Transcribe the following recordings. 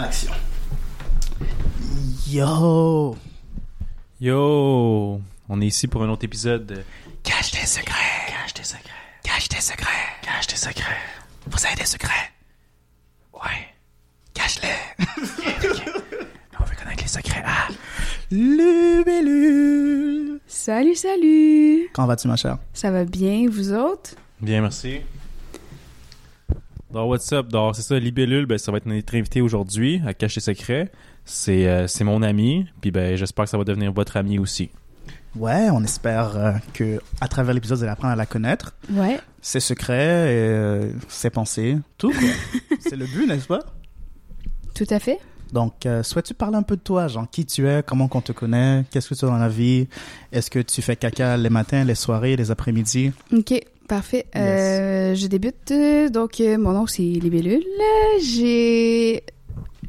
Action. Yo! Yo! On est ici pour un autre épisode de Cache tes secrets! Cache tes secrets. Cache tes secrets! Cache tes secrets. Vous avez des secrets? Ouais. Cache-les! On veut connaître les secrets. Ah! Libellule! Salut, salut! Comment vas-tu, ma chère? Ça va bien, vous autres? Bien, merci. Donc, what's up? Donc, c'est ça, Libellule, ben, ça va être notre invité aujourd'hui à Cache tes secrets. C'est euh, c'est mon ami, puis ben, j'espère que ça va devenir votre ami aussi. Ouais, on espère euh, que à travers l'épisode, vous allez apprendre à la connaître. Ouais. Ses secrets, et, euh, ses pensées, tout, quoi. C'est le but, n'est-ce pas? Tout à fait. Donc, euh, souhaites-tu parler un peu de toi, genre qui tu es, comment qu'on te connaît, qu'est-ce que tu as dans la vie, est-ce que tu fais caca les matins, les soirées, les après-midi? OK, parfait. Euh, je débute. Donc, euh, mon nom, c'est Libellule. J'ai...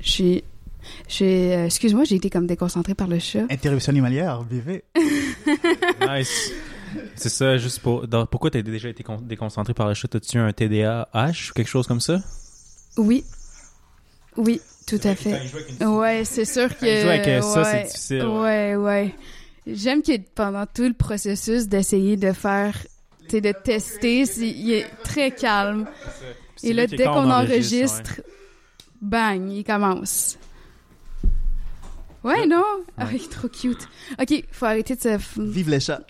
J'ai... J'ai... euh, Excuse-moi, j'ai été comme déconcentrée par le chat. Interruption animalière, bébé. Nice! c'est ça, juste pour. dans- pourquoi t'as déjà été con- déconcentré par le chat? As-tu un TDAH ou quelque chose comme ça? Oui. Oui, tout à fait. Ouais, c'est sûr que... Quand il joue avec, euh, ça, c'est ouais, difficile, Ouais, ouais. J'aime que pendant tout le processus d'essayer de faire... Tu sais, de tester, c'est- il est très calme. Et là, dès qu'on enregistre, bang, il commence. Ouais, non? Ah, il est trop cute. OK, faut arrêter de se... Vive les chats.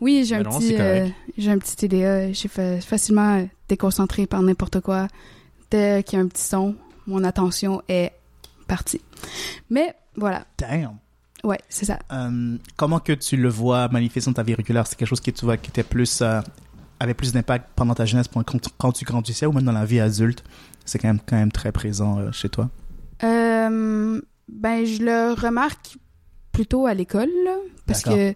Oui, j'ai un, non, petit, euh, j'ai un petit TDA. J'ai fa- facilement déconcentré par n'importe quoi. Dès qu'il y a un petit son, mon attention est partie. Mais voilà, Damn. ouais, c'est ça. Euh, comment que tu le vois manifester dans ta vie régulière? C'est quelque chose que tu vois qui était plus, euh, avait plus d'impact pendant ta jeunesse quand, tu grandissais ou même dans la vie adulte? C'est quand même, quand même très présent euh, chez toi? Euh, ben, je le remarque plutôt à l'école, parce que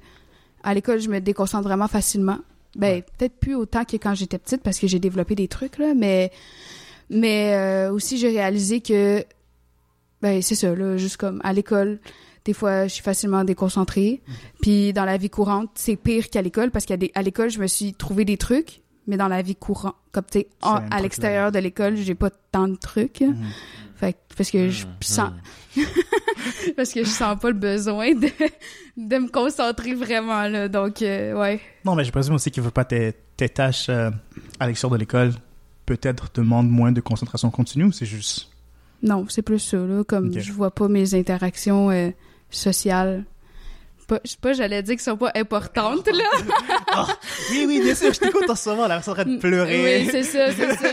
à l'école, je me déconcentre vraiment facilement. Ben, Ouais. peut-être plus autant que quand j'étais petite, parce que j'ai développé des trucs, là, mais, mais euh, aussi, j'ai réalisé que, ben, c'est ça, là, juste comme à l'école, des fois, je suis facilement déconcentrée. Puis dans la vie courante, c'est pire qu'à l'école, parce qu'à l'école, je me suis trouvé des trucs, mais dans la vie courante, comme tu sais, à l'extérieur de l'école, j'ai pas tant de trucs. Mhm. Fait que- parce que je Hmm, sens parce que je sens pas le besoin de, de me concentrer vraiment là donc euh, ouais Non, mais je présume aussi qu'il ne veut pas tes, tes tâches euh, à l'extérieur de l'école peut-être demandent moins de concentration continue ou c'est juste... non c'est plus ça là comme Ok. je vois pas mes interactions euh, sociales pas, je sais pas j'allais dire qu'elles sont pas importantes là. Ah, oui, oui, bien sûr, je t'écoute en ce moment, elle est en train de pleurer. oui c'est ça c'est ça.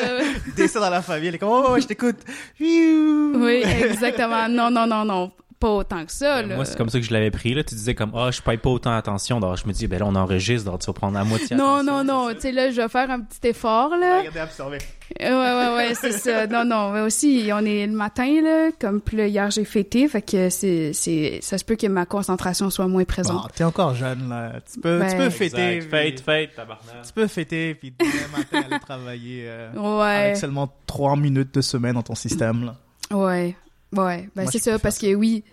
Décès dans la famille, elle est comme, oh, je t'écoute. Oui exactement. Non non non non pas autant que ça là Moi, c'est comme ça que je l'avais pris. Là. Tu disais comme, ah, je paye pas autant attention. Donc, je me dis, ben là, on enregistre, donc tu vas prendre la moitié. non attention. non non tu sais là je vais faire un petit effort là Regardez, absorber. Ouais, ouais, ouais, c'est ça. Non, non, mais aussi, on est le matin, là, comme là, hier, j'ai fêté, fait que c'est, c'est, ça se peut que ma concentration soit moins Bon, présente. t'es encore jeune, là. Tu peux, tu Ben- peux fêter. Exact. Fête, puis- fête, tabarnak. Tu peux fêter, puis demain matin, aller travailler euh, Ouais, avec seulement trois minutes de semaine dans ton système, là. ouais, ouais. Ben, c'est ça, parce que oui,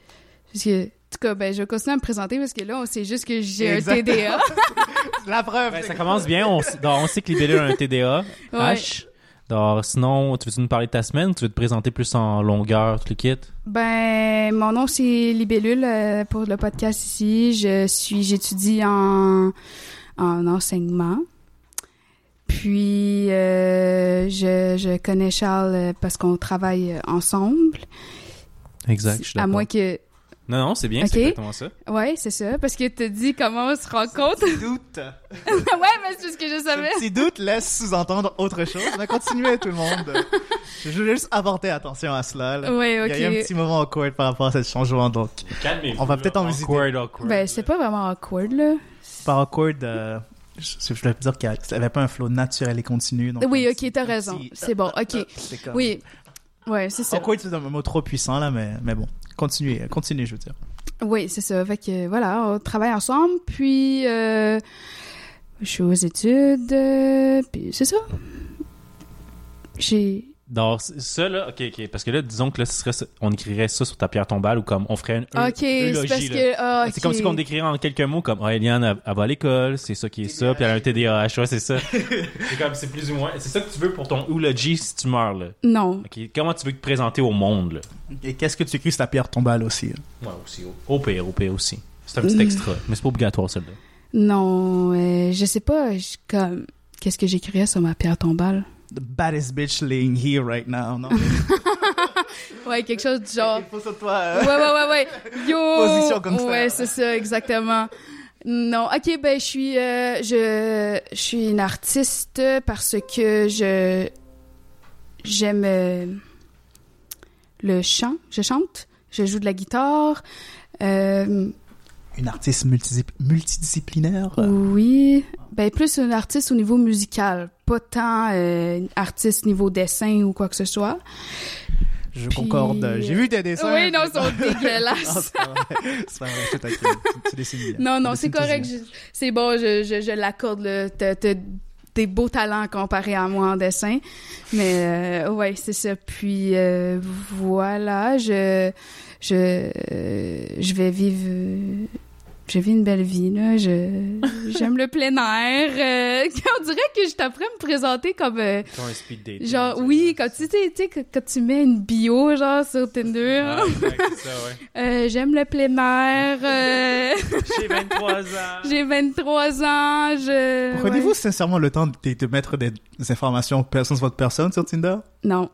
parce que, en tout cas, ben, je vais continuer à me présenter parce que là, on sait juste que j'ai un. TDA. La preuve. Ben, c'est ça commence bien. On, s- donc, on sait que Libellule a un TDA. Ouais. H. Donc, sinon, tu veux-tu nous parler de ta semaine? Ou tu veux te présenter plus en longueur, tout le kit? Ben, mon nom, c'est Libellule euh, pour le podcast ici. Je suis, j'étudie en, en enseignement. Puis, euh, je, je connais Charles euh, parce qu'on travaille ensemble. Exact, je suis À moins que... Non, non, c'est bien, Ok. c'est exactement ça. Ouais, c'est ça. Parce que tu dit comment on se rencontre. Petit doute. ouais, mais c'est ce que je savais. Ce petit doute laisse sous-entendre autre chose. Mais continuez, tout le monde. Je voulais juste apporter attention à cela, là. Ouais, Il y a eu un ok. petit moment awkward par rapport à ce changement, donc. Calmez-vous. On va peut-être en visiter. Awkward, awkward. Ben, c'est pas vraiment awkward, là. Par awkward, euh, je, voulais dire qu'il n'y avait pas un flow naturel et continu. donc Oui, ok, t'as raison. C'est bon, ok. C'est comme- Oui. Ouais, c'est ça. Awkward, c'est un mot trop puissant, là, mais, mais bon. Continuez, continuez, je veux dire. Oui, c'est ça. Fait que voilà, on travaille ensemble, puis euh, je suis aux études, euh, puis c'est ça. J'ai Donc, ça, là, ok, ok. Parce que là, disons que là, ce serait, on écrirait ça sur ta pierre tombale ou comme on ferait une Ok, c'est parce que. ah, C'est comme si on décrirait en quelques mots comme ah, Eliane, elle, elle va à l'école, c'est ça qui est ça, puis elle a un TDAH, ouais, c'est ça. c'est comme, c'est plus ou moins. C'est ça que tu veux pour ton eulogie si tu meurs, là? Non. Ok, comment tu veux te présenter au monde, là? Et qu'est-ce que tu écris sur ta pierre tombale aussi? hein? Ouais, aussi. Au, au pire, au pire aussi. C'est un petit Mm. extra, mais c'est pas obligatoire, celle-là. Non, euh, je sais pas. je- comme. Qu'est-ce que j'écrirais sur ma pierre tombale? The baddest bitch laying here right now, non? Ouais, quelque chose du genre. Il faut sur toi. Ouais, euh. ouais, ouais, ouais. Yo! Position comme ça. Ouais, c'est ça, exactement. Non, ok, ben, je suis, euh, je, je suis une artiste parce que je, j'aime euh, le chant. Je chante, je joue de la guitare. Euh, Une artiste multidis- multidisciplinaire? oui, ben, plus une artiste au niveau musical, pas tant euh, artiste niveau dessin ou quoi que ce soit. Je Puis- concorde. J'ai vu tes dessins. Oui, non, ils sont dégueulasses. c'est pas vrai. C'est dessines. Non, non, c'est correct. C'est bon, je, je, je l'accorde. des beaux talents comparés à moi en dessin. Mais euh, ouais, c'est ça. Puis euh, voilà, je, je, je vais vivre. Euh, Je vis une belle vie, là. Je, j'aime le plein air. euh, on dirait que je t'apprends à me présenter comme... euh, Comme un speed date. genre, oui, quand tu sais, tu sais, que- quand tu mets une bio, genre, sur Tinder. Ouais, ouais, c'est ça, ouais. euh, j'aime le plein air. euh, J'ai 23 ans. J'ai 23 ans, je... Prenez-vous ouais. sincèrement le temps de, de mettre des, des informations personne sur votre personne sur Tinder? Non.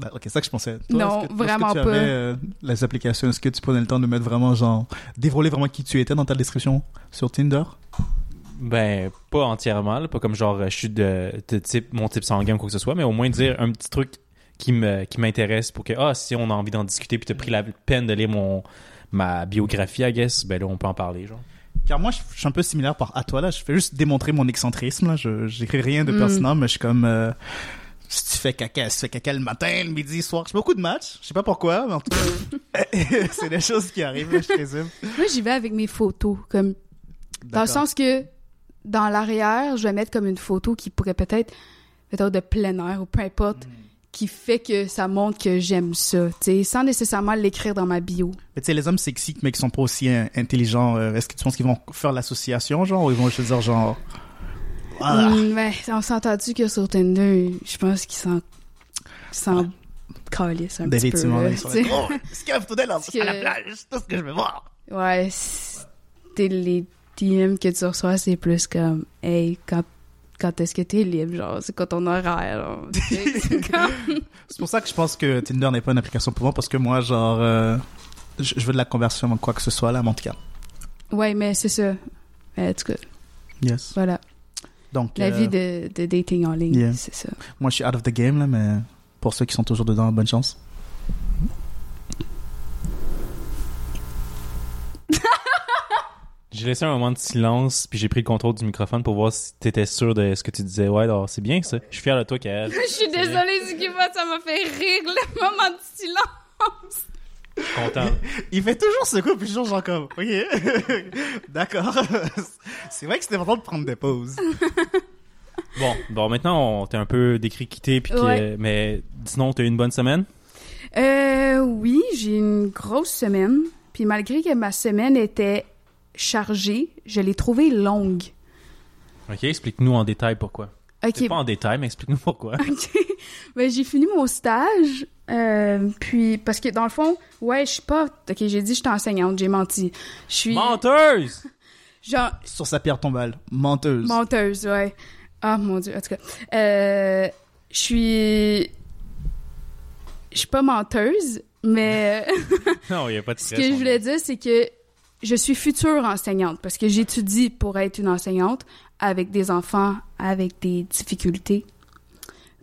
Bah, ok, c'est ça que je pensais. Non, est-ce que- vraiment tu pas. avais, euh, les applications, est-ce que tu prenais le temps de mettre vraiment, genre, dévoiler vraiment qui tu étais dans ta description sur Tinder? Ben, pas entièrement, là, pas comme genre, je suis de, de type, mon type sanguin ou quoi que ce soit, mais au moins dire un petit truc qui me qui m'intéresse pour que, ah, si on a envie d'en discuter puis t'as pris la peine de lire mon, ma biographie, I guess, ben là, on peut en parler, genre. Car moi, je, je suis un peu similaire par, à toi, là. Je fais juste démontrer mon excentrisme, là. Je, j'écris rien de Mm. pertinent, mais je suis comme, euh, si tu fais caca, si tu fais caca le matin, le midi, le soir. Je fais beaucoup de matchs. Je sais pas pourquoi, mais en tout cas, c'est des choses qui arrivent, là, je présume. Moi, j'y vais avec mes photos, comme... Dans le sens que, dans l'arrière, je vais mettre comme une photo qui pourrait peut-être, peut-être de plein air ou peu importe, Mm. qui fait que ça montre que j'aime ça, sans nécessairement l'écrire dans ma bio. Mais tu sais, les hommes sexy, mais qui sont pas aussi intelligents, euh, est-ce que tu penses qu'ils vont faire l'association, genre, ou ils vont juste dire, genre, voilà. Mm, ben, on s'est entendu que sur Tinder, je pense qu'ils s'en... s'en calissent un petit peu, là, sont là, oh, Parce à la que- plage, c'est tout ce que je veux voir. Ouais, les DM que tu reçois, c'est plus comme, hey, quand, quand est-ce que t'es libre, genre, c'est quoi ton horaire, c'est comme- pour ça que je pense que Tinder n'est pas une application pour moi, parce que moi, genre, euh, je, je veux de la conversion quoi que ce soit, là, mais en tout cas. Ouais, mais c'est ça. En tout cas, Yes. voilà. Donc, La euh, vie de, de dating en ligne, yeah. c'est ça. moi, je suis out of the game, là, mais pour ceux qui sont toujours dedans, bonne chance. J'ai laissé un moment de silence, puis j'ai pris le contrôle du microphone pour voir si t'étais sûr de ce que tu disais. Ouais, alors c'est bien ça. Je suis fier de toi, Kael. Je suis désolée, Zukiba, ça m'a fait rire le moment de silence. Je suis content. Il fait toujours ce coup, puis toujours genre comme, ok, d'accord. C'est vrai que c'était important de prendre des pauses. Bon, bon, maintenant, on t'est un peu décrit quitté, puis que- Ouais. mais sinon, t'as eu une bonne semaine? Euh, oui, j'ai une grosse semaine. Puis malgré que ma semaine était chargée, je l'ai trouvée longue. Ok, explique-nous en détail pourquoi. Ok, C'est pas en détail, mais explique-nous pourquoi. Ok. Ben, j'ai fini mon stage. euh, puis, parce que dans le fond, ouais, je suis pas. Ok, j'ai dit que j'étais enseignante, j'ai menti. Je suis. Menteuse! Genre, Sur sa pierre tombale. Menteuse. menteuse, ouais. Ah, mon Dieu, en tout cas. Euh, je suis. Je suis pas menteuse, mais Non, il n'y a pas de ce que je voulais dire, c'est que je suis future enseignante parce que j'étudie pour être une enseignante avec des enfants avec des difficultés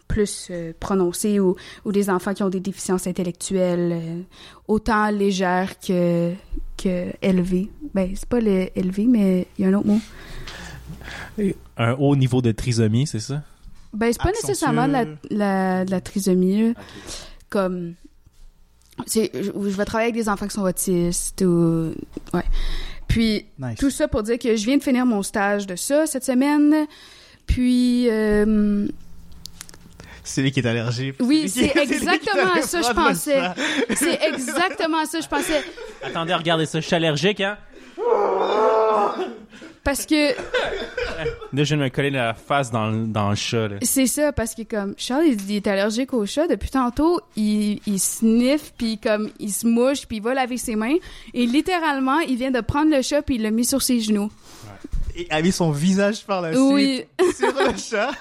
plus euh, prononcées ou, ou des enfants qui ont des déficiences intellectuelles euh, autant légères que, que élevées. Ben, c'est pas le élevé, mais il y a un autre mot. Un haut niveau de trisomie, c'est ça? Ben, c'est pas Accentueux. nécessairement de la, la, de la trisomie, là. Comme. c'est- Je, je vais travailler avec des enfants qui sont autistes ou. Ouais. Puis, Nice. tout ça pour dire que je viens de finir mon stage de ça cette semaine. Puis, euh, C'est lui qui est allergique. Oui, c'est exactement à ça que je pensais. C'est exactement à ça que je pensais. Attendez, regardez ça, je suis allergique, hein? Parce que. Là, je viens de me coller la face dans, le- dans le chat, là. C'est ça, parce que comme Charles, il, il est allergique au chat. Depuis tantôt, il, il sniffe, puis comme il se mouche, puis il va laver ses mains. Et littéralement, il vient de prendre le chat, puis il l'a mis sur ses genoux. Il a mis son visage par la Oui. suite sur le chat.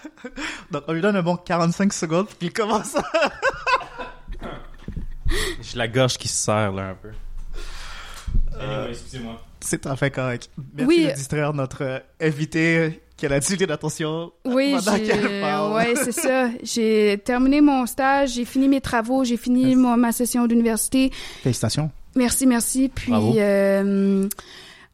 Donc, on lui donne un bon 45 secondes pour qu'il commence à... J'ai la gorge qui se serre, là, un peu. Anyway, excusez-moi. C'est tout à fait correct. Merci Oui. de distraire notre euh, invité qui a la durée d'attention Oui, qu'elle. Ouais, c'est ça. J'ai terminé mon stage, j'ai fini mes travaux, j'ai fini mon- ma session d'université. Félicitations. Merci, merci. Puis, euh,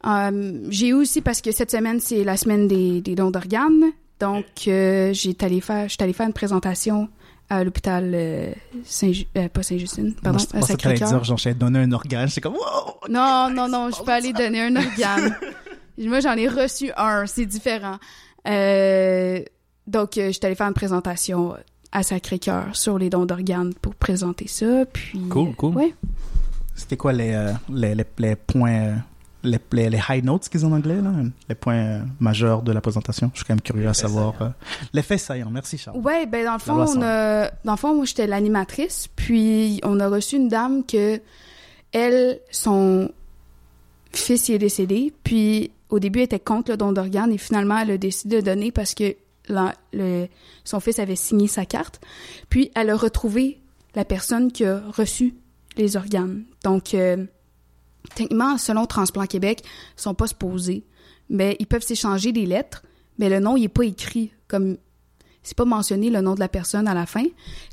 euh, j'ai eu aussi, parce que cette semaine, c'est la semaine des, des dons d'organes. Donc, euh, j'ai allé faire, je suis allée faire une présentation à l'hôpital euh, Saint, euh, pas Saint-Justine, pardon, je à Sacré-Cœur. j'allais donner un organe. C'est comme, wow! Non, non, non, je peux aller donner un organe. Moi, j'en ai reçu un, c'est différent. Euh, donc, euh, j'étais allée faire une présentation à Sacré-Cœur sur les dons d'organes pour présenter ça. Puis, Cool, cool. Ouais. C'était quoi les, les, les, les points, les, les, les high notes qu'ils ont en anglais, là? Les points euh, majeurs de la présentation? Je suis quand même curieux à savoir. euh, L'effet saillant. Merci, Charles. Ouais, ben dans le fond, loi on a, dans le fond, moi j'étais l'animatrice, puis on a reçu une dame que elle, son fils il est décédé, puis au début elle était contre le don d'organes et finalement elle a décidé de donner parce que la- le, son fils avait signé sa carte, puis elle a retrouvé la personne qui a reçu les organes. Donc euh, techniquement, selon Transplant Québec, ils sont pas supposés, mais ils peuvent s'échanger des lettres, mais le nom il est pas écrit comme c'est pas mentionné le nom de la personne à la fin.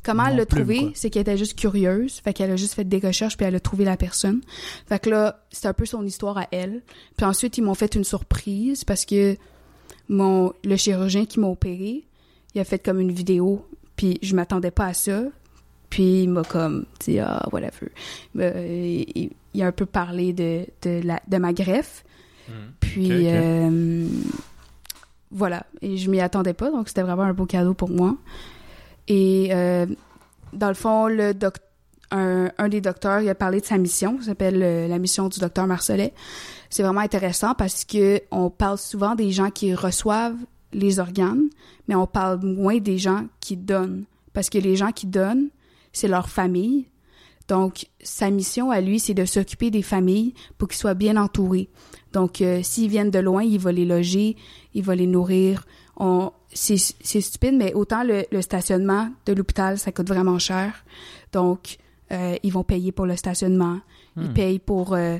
Comment elle l'a trouvé, c'est qu'elle était juste curieuse, fait qu'elle a juste fait des recherches puis elle a trouvé la personne. Fait que là, c'est un peu son histoire à elle. Puis ensuite, ils m'ont fait une surprise parce que mon le chirurgien qui m'a opéré, il a fait comme une vidéo, puis je m'attendais pas à ça. Puis il m'a comme dit ah whatever. Euh, il, il a un peu parlé de de la de ma greffe. Puis Ok, ok. euh, voilà, et je m'y attendais pas, donc c'était vraiment un beau cadeau pour moi. Et euh, dans le fond, le un, un des docteurs, il a parlé de sa mission, ça s'appelle euh, la mission du docteur Marcelet. C'est vraiment intéressant parce que on parle souvent des gens qui reçoivent les organes, mais on parle moins des gens qui donnent. Parce que les gens qui donnent, c'est leur famille. Donc, sa mission à lui, c'est de s'occuper des familles pour qu'ils soient bien entourés. Donc, euh, s'ils viennent de loin, il va les loger, il va les nourrir. On, c'est, c'est stupide, mais autant le, le stationnement de l'hôpital, ça coûte vraiment cher. Donc, euh, ils vont payer pour le stationnement. Ils payent pour, euh,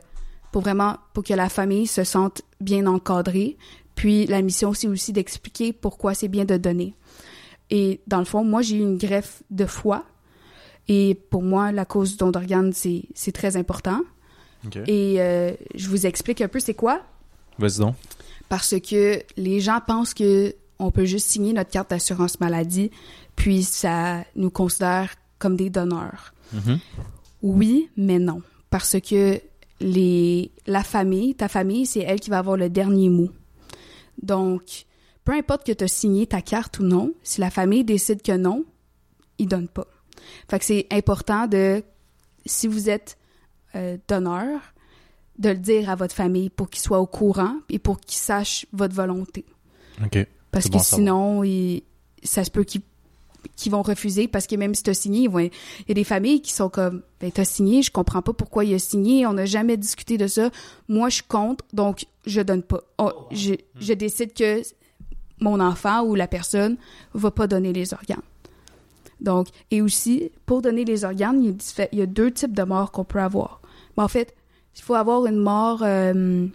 pour vraiment, pour que la famille se sente bien encadrée. Puis, la mission, c'est aussi d'expliquer pourquoi c'est bien de donner. Et dans le fond, moi, j'ai eu une greffe de foie. Et pour moi, la cause du don d'organes, c'est, très important. Et euh, je vous explique un peu c'est quoi. Vas-y donc. Parce que les gens pensent que on peut juste signer notre carte d'assurance maladie, puis ça nous considère comme des donneurs. Mhm. Oui, mais non. Parce que les, la famille, ta famille, c'est elle qui va avoir le dernier mot. Donc, peu importe que tu as signé ta carte ou non, si la famille décide que non, ils donnent pas. Fait que c'est important de, si vous êtes euh, donneur, de le dire à votre famille pour qu'ils soient au courant et pour qu'ils sachent votre volonté. OK. Parce que bon sinon, ils- ça se peut qu'ils vont refuser parce que même si tu as signé, ils vont- il y a des familles qui sont comme ben t'as signé, je comprends pas pourquoi il a signé, on n'a jamais discuté de ça. Moi je suis contre, donc je donne pas. Oh, je, je décide que mon enfant ou la personne va pas donner les organes. Donc et aussi pour donner les organes, il y a, diffé- il y a deux types de morts qu'on peut avoir. Ben, en fait, il faut avoir une mort euh,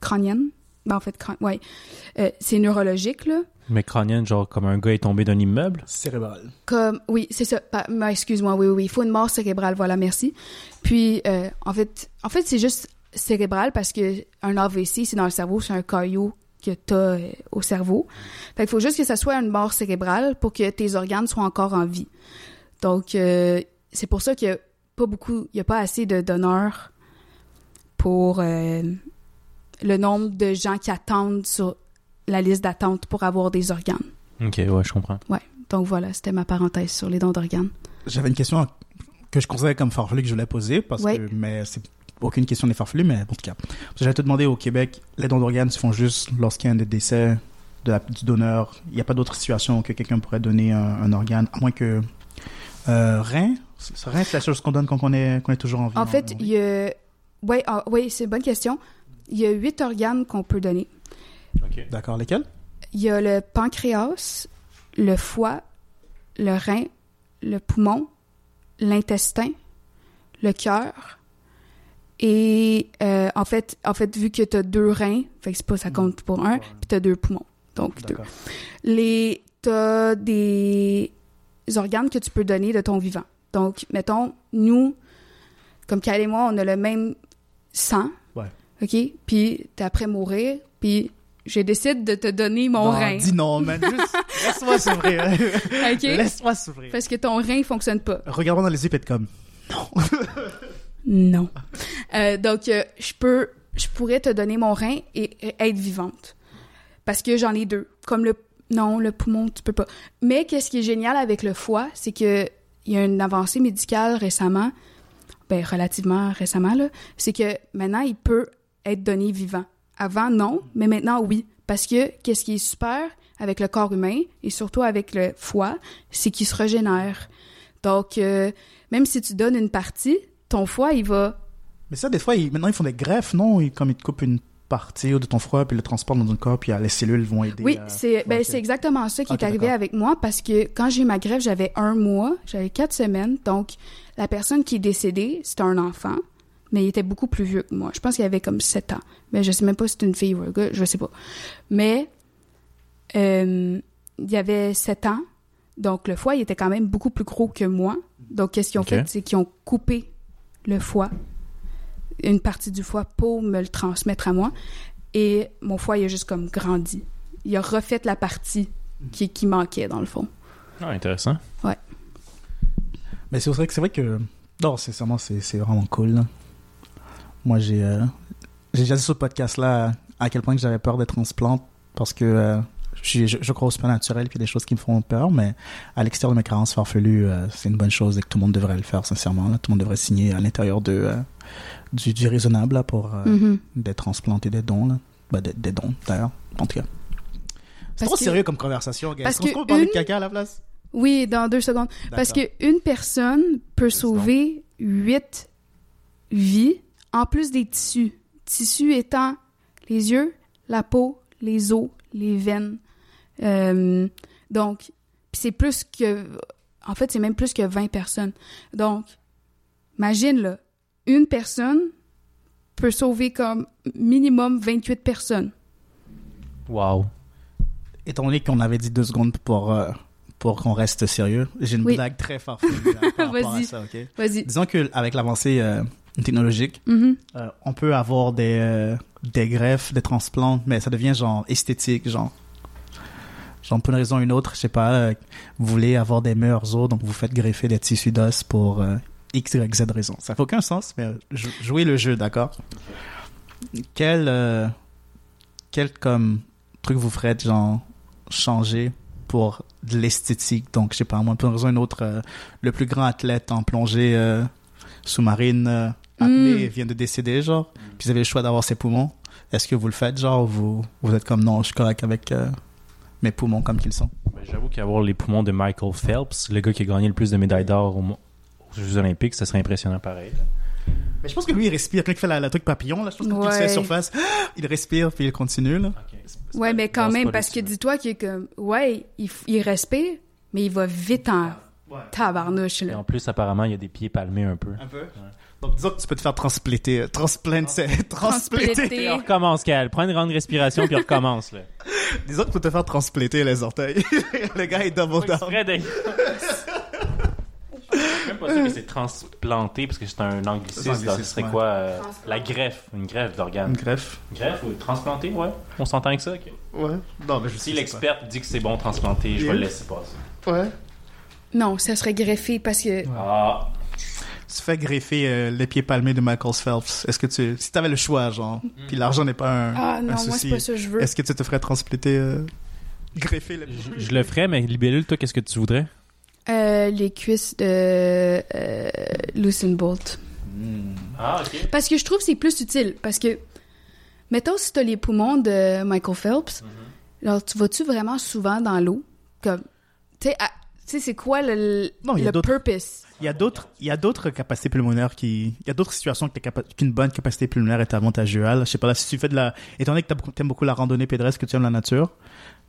crânienne. Ben, en fait, crâ- ouais. Euh, c'est neurologique là. Mais crânienne, genre comme un gars est tombé d'un immeuble? Cérébral. Comme, oui, c'est ça. Excuse-moi, oui, oui, oui. Il faut une mort cérébrale, voilà, merci. Puis, euh, en fait, en fait, c'est juste cérébral parce que un AVC, c'est dans le cerveau, c'est un caillot que t'as euh, au cerveau. Fait qu'il faut juste que ça soit une mort cérébrale pour que tes organes soient encore en vie. Donc, euh, c'est pour ça qu'il y a pas beaucoup, il y a pas assez de donneurs pour euh, le nombre de gens qui attendent sur la liste d'attente pour avoir des organes. OK, ouais, je comprends. Donc voilà, c'était ma parenthèse sur les dons d'organes. J'avais une question que je considérais comme farfelue que je voulais poser, parce Ouais. que, mais c'est aucune question n'est farfelue, mais en tout cas. J'allais te demander au Québec, les dons d'organes se font juste lorsqu'il y a un décès de la- du donneur. Il n'y a pas d'autre situation que quelqu'un pourrait donner un, un organe, à moins que euh, rein. C'est- Rein, c'est la chose qu'on donne quand on est, qu'on est toujours en vie. En fait, il y a... Ouais, ah, ouais, c'est une bonne question. Il y a huit organes qu'on peut donner. OK. D'accord, lesquels? Il y a le pancréas, le foie, le rein, le poumon, l'intestin, le cœur. Et euh, en fait, en fait, vu que tu as deux reins, fait que pas ça compte pour un, puis tu as deux poumons. Donc deux. Les t'as des organes que tu peux donner de ton vivant. Donc mettons nous comme Kyle et moi, on a le même sang. Ouais. OK, puis t'es après mourir, puis je décide de te donner mon Non, rein. Dis non, man. Juste, laisse-moi s'ouvrir. OK? Laisse-moi s'ouvrir. Parce que ton rein fonctionne pas. Regarde-moi dans les yeux et comme. Non. Euh, donc, euh, je peux, je pourrais te donner mon rein et et être vivante. Parce que j'en ai deux. Comme le, non, le poumon, tu peux pas. Mais qu'est-ce qui est génial avec le foie, c'est que il y a une avancée médicale récemment, ben, relativement récemment, là, c'est que maintenant, il peut être donné vivant. Avant, non, mais maintenant, oui. Parce que qu'est-ce qui est super avec le corps humain et surtout avec le foie, c'est qu'il se régénère. Donc, euh, même si tu donnes une partie, ton foie, il va Mais ça, des fois, ils- maintenant, ils font des greffes, non? Ils- Comme ils te coupent une partie de ton foie, puis le transportent dans un corps, puis les cellules vont aider. Oui, à- c'est ben, c'est exactement ça qui Ok, est arrivé avec moi parce que quand j'ai eu ma greffe, j'avais un mois, j'avais quatre semaines. Donc, la personne qui est décédée, c'était un enfant, mais il était beaucoup plus vieux que moi. Je pense qu'il avait comme sept ans. Mais je sais même pas si c'est une fille ou un gars, je sais pas. Mais euh, il y avait sept ans, donc le foie, il était quand même beaucoup plus gros que moi. Donc, qu'est-ce qu'ils ont fait? C'est qu'ils ont coupé le foie, une partie du foie pour me le transmettre à moi. Et mon foie, il a juste comme grandi. Il a refait la partie qui, qui manquait, dans le fond. Ah, intéressant. Mais c'est vrai que c'est vrai que. Non, sincèrement, c'est c'est vraiment cool. là. Moi, j'ai euh, j'ai déjà dit sur le podcast-là à quel point que j'avais peur des transplants parce que euh, je, je, je crois au naturel puis il y a des choses qui me font peur, mais à l'extérieur de mes carences farfelues, euh, c'est une bonne chose et que tout le monde devrait le faire, sincèrement. Là. Tout le monde devrait signer à l'intérieur de, euh, du, du raisonnable là, pour euh, Mhm. des transplants et des dons. Là. Ben, des, des dons, d'ailleurs, en tout cas. C'est trop que- sérieux comme conversation, gars. parce Est-ce qu'on peut parler de caca à la place? Oui, dans deux secondes. Parce qu'une personne peut sauver huit vies en plus des tissus. Tissus étant les yeux, la peau, les os, les veines. Euh, donc, puis c'est plus que... En fait, c'est même plus que 20 personnes. Donc, imagine, là, une personne peut sauver comme minimum 28 personnes. Wow. Étant donné qu'on avait dit deux secondes pour, euh, pour qu'on reste sérieux, j'ai une Oui. blague très farfelue par rapport à Vas-y. ça, ok? Vas-y. Disons qu'avec l'avancée euh, technologique, Mhm. euh, on peut avoir des, euh, des greffes, des transplants, mais ça devient genre esthétique, genre. Genre, pour une raison ou une autre, je sais pas, euh, vous voulez avoir des meilleurs os, donc vous faites greffer des tissus d'os pour euh, X, Y, Z raison. Ça fait aucun sens, mais euh, jou- jouez le jeu, d'accord? Quel, euh, quel comme truc vous ferez, genre, changer pour de l'esthétique? Donc, je sais pas, moi, pour une raison ou une autre, le plus grand athlète en plongée sous-marine, euh, apnée, Mm. vient de décéder, genre, puis vous avez le choix d'avoir ses poumons. Est-ce que vous le faites, genre, ou vous, vous êtes comme non, je suis correct avec mes poumons comme qu'ils sont? Ben, J'avoue qu'avoir les poumons de Michael Phelps, le gars qui a gagné le plus de médailles d'or aux Jeux Olympiques, ça serait impressionnant pareil. Mais je pense que lui, il respire. Quand il fait la, la truc papillon, là, je pense que quand il Ouais. fait la surface, il respire, puis il continue, là. Ouais, mais quand même, parce que dis-toi qu'il est comme, ouais, il, respire, mais il va vite en tabarnouche, Et là. en plus, apparemment, il y a des pieds palmés un peu. Un peu. Donc, disons que tu peux te faire transplanter. euh, Transplanter. Et on recommence, Cal. Prends une grande respiration, puis on recommence. Là. Disons que tu peux te faire transplanter les orteils. le gars, il double down. Suis même pas sûr que c'est transplanté, parce que c'est un anglicisme. C'est. Ce serait ouais. quoi euh, La greffe. Une greffe d'organes. Une greffe. Greffe ou transplanté, ouais. On s'entend avec ça, ok. Ouais. Non, mais je Si l'expert dit que c'est bon transplanter, je vais le laisser passer. pas. Ouais. Non, ça serait greffé parce que, Ah, Tu fais greffer euh, les pieds palmés de Michael Phelps. Est-ce que tu. Si t'avais le choix, genre, puis l'argent n'est pas un, ah un non, moi, souci, c'est pas ça que je veux. est-ce que tu te ferais transplanter euh, greffer le Je, je le ferais, mais libellule, toi, qu'est-ce que tu voudrais? Euh, les cuisses de euh, Lucien Bolt. Ah, ok. Parce que je trouve que c'est plus utile. Parce que, mettons, si t'as les poumons de Michael Phelps, alors tu vas-tu vraiment souvent dans l'eau? Comme, tu sais, tu sais, c'est quoi le, Non, il y a le purpose? Il y a d'autres, il y a d'autres capacités pulmonaires qui, il y a d'autres situations qu'une bonne capacité pulmonaire est avantageuse. Je sais pas là, si tu fais de la, étant donné que t'as beaucoup- t'aimes beaucoup la randonnée pédestre, que tu aimes la nature,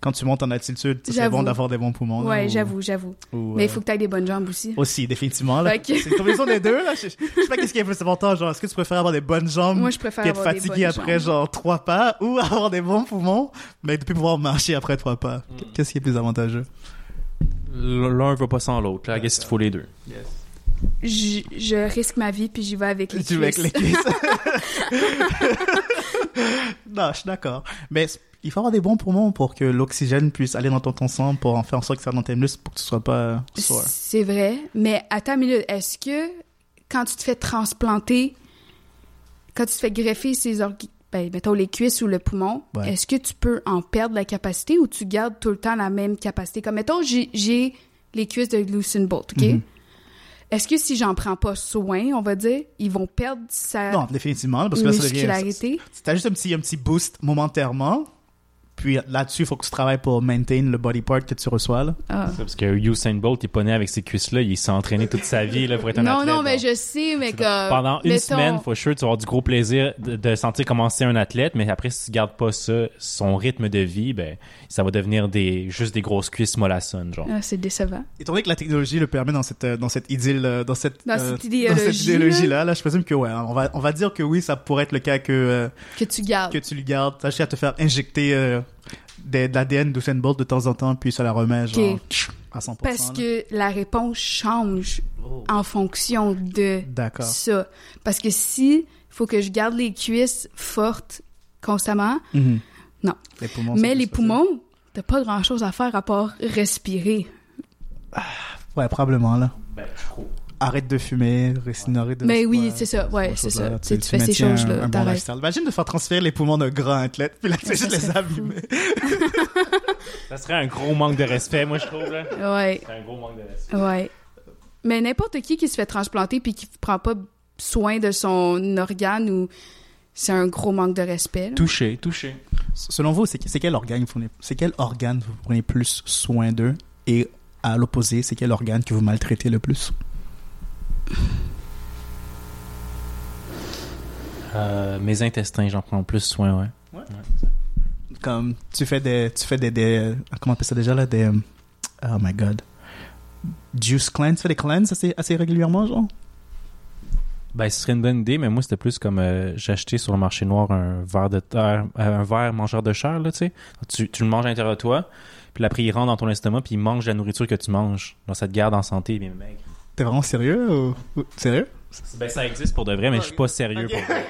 quand tu montes en altitude, c'est bon d'avoir des bons poumons. Ouais, ou- j'avoue, j'avoue. ou, Mais il euh, faut que t'aies des bonnes jambes aussi. Aussi, définitivement. Là. C'est une combinaison des deux. Là. Je, je sais pas qu'est-ce qui est plus important. Genre, est-ce que tu préfères avoir des bonnes jambes Moi, je préfère puis être avoir des fatigué après jambes. genre trois pas ou avoir des bons poumons mais de plus pouvoir marcher après trois pas? Mm. Qu'est-ce qui est plus avantageux? L'un va pas sans l'autre. Là, qu'est-ce qu'il faut les deux? Je, je risque ma vie puis j'y vais avec les Tu veux avec cuisses. les cuisses. non, je suis d'accord. Mais il faut avoir des bons poumons pour que l'oxygène puisse aller dans ton, ton sang pour en faire en sorte que ça rentre dans tes muscles pour que tu sois pas. C'est vrai, mais attends une minute, est-ce que quand tu te fais transplanter, quand tu te fais greffer ces organes, ben, mettons les cuisses ou le poumon, Ouais. est-ce que tu peux en perdre la capacité ou tu gardes tout le temps la même capacité? Comme mettons, j'ai- les cuisses de Lucien Bolt, OK? Mhm. Est-ce que si j'en prends pas soin, on va dire, ils vont perdre sa Non, définitivement, parce que là, ça devient... T'as juste un petit, un petit boost momentairement, puis là-dessus, il faut que tu travailles pour maintain le body part que tu reçois. Là. Ah. C'est Parce que Usain Bolt, il est pas né avec ces cuisses-là. Il s'est entraîné toute sa vie là, pour être un Non, athlète. non, mais donc. je sais, mais comme... Pendant une mettons- semaine, for sure, tu vas avoir du gros plaisir de, de sentir comment c'est un athlète, mais après, si tu gardes pas ça, son rythme de vie, ben, ça va devenir des, juste des grosses cuisses mollassonnes, genre. Ah, c'est décevant. Étant donné que la technologie le permet dans cette, euh, dans cette idylle, euh, dans cette, Dans euh, cette idéologie, idéologie-là, là, je présume que, ouais, on va, on va dire que oui, ça pourrait être le cas que, euh, Que tu gardes. que tu lui gardes. T'as à te faire injecter euh, des- de l'ADN d'Usain Bolt de temps en temps, puis ça la remet, genre, à 100%. Parce là. que la réponse change en fonction de ça. Parce que si il faut que je garde les cuisses fortes constamment, Mhm. Non. Les poumons, mais les poumons, t'as pas grand chose à faire à part respirer. Ouais, probablement, là. Ben, Arrête de fumer, récine, arrête de... Mais oui, ouais, c'est ça, ouais, c'est ça. Tu tu fais ces choses-là, bon. Imagine de faire transférer les poumons d'un grand athlète, puis là, c'est Ça juste les serait abîmer. Ça serait un gros manque de respect, moi, je trouve, là. Ouais, C'est un gros manque de respect. ouais. Mais n'importe qui qui se fait transplanter puis qui prend pas soin de son organe ou c'est un gros manque de respect. là. Touché, touché. Selon vous, c'est c'est quel organe vous prenez, c'est quel organe vous prenez plus soin d'eux et à l'opposé, c'est quel organe que vous maltraitez le plus? Euh, mes intestins, j'en prends plus soin, ouais. Comme tu fais des, tu fais des, des euh, comment on appelle ça déjà là, des, euh, oh my god, juice cleanse, tu fais des cleanses assez, assez régulièrement, genre? Ben, ce serait une bonne idée, mais moi, c'était plus comme euh, acheté sur le marché noir un verre de terre, euh, un verre mangeur de chair, là, tu sais. Tu, tu le manges à l'intérieur de toi, puis après, il rentre dans ton estomac, puis il mange la nourriture que tu manges. Donc, ça te garde en santé, bien maigre. T'es vraiment sérieux ou... ou- Sérieux? Ben, ça existe pour de vrai, mais je suis pas sérieux pour vrai.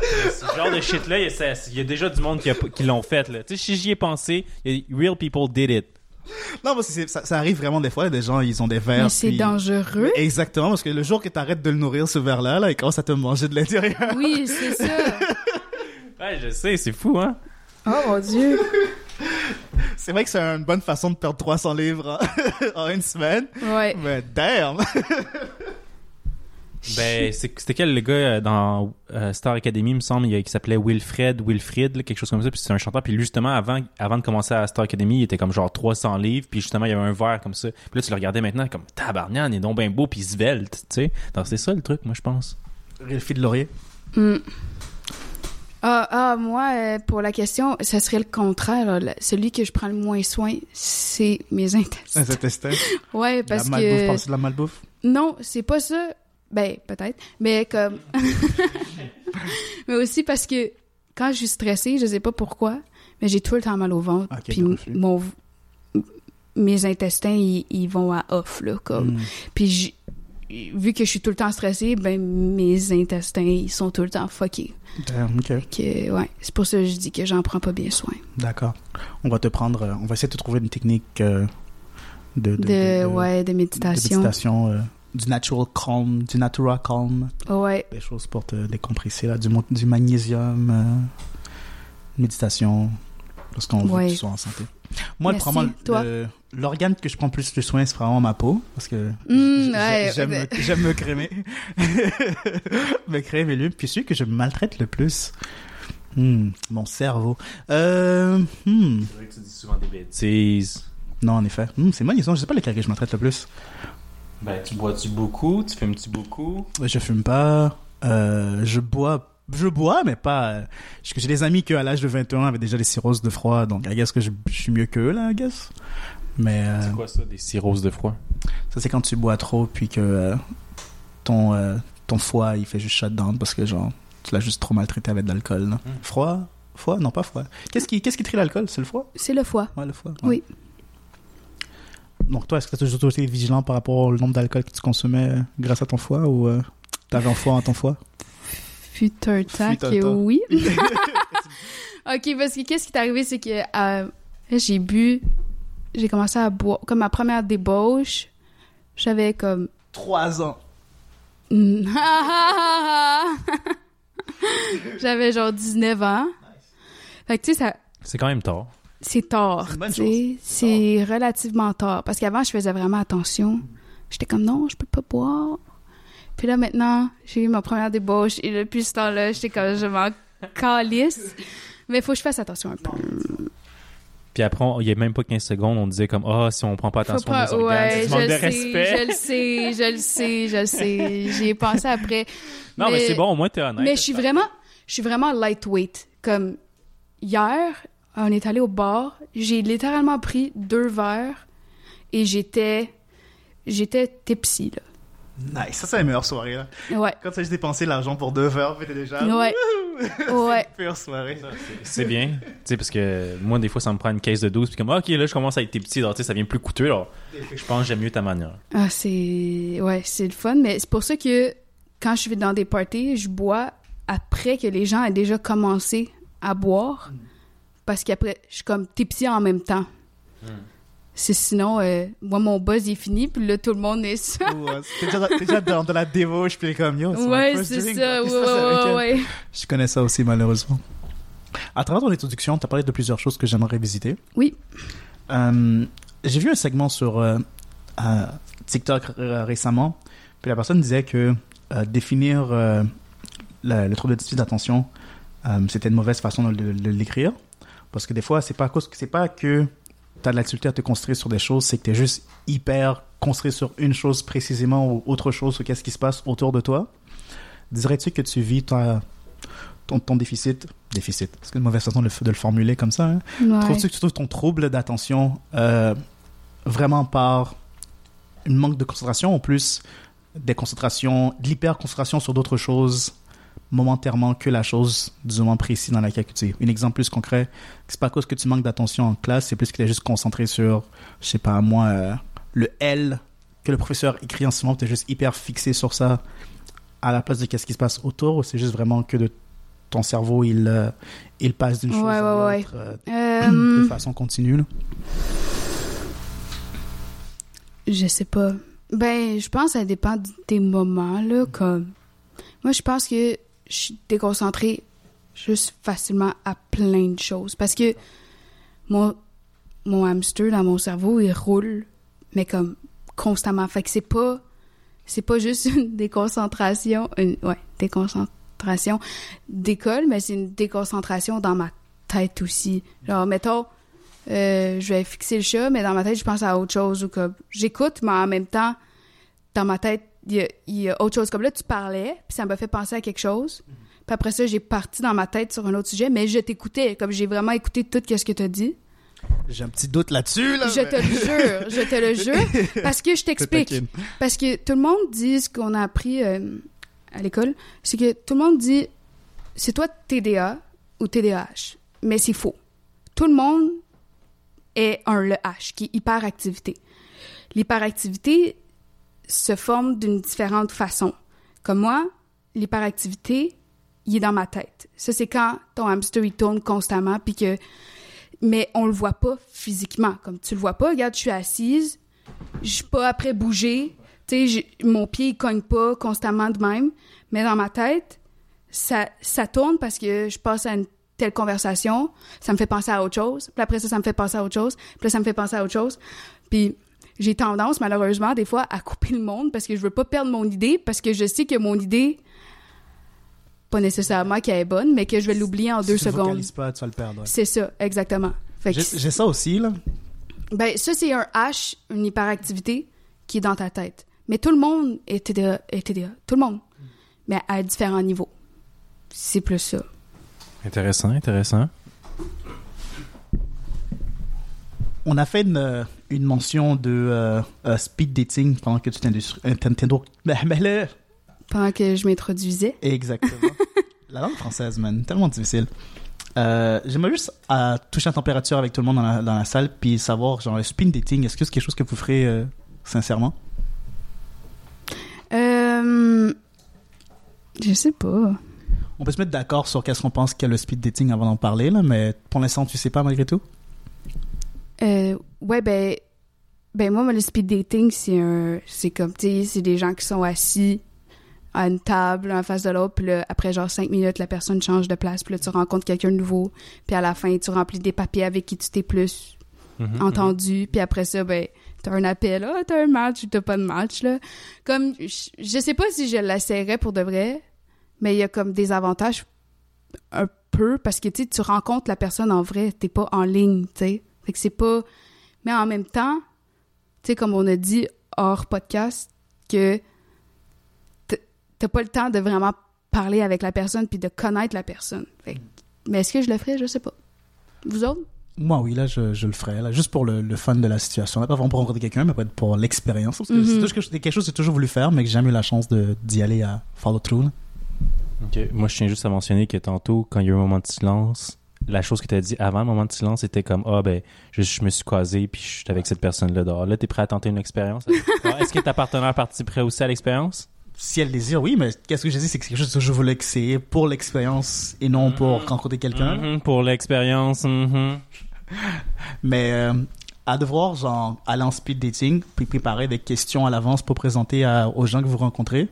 Ce genre de shit-là, il y, a- ça- il y a déjà du monde qui, a- qui l'ont fait, là. Tu sais, si j'y ai pensé, il y a- real people did it. Non, parce que ça, ça arrive vraiment des fois, des gens, ils ont des verres. Mais c'est puis- dangereux. Exactement, parce que le jour que t'arrêtes de le nourrir, ce verre-là, là, il commence à te manger de l'intérieur. Oui, c'est ça. Ouais, je sais, c'est fou, hein? Oh mon dieu. C'est vrai que c'est une bonne façon de perdre 300 livres en, une semaine, Ouais. mais damn! Ben, c'est- c'était quel le gars euh, dans euh, Star Academy, il me semble, il, qui s'appelait Wilfred, Wilfried, là, quelque chose comme ça, puis c'est un chanteur, puis lui, justement, avant, avant de commencer à Star Academy, il était comme genre 300 livres, puis justement, il y avait un verre comme ça. Puis là, tu le regardais maintenant, comme tabarnan, il est donc bien beau, puis il se velte, tu sais. Donc, c'est ça le truc, moi, je pense. Réfi de laurier. Hmm. Ah, ah, moi, euh, pour la question, ça serait le contraire. Celui que je prends le moins soin, c'est mes intestins. Un intestin. Ouais, parce la malbouffe, que... parles-tu de la malbouffe? Non, c'est pas ça. Ben, peut-être. Mais comme... mais aussi parce que quand je suis stressée, je sais pas pourquoi, mais j'ai tout le temps mal au ventre. Puis mon... Mes intestins, ils, ils vont à off, là, comme... Mm. Puis vu que je suis tout le temps stressée, ben mes intestins, ils sont tout le temps fuckés. Damn. Que, ouais, c'est pour ça que je dis que j'en prends pas bien soin. D'accord. On va te prendre, euh, on va essayer de trouver une technique euh, de, De, de- ouais, de méditation. méditation, euh, du natural calm, du natural calm, Ouais, des choses pour te décompresser, là, du, du magnésium, euh, méditation. lorsqu'on veut Ouais. que tu sois en santé. Moi, le Merci. vraiment, Toi? le- l'organe que je prends plus de soin, c'est vraiment ma peau. Parce que Mm, ouais, j'aime ouais. me- j'aime me crémer. me crémer lui. Puis celui que je maltraite le plus, hmm, mon cerveau. Euh, hmm, C'est vrai que tu dis souvent des bêtises. non, en effet. Hmm, c'est moi, disons, je sais pas lequel que je maltraite le plus. Ben, tu bois-tu beaucoup? Tu fumes-tu beaucoup? Je fume pas. euh, je bois. Je bois, mais pas. euh, parce que j'ai des amis qui, à l'âge de 21, avaient déjà des cirrhoses de froid. Donc, I guess que je, je suis mieux qu'eux, là, I guess. Mais euh, C'est quoi ça, des cirrhoses de froid? ça, c'est quand tu bois trop, puis que euh, ton, euh, ton foie, il fait juste shutdown parce que, genre, tu l'as juste trop maltraité avec de l'alcool. Hmm. Froid Foie? Non, pas froid. Qu'est-ce qui, qu'est-ce qui trie l'alcool? C'est le foie? C'est le foie. Ouais, le foie. ouais. Oui. Donc, toi, est-ce que tu as toujours été vigilant par rapport au nombre d'alcool que tu consommais euh, grâce à ton foie ou euh, t'avais un foie en ton foie? Fut un temps que oui. ok, parce que qu'est-ce qui est arrivé, c'est que euh, j'ai bu, j'ai commencé à boire, comme ma première débauche, j'avais comme... Trois ans. j'avais genre 19 ans. Fait que tu sais, ça, C'est quand même tard. c'est tard. C'est une bonne tu sais. C'est relativement tard. Parce qu'avant, je faisais vraiment attention. J'étais comme non, je peux pas boire. Puis là, maintenant, j'ai eu ma première débauche. Et depuis ce temps-là, j'étais comme je m'en calisse. Mais il faut que je fasse attention un peu. Puis après, on- il y a même pas 15 secondes, on disait comme, ah, si on prend pas attention pas- nos organes, ouais, manque de sais, respect. je le sais, je le sais, je le sais. J'y ai pensé après. Non, mais, Mais- c'est bon, au moins t'es honnête. Mais je suis vraiment, je suis vraiment lightweight. Comme hier, on est allé au bar, j'ai littéralement pris deux verres et j'étais, j'étais tipsy là. Nice. Ça, c'est la meilleure soirée, là. Ouais, Quand tu as juste dépensé l'argent pour deux verres, puis t'es déjà. ouais, ouais. Pire soirée. C'est bien. Tu sais, parce que moi, des fois, ça me prend une caisse de 12, puis comme, ah, ok, là, je commence à être petit, alors, tu sais, ça devient plus coûteux, alors. Je pense que j'aime mieux ta manière. Ah, c'est, ouais, c'est le fun. Mais c'est pour ça que quand je vais dans des parties, je bois après que les gens aient déjà commencé à boire, parce qu'après, je suis comme tipsy en même temps. C'est sinon, euh, moi, mon buzz est fini, puis là, tout le monde est ça. Ouais, T'es déjà, dans de la débauche, puis comme yo. Ouais, c'est ça. Ouais, c'est? ouais, ouais, ouais. Je connais ça aussi, malheureusement. À travers ton introduction, tu as parlé de plusieurs choses que j'aimerais visiter. Oui. Euh, J'ai vu un segment sur euh, TikTok récemment, puis la personne disait que définir le, le trouble de déficit d'attention, c'était une mauvaise façon de, de- de l'écrire. Parce que des fois, c'est pas, c'est pas que tu as de la difficulté à te construire sur des choses, c'est que tu es juste hyper construit sur une chose précisément ou autre chose ou qu'est-ce qui se passe autour de toi. Dirais-tu que tu vis ta- ton, ton déficit Déficit, c'est une mauvaise façon de, le- de le formuler comme ça. hein? Ouais. Trouves-tu que tu trouves ton trouble d'attention euh, vraiment par une manque de concentration ou plus des concentrations, de l'hyper-concentration sur d'autres choses? Momentairement que la chose du moment précis dans laquelle tu es. Un exemple plus concret, c'est pas à cause que tu manques d'attention en classe, c'est plus que tu es juste concentré sur, je sais pas moi, euh, le L que le professeur écrit en ce moment, tu es juste hyper fixé sur ça à la place de qu'est-ce qui se passe autour, ou c'est juste vraiment que de ton cerveau, il, euh, il passe d'une chose Ouais, à l'autre euh, Euh, de façon continue. là? Je sais pas. Ben, je pense que ça dépend des moments, là, comme... Moi, je pense que je suis déconcentrée juste facilement à plein de choses. Parce que mon, mon hamster dans mon cerveau, il roule, mais comme constamment. Fait que c'est pas... Juste une déconcentration... Une, ouais, déconcentration d'école, mais c'est une déconcentration dans ma tête aussi. Genre, mettons... Euh, je vais fixer le chat, mais dans ma tête, je pense à autre chose. Ou j'écoute, mais en même temps, dans ma tête, il y a, il y a autre chose. Comme là, tu parlais, puis ça m'a fait penser à quelque chose. Puis après ça, j'ai parti dans ma tête sur un autre sujet, mais je t'écoutais. Comme j'ai vraiment écouté tout ce que tu as dit. J'ai un petit doute là-dessus. Là, Je te le jure, je te le jure. Parce que je t'explique. Parce que tout le monde dit ce qu'on a appris euh, à l'école, c'est que tout le monde dit c'est toi TDA ou TDAH, mais c'est faux. Tout le monde est un le H, qui est hyperactivité. L'hyperactivité se forme d'une différente façon. Comme moi, l'hyperactivité, il est dans ma tête. Ça, c'est quand ton hamster, il tourne constamment, puis que... Mais on le voit pas physiquement. Comme tu le vois pas, regarde, je suis assise, je suis pas après bouger. Tu sais, mon pied, il cogne pas constamment de même. Mais dans ma tête, ça, ça tourne parce que je passe à une telle conversation, ça me fait penser à autre chose. Puis après ça, ça me fait penser à autre chose. Puis là, ça me fait penser à autre chose. Puis j'ai tendance, malheureusement, des fois, à couper le monde parce que je veux pas perdre mon idée, parce que je sais que mon idée, pas nécessairement qu'elle est bonne, mais que je vais l'oublier en Si deux tu secondes. pas, tu vas le perdre. ouais. C'est ça, exactement. J'ai ça aussi, là. ben, ça, c'est un H, une hyperactivité qui est dans ta tête. Mais tout le monde est TDA, est TDA. Tout le monde. Mais à différents niveaux. C'est plus ça. Intéressant, intéressant. On a fait une, euh, une mention de euh, euh, speed dating pendant que tu Nintendo. Ben, ben Pendant que je m'introduisais. Exactement. la langue française, man, tellement difficile. Euh, J'aimerais juste euh, toucher la température avec tout le monde dans la, dans la salle, puis savoir, genre, le speed dating, est-ce que c'est quelque chose que vous ferez euh, sincèrement? Euh, je sais pas. On peut se mettre d'accord sur qu'est-ce qu'on pense qu'est le speed dating avant d'en parler, là, mais pour l'instant, tu sais pas malgré tout? Euh, ouais, ben, ben moi, le speed dating, c'est un, c'est comme, tu sais, c'est des gens qui sont assis à une table, en face de l'autre, puis là, après genre cinq minutes, la personne change de place, puis là, tu rencontres quelqu'un de nouveau, puis à la fin, tu remplis des papiers avec qui tu t'es plus Mhm, entendu, puis après ça, ben, t'as un appel, ah, t'as un match ou t'as pas de match, là. Comme, je, je sais pas si je l'essayerais pour de vrai, mais il y a comme des avantages un peu, parce que, tu sais, tu rencontres la personne en vrai, t'es pas en ligne, tu sais. Fait que c'est pas... Mais en même temps, tu sais, comme on a dit hors podcast, que t'as pas le temps de vraiment parler avec la personne puis de connaître la personne. Fait que- mais est-ce que je le ferais? Je sais pas. Vous autres? Moi, oui, là, je, je le ferais, là, juste pour le, le fun de la situation. Là, pas vraiment pour rencontrer quelqu'un, mais pour l'expérience. Parce que c'est toujours quelque- chose que j'ai toujours voulu faire, mais que j'ai jamais eu la chance de- d'y aller à follow through. là. Moi, je tiens juste à mentionner que tantôt, quand il y a eu un moment de silence, la chose que tu as dit avant le moment de silence, c'était comme Ah, ben, je, je me suis croisé, puis je suis avec cette personne-là dehors. Là, t'es prêt à tenter une expérience? Ah, Est-ce que ta partenaire participerait aussi à l'expérience? Si elle désire, oui, mais qu'est-ce que j'ai dit, c'est que c'est quelque chose que je voulais essayer pour l'expérience et non pour Mhm. rencontrer quelqu'un. Mhm, pour l'expérience. mhm. Mais euh, à devoir, genre, aller en speed dating, puis préparer des questions à l'avance pour présenter à- aux gens que vous rencontrez,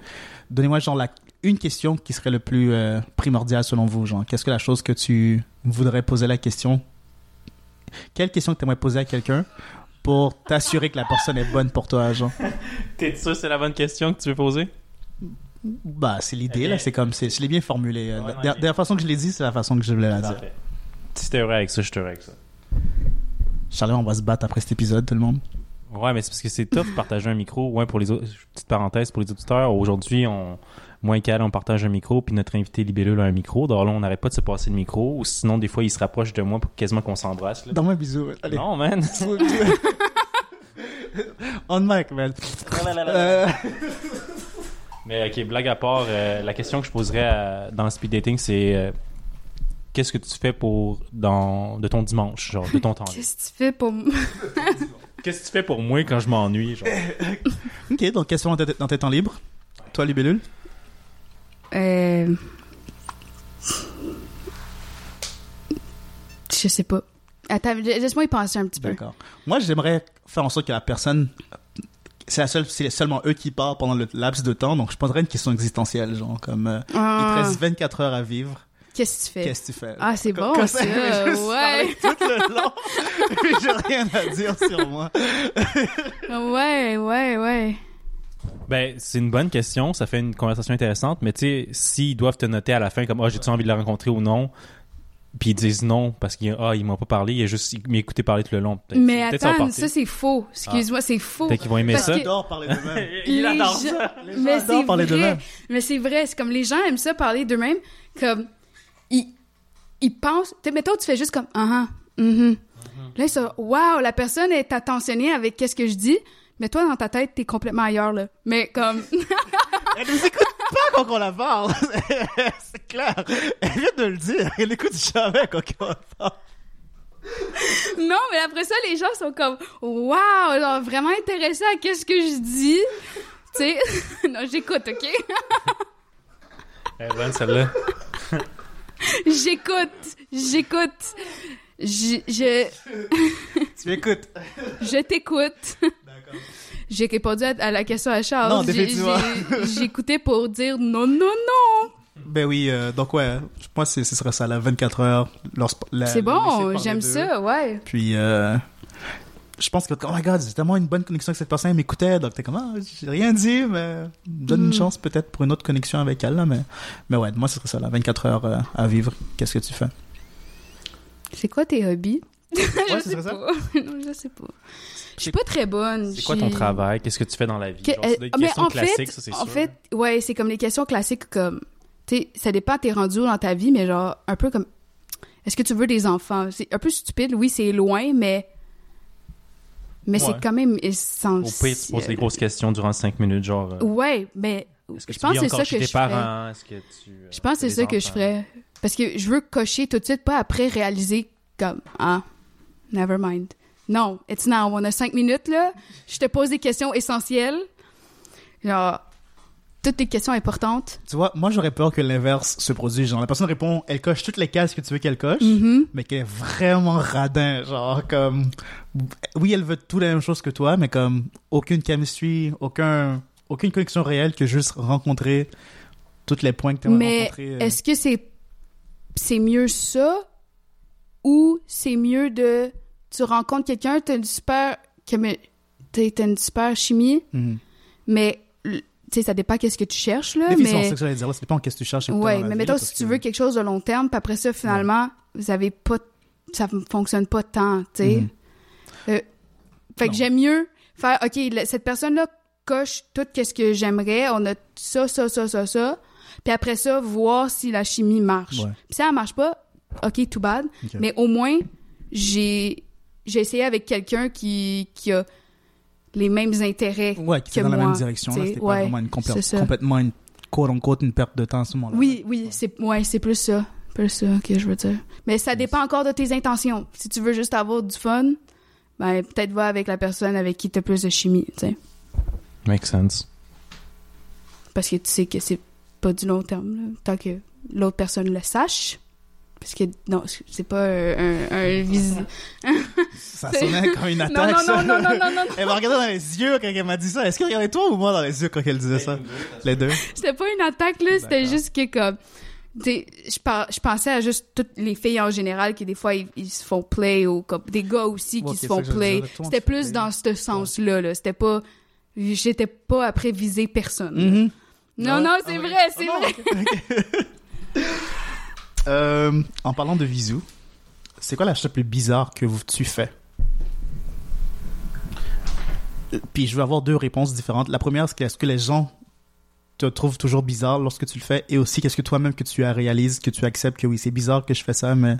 donnez-moi, genre, la, une question qui serait le plus euh, primordiale selon vous, genre. Qu'est-ce que la chose que tu voudrais poser la question? Quelle question que tu aimerais poser à quelqu'un pour t'assurer que la personne est bonne pour toi, genre? T'es sûr que c'est la bonne question que tu veux poser? Bah, c'est l'idée, là, c'est comme, c'est, je l'ai bien formulé. euh, Ouais, de, la façon que je l'ai dit, c'est la façon que je voulais la dire. Parfait. Si t'es heureux avec ça, je heureux avec ça. Charlie, on va se battre après cet épisode, tout le monde. Ouais, mais c'est parce que c'est tough de partager un micro. Ouais, pour les autres, petite parenthèse pour les auditeurs. Aujourd'hui, on, moi et Cal, on partage un micro, puis notre invité Libellule a un micro. Donc là, on n'arrête pas de se passer le micro. Ou sinon, des fois, il se rapproche de moi pour quasiment qu'on s'embrasse. là. Donne-moi un bisou. Allez. Non, man. On mic, man. Euh, mais ok, blague à part, euh, la question que je poserais à- dans le speed dating, c'est euh, qu'est-ce que tu fais pour dans de ton dimanche, genre de ton temps libre? Qu'est-ce que tu fais pour... m- Qu'est-ce que tu fais pour moi quand je m'ennuie, genre? ok, donc question dans tes, dans tes temps libres. Toi, Libellule? Euh... Je sais pas. Attends, laisse-moi y penser un petit peu. D'accord. Moi, j'aimerais faire en sorte que la personne. C'est la seule, c'est seulement eux qui parlent pendant le laps de temps, donc je poserais une question existentielle, genre comme euh, il te Ah, reste 24 heures à vivre, Qu'est-ce que tu fais? qu'est-ce que tu fais? Ah, c'est bon, je suis ouais. tout le long, puis j'ai rien à dire sur moi. Ouais, ouais, ouais. Ben, c'est une bonne question. Ça fait une conversation intéressante. Mais tu sais, s'ils doivent te noter à la fin comme Ah, j'ai-tu envie de la rencontrer ou non, puis ils disent non parce qu'ils ah, ils m'ont pas parlé, il a juste il m'a écouté parler tout le long. Mais attends, ça c'est faux. Excuse-moi, c'est faux. Peut-être qu'ils vont aimer Parce ça. que- J'adore parler d'eux-mêmes. Il adore gens- ça. Les gens Mais adorent parler d'eux-mêmes. Mais c'est vrai, c'est comme les gens aiment ça parler d'eux-mêmes, comme ils, ils pensent. Tu sais, mettons, tu fais juste comme ah ah, mhm. Là, ça, wow, la personne est attentionnée avec qu'est-ce que je dis, mais toi dans ta tête t'es complètement ailleurs là. Mais comme Elle nous écoute pas quand on la parle. c'est clair. Elle vient de le dire. Elle écoute jamais quand on la parle. non, mais après ça les gens sont comme wow, genre vraiment intéressés à qu'est-ce que je dis? Tu sais, non, j'écoute, ok? Elle est bonne celle-là. J'écoute, j'écoute. Je, je, Tu m'écoutes. je t'écoute. J'ai répondu à, à la question à Charles. Non, définitivement. J'écoutais pour dire non, non, non. Ben oui, euh, donc ouais, moi c'est ce serait ça, la 24 heures. C'est bon, j'aime ça, ouais. Puis euh, je pense que, oh my god, j'ai tellement une bonne connexion avec cette personne, elle m'écoutait, donc t'es comme, ah, j'ai rien dit, mais donne une Mm. chance peut-être pour une autre connexion avec elle, là, mais, mais ouais, moi ce serait ça, la 24 heures euh, à vivre. Qu'est-ce que tu fais? C'est quoi tes hobbies? Ouais, je ce sais serait ça? pas. non, je sais pas. Je suis pas très bonne. C'est quoi ton travail? Qu'est-ce que tu fais dans la vie? Que- Genre, des euh, mais questions en classiques, fait, ça, c'est en sûr. fait, ouais, c'est comme les questions classiques comme, tu sais, ça dépend t'es rendu où dans ta vie, mais genre un peu comme, est-ce que tu veux des enfants? C'est un peu stupide, oui, c'est loin, mais mais Ouais. c'est quand même Au essentiel. pire, tu poses des grosses questions durant 5 minutes, genre... euh, Ouais, mais je pense que c'est ça que je ferais. euh, Je pense que c'est ça que je ferais. Parce que je veux cocher tout de suite, pas après réaliser comme Ah, never mind. Non, it's now. On a cinq minutes là. Je te pose des questions essentielles. Genre, toutes les questions importantes. Tu vois, moi j'aurais peur que l'inverse se produise. Genre, la personne répond, elle coche toutes les cases que tu veux qu'elle coche, Mhm. mais qu'elle est vraiment radin. Genre, comme, oui, elle veut tout la même chose que toi, mais comme, aucune chemistry, aucun, aucune connexion réelle que juste rencontrer toutes les points que tu aimerais Mais euh. est-ce que c'est c'est mieux ça ou c'est mieux de tu rencontres quelqu'un, t'as une super t'as une super chimie, Mhm. mais tu sais ça dépend qu'est-ce que tu cherches là, mais ça que j'allais dire. là, Ça dépend qu'est-ce que tu cherches. Ouais, la mais mettons si tu veux quelque chose de long terme, puis après ça finalement, vous avez pas ça fonctionne pas tant, tu sais. Mhm. Euh, fait que j'aime mieux faire OK, cette personne là coche tout qu'est-ce que j'aimerais, on a ça ça ça ça ça, puis après ça voir si la chimie marche. Ouais. Puis si elle marche pas, OK, too bad, mais au moins j'ai j'ai essayé avec quelqu'un qui qui a les mêmes intérêts. Ouais, qui que est dans la même direction. Là, c'était pas vraiment une complètement une quote unquote une perte de temps à ce moment-là. Oui, oui, c'est ouais, c'est plus ça, plus ça que je veux dire. Mais ça dépend encore de tes intentions. Si tu veux juste avoir du fun, ben peut-être va avec la personne avec qui tu as plus de chimie, tu sais, Make sense. parce que tu sais que c'est pas du long terme là, tant que l'autre personne le sache. Parce que non, c'est pas un, un, un visi- Ça sonnait comme une attaque. non, non, non, non, non, non, Elle m'a regardé dans les yeux quand elle m'a dit ça. Est-ce qu'elle regardait toi ou moi dans les yeux quand elle disait ça? Les deux. C'était pas une attaque, là. C'était juste que, comme. Je, par- je pensais à juste toutes les filles en général qui, des fois, ils, ils se font play ou comme des gars aussi qui se font play. C'était plus play. dans ce sens-là, là. C'était pas. J'étais pas après viser personne. Mhm. Non, non, Ah c'est ouais. vrai, c'est Ah non, vrai. Euh, en parlant de visous, c'est quoi la chose la plus bizarre que tu fais? Puis je veux avoir deux réponses différentes. La première, c'est est-ce que les gens te trouvent toujours bizarre lorsque tu le fais? Et aussi, qu'est-ce que toi-même que tu réalises, que tu acceptes que oui, c'est bizarre que je fais ça, mais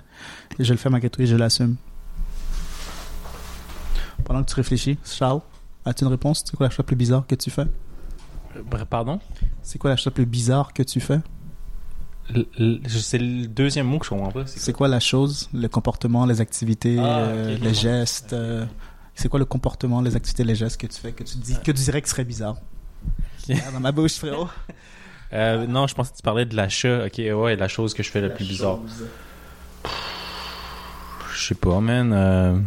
je le fais malgré tout et je l'assume. Pendant que tu réfléchis, Charles, as-tu une réponse? C'est quoi la chose la plus bizarre que tu fais? Euh, Pardon? C'est quoi la chose la plus bizarre que tu fais? C'est le deuxième mot que je comprends pas. C'est C'est quoi la chose, le comportement, les activités, Ah, euh, les gestes euh, C'est quoi le comportement, les activités, les gestes que tu fais, que tu dis, que tu dirais que serait bizarre? Dans ma bouche, frérot. Euh, non, je pensais que tu parlais de l'achat. Ok, ouais, la chose que je fais la, plus bizarre. Je sais pas, man. Euh...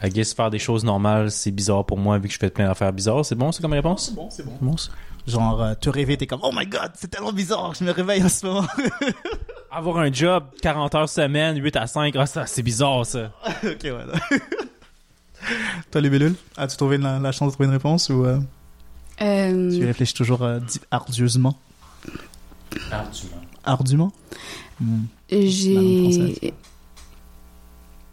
I guess faire des choses normales, c'est bizarre pour moi vu que je fais plein d'affaires bizarres. C'est bon, c'est comme réponse? bon, c'est bon. Bon, ça. Genre, euh, te réveiller, t'es comme, oh my god, c'est tellement bizarre, je me réveille en ce moment. Avoir un job 40 heures semaine, 8 à 5, ah, ça, c'est bizarre ça. ok, voilà. Toi, les bellules, as-tu trouvé la, la chance de trouver une réponse ou euh, Euh, tu réfléchis toujours euh, di- ardieusement Ardument Hmm. j'ai.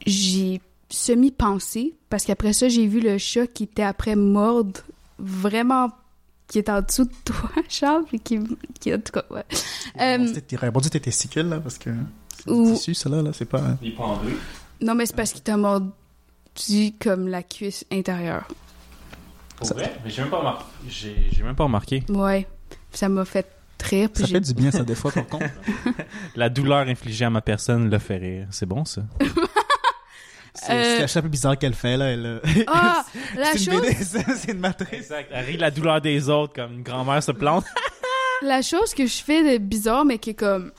J'ai semi-pensé, parce qu'après ça, j'ai vu le chat qui était après mordre vraiment. Qui est en dessous de toi, Charles, puis qui. qui en tout cas, ouais. Euh, répondu tes testicules, là, parce que c'est Ou- tissu, ça, là, là c'est pas... Il pendu. Non, mais c'est parce qu'il t'a mordu comme la cuisse intérieure. Pour Ça- vrai? Mais j'ai même pas remarqué. J'ai même pas remarqué. Ouais. Ça m'a fait rire. puis Ça j'ai- fait du bien, ça, des fois, par contre. La douleur infligée à ma personne le fait rire. C'est bon ça? C'est Euh, la chose la plus bizarre qu'elle fait, là. Elle, euh, Ah, la une chose, c'est une matrice. Exact. Elle rit de la douleur des autres comme une grand-mère se plante. la chose que je fais de bizarre, mais qui est comme.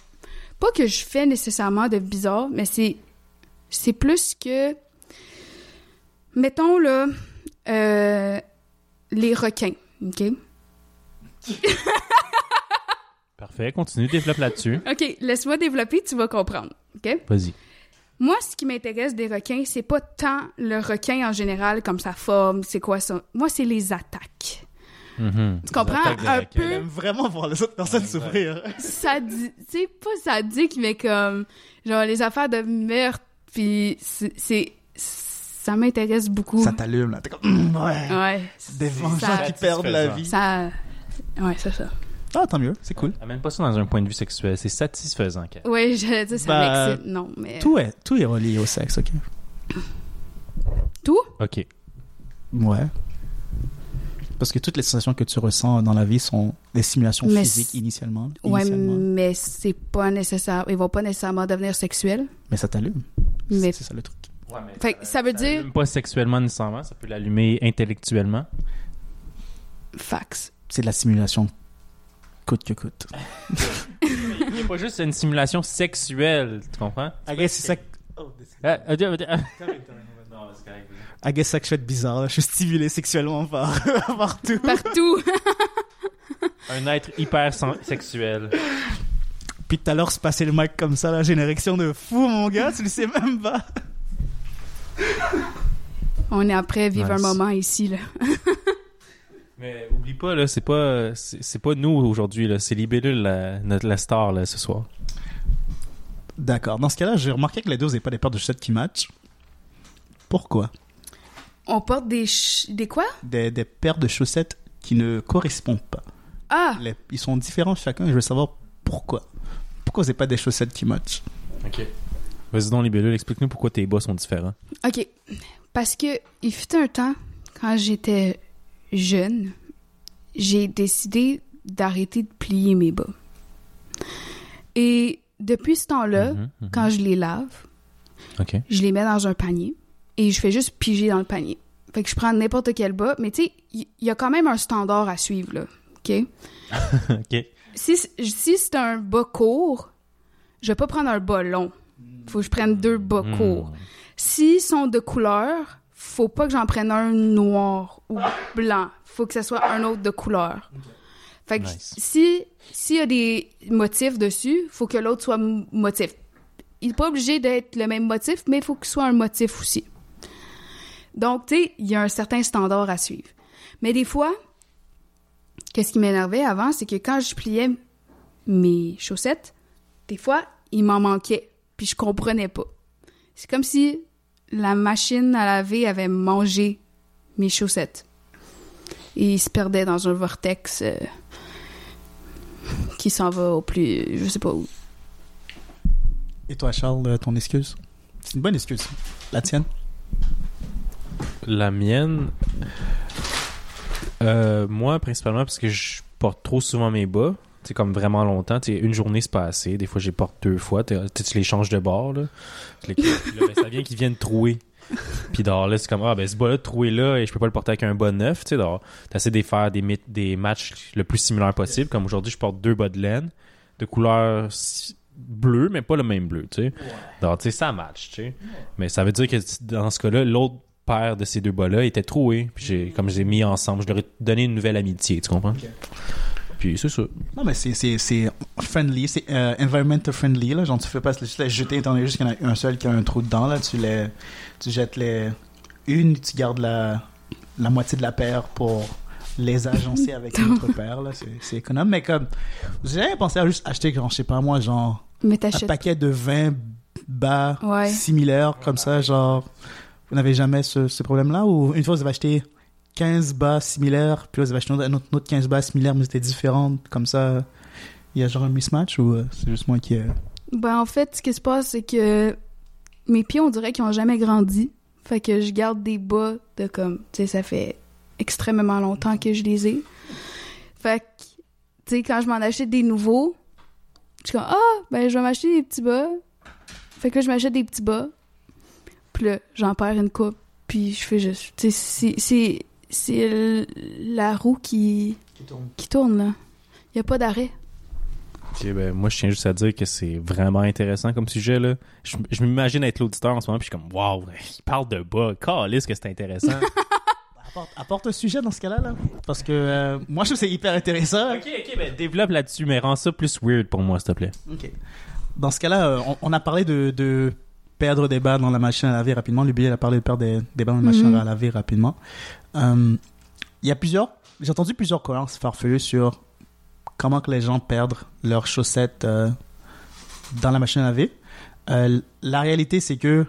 Pas que je fais nécessairement de bizarre, mais c'est. C'est plus que. Mettons, là. euh, les requins, OK? Parfait, continue, développe là-dessus. OK, laisse-moi développer, tu vas comprendre. OK? Vas-y. Moi, ce qui m'intéresse des requins, c'est pas tant le requin en général, comme sa forme, c'est quoi ça. Moi, c'est les attaques. Mhm. Tu comprends? Un requins. peu- Elle aime vraiment voir les autres personnes Ouais, souffrir. Ça dit, tu sais, pas sadique, mais comme, genre, les affaires de meurtre, puis c'est, c'est- ça m'intéresse beaucoup. Ça t'allume, là. T'es comme, Hum, ouais. Ouais. Des Ça- vengeants qui perdent la vie. Ça, ouais, c'est ça. Ah, tant mieux, c'est cool. Amène pas ça dans un point de vue sexuel, c'est satisfaisant. Kat. Ouais, je dis ça Bah, m'excite, non, mais... Tout est, tout est relié au sexe, ok? Tout? Ok. Ouais. Parce que toutes les sensations que tu ressens dans la vie sont des simulations Mais physiques initialement. Ouais, initialement. mais c'est pas nécessaire. Ils vont pas nécessairement devenir sexuels. Mais ça t'allume. Mais C'est ça le truc. Fait que ça veut dire- l'allume pas sexuellement nécessairement, ça peut l'allumer intellectuellement. fax. C'est de la simulation coûte que coûte. Il n'y a pas juste une simulation sexuelle, tu comprends? I guess c'est ça, Ah, ah, ah, ah. Non, c'est correct. I guess ça que je fais de bizarre. là. Je suis stimulé sexuellement par, partout. Partout. Un être hyper sexuel. Puis tout à l'heure, se passer le mic comme ça, là, j'ai une érection de fou, mon gars, tu le sais même pas. On est après vivre Nice. un moment ici, là. Mais oublie pas, là, c'est pas, c'est pas nous aujourd'hui, là, c'est Libellule, la, notre, la star, là, ce soir. D'accord. Dans ce cas-là, j'ai remarqué que les deux, vous n'avez pas des paires de chaussettes qui matchent. Pourquoi? On porte des... ch- Des quoi? des, des paires de chaussettes qui ne correspondent pas. Ah! Les- ils sont différents chacun et je veux savoir pourquoi. Pourquoi vous n'avez pas des chaussettes qui matchent? Ok. Vas-y donc, Libellule, explique-nous pourquoi tes bas sont différents. OK. Parce que il fut un temps, quand j'étais jeune, j'ai décidé d'arrêter de plier mes bas. Et depuis ce temps-là, Mhm, mhm. quand je les lave, je les mets dans un panier et je fais juste piger dans le panier. Fait que je prends n'importe quel bas, mais tu sais, il y, y a quand même un standard à suivre, là. OK? ok. Si, si c'est un bas court, je vais pas prendre un bas long. Faut que je prenne deux bas Hmm. courts. S'ils sont de couleur, faut pas que j'en prenne un noir ou blanc. Faut que ce soit un autre de couleur. Fait que Nice. si s'il y a des motifs dessus, faut que l'autre soit motif. Il n'est pas obligé d'être le même motif, mais il faut qu'il soit un motif aussi. Donc, tu sais, il y a un certain standard à suivre. Mais des fois, qu'est-ce qui m'énervait avant, c'est que quand je pliais mes chaussettes, des fois, il m'en manquait, puis je comprenais pas. C'est comme si la machine à laver avait mangé mes chaussettes. Et il se perdait dans un vortex euh, qui s'en va au plus... je sais pas où. Et toi, Charles, euh, ton excuse? C'est une bonne excuse. La tienne? La mienne, euh, moi, principalement, parce que je porte trop souvent mes bas. C'est comme vraiment longtemps. Tu sais, une journée, c'est pas assez. Des fois, je les porte deux fois. Tu les changes de bord. Là. Les- ben, ça vient qu'ils viennent trouer. Puis dehors, là, c'est comme, ah, ben, ce bas-là, troué là, et je peux pas le porter avec un bas neuf. Tu sais, t'essaies de faire des, matchs le plus similaire possible. Comme aujourd'hui, je porte deux bas de laine de couleur bleue, mais pas le même bleu, tu sais. Donc, tu sais, ça match, tu sais. Mais ça veut dire que dans ce cas-là, l'autre paire de ces deux bas-là était troué. Puis j'ai, comme je les ai mis ensemble, je leur ai donné une nouvelle amitié, tu comprends? Puis c'est ça. Non, mais c'est, c'est, c'est friendly, c'est euh, environmental friendly. Là. Genre, tu fais pas juste les jeter étant donné juste qu'il y en a un seul qui a un trou dedans. Là. Tu, les, tu jettes les une, tu gardes la, la moitié de la paire pour les agencer avec une autre paire. Là. C'est, c'est économe. Mais comme, vous avez jamais pensé à juste acheter, genre, je sais pas moi, genre, Mais un paquet de 20 bas Ouais. similaires comme ça, genre, vous n'avez jamais ce, ce problème-là? Ou une fois vous avez acheté 15 bas similaires, puis là avez acheté un autre, autre 15 bas similaires, mais c'était différent, comme ça, il y a genre un mismatch ou euh, c'est juste moi qui. euh, Ben, en fait, ce qui se passe, c'est que mes pieds, on dirait qu'ils ont jamais grandi. Fait que je garde des bas de comme, tu sais, ça fait extrêmement longtemps que je les ai. Fait que, tu sais, quand je m'en achète des nouveaux, je suis comme, ah, ben, je vais m'acheter des petits bas. Fait que là, je m'achète des petits bas. Puis là, j'en perds une coupe. Puis je fais juste, tu sais, c'est- c'est, la roue qui, qui tourne, là. Il y a pas d'arrêt. Ok, ben, moi, je tiens juste à dire que c'est vraiment intéressant comme sujet. Là. Je, je m'imagine être l'auditeur en ce moment, puis je suis comme, waouh, il parle de bas. Calisse que c'est intéressant. apporte, apporte un sujet dans ce cas-là, là. Parce que euh, moi, je trouve que c'est hyper intéressant. Ok, ok, ben développe là-dessus, mais rends ça plus weird pour moi, s'il te plaît. Ok. Dans ce cas-là, euh, on, on a parlé de, de perdre des balles dans la machine à laver rapidement. Lui, a parlé de perdre des, des balles dans la machine Mhm. à laver rapidement. Euh, Il y a plusieurs... J'ai entendu plusieurs croyances farfelues sur comment que les gens perdent leurs chaussettes euh, dans la machine à laver. Euh, la réalité, c'est que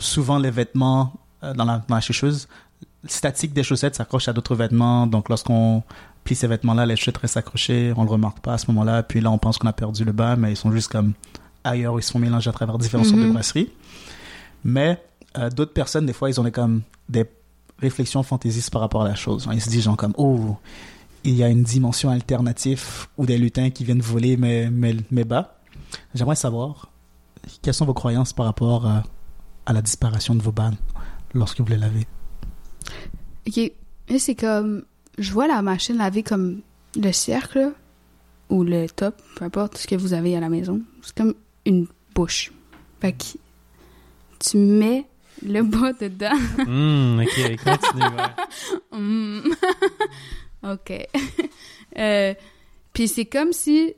souvent les vêtements dans, la, dans la sécheuse, statique des chaussettes s'accroche à d'autres vêtements. Donc lorsqu'on plie ces vêtements-là, les chaussettes restent accrochées, on le remarque pas à ce moment-là. Puis là, on pense qu'on a perdu le bas, mais ils sont juste comme ailleurs, ils se font mélanger à travers différentes sortes de Mhm. brasseries. Mais euh, d'autres personnes, des fois, ils ont des, comme des réflexions fantaisistes par rapport à la chose. Ils se disent genre comme, oh, il y a une dimension alternative ou des lutins qui viennent voler mes, mes, mes bas. J'aimerais savoir quelles sont vos croyances par rapport à, à la disparition de vos balles lorsque vous les lavez? Ok, c'est comme. Je vois la machine laver comme le cercle, ou le top, peu importe ce que vous avez à la maison. C'est comme une bouche. Fait que tu mets le bas dedans. Hum, ok, continue. ouais. Hmm. ok. Euh, Puis c'est comme si.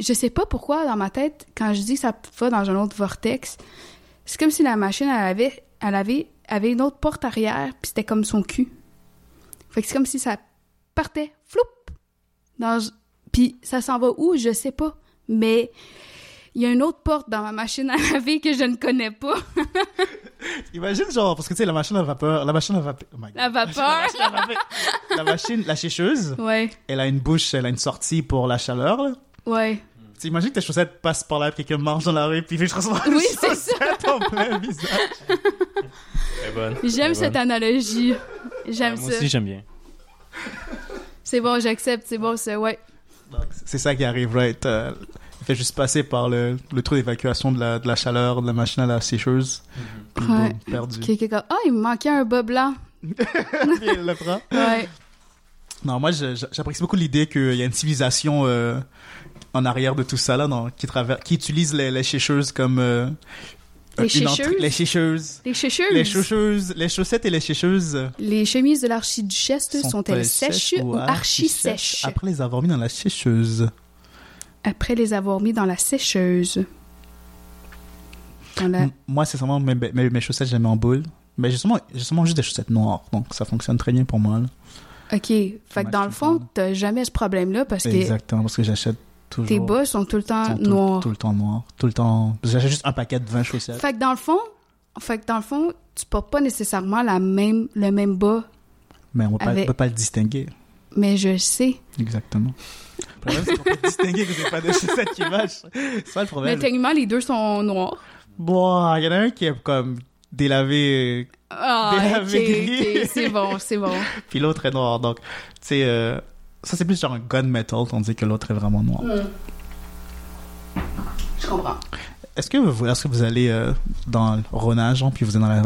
Je sais pas pourquoi, dans ma tête, quand je dis que ça va dans un autre vortex, c'est comme si la machine à laver avait une autre porte arrière, puis c'était comme son cul. Fait que c'est comme si ça partait, floup! Dans... Puis ça s'en va où, je sais pas. Mais il y a une autre porte dans ma machine à laver que je ne connais pas. Imagine genre, parce que tu sais, la machine à vapeur, la machine à vapeur, oh my God. La vapeur. La machine, la machine, la sécheuse, Ouais, elle a une bouche, elle a une sortie pour la chaleur. Là. ouais. Tu imagines que tes chaussettes passent par là, puis quelqu'un marche dans la rue, puis il fait transformer Oui, une c'est ça. chaussette en plein visage. Très bonne. J'aime cette bonne. analogie. J'aime Ouais, Moi ça. aussi, j'aime bien. C'est bon, j'accepte, c'est bon, c'est ouais. Donc, c'est ça qui arrive, right? Euh, fait juste passer par le, le trou d'évacuation de la, de la chaleur de la machine à la sécheuse. Puis Ouais. boum, perdu. Quelqu'un comme, ah, il me manquait un bas blanc. Il le prend. Ouais. Non, moi, j'apprécie beaucoup l'idée qu'il y a une civilisation euh, en arrière de tout ça, là, non, qui, travers, qui utilise les, les sécheuses comme... euh, Les sécheuses? Les sécheuses. Les chausseuses, les chaussettes et les sécheuses Les chemises de l'archiduchesse sont-elles sèches ou archi-sèches? Après les avoir mis dans la sécheuse. Après les avoir mis dans la sécheuse. Dans la- M- Moi, c'est seulement mes, mes, mes chaussettes, je les mets en boule. Mais j'ai seulement, j'ai seulement juste des chaussettes noires, donc ça fonctionne très bien pour moi. là. OK. Fait que dans le fond, t'as jamais ce problème-là parce que Exactement, parce que j'achète toujours... tes bas sont tout le temps noirs. tout le temps noirs. Tout le temps... J'achète juste un paquet de 20 chaussettes. Fait que dans le fond, fait que dans le fond, tu portes pas nécessairement la même, le même bas, Mais on ne Avec- peut pas le distinguer. mais je sais. Exactement. Problème, c'est qu'on peut distinguer que c'est pas des chaussettes qui matchent. C'est ça le Mais problème. techniquement, les deux sont noirs. Bon, il y en a un qui est comme délavé, Ah, Des ok, laveries. ok, c'est bon, c'est bon. puis l'autre est noir. Donc, tu sais, euh, ça c'est plus genre un gunmetal, tandis que l'autre est vraiment noir. Je comprends. Est-ce que vous, est-ce que vous allez euh, dans le Ronage, puis vous êtes dans la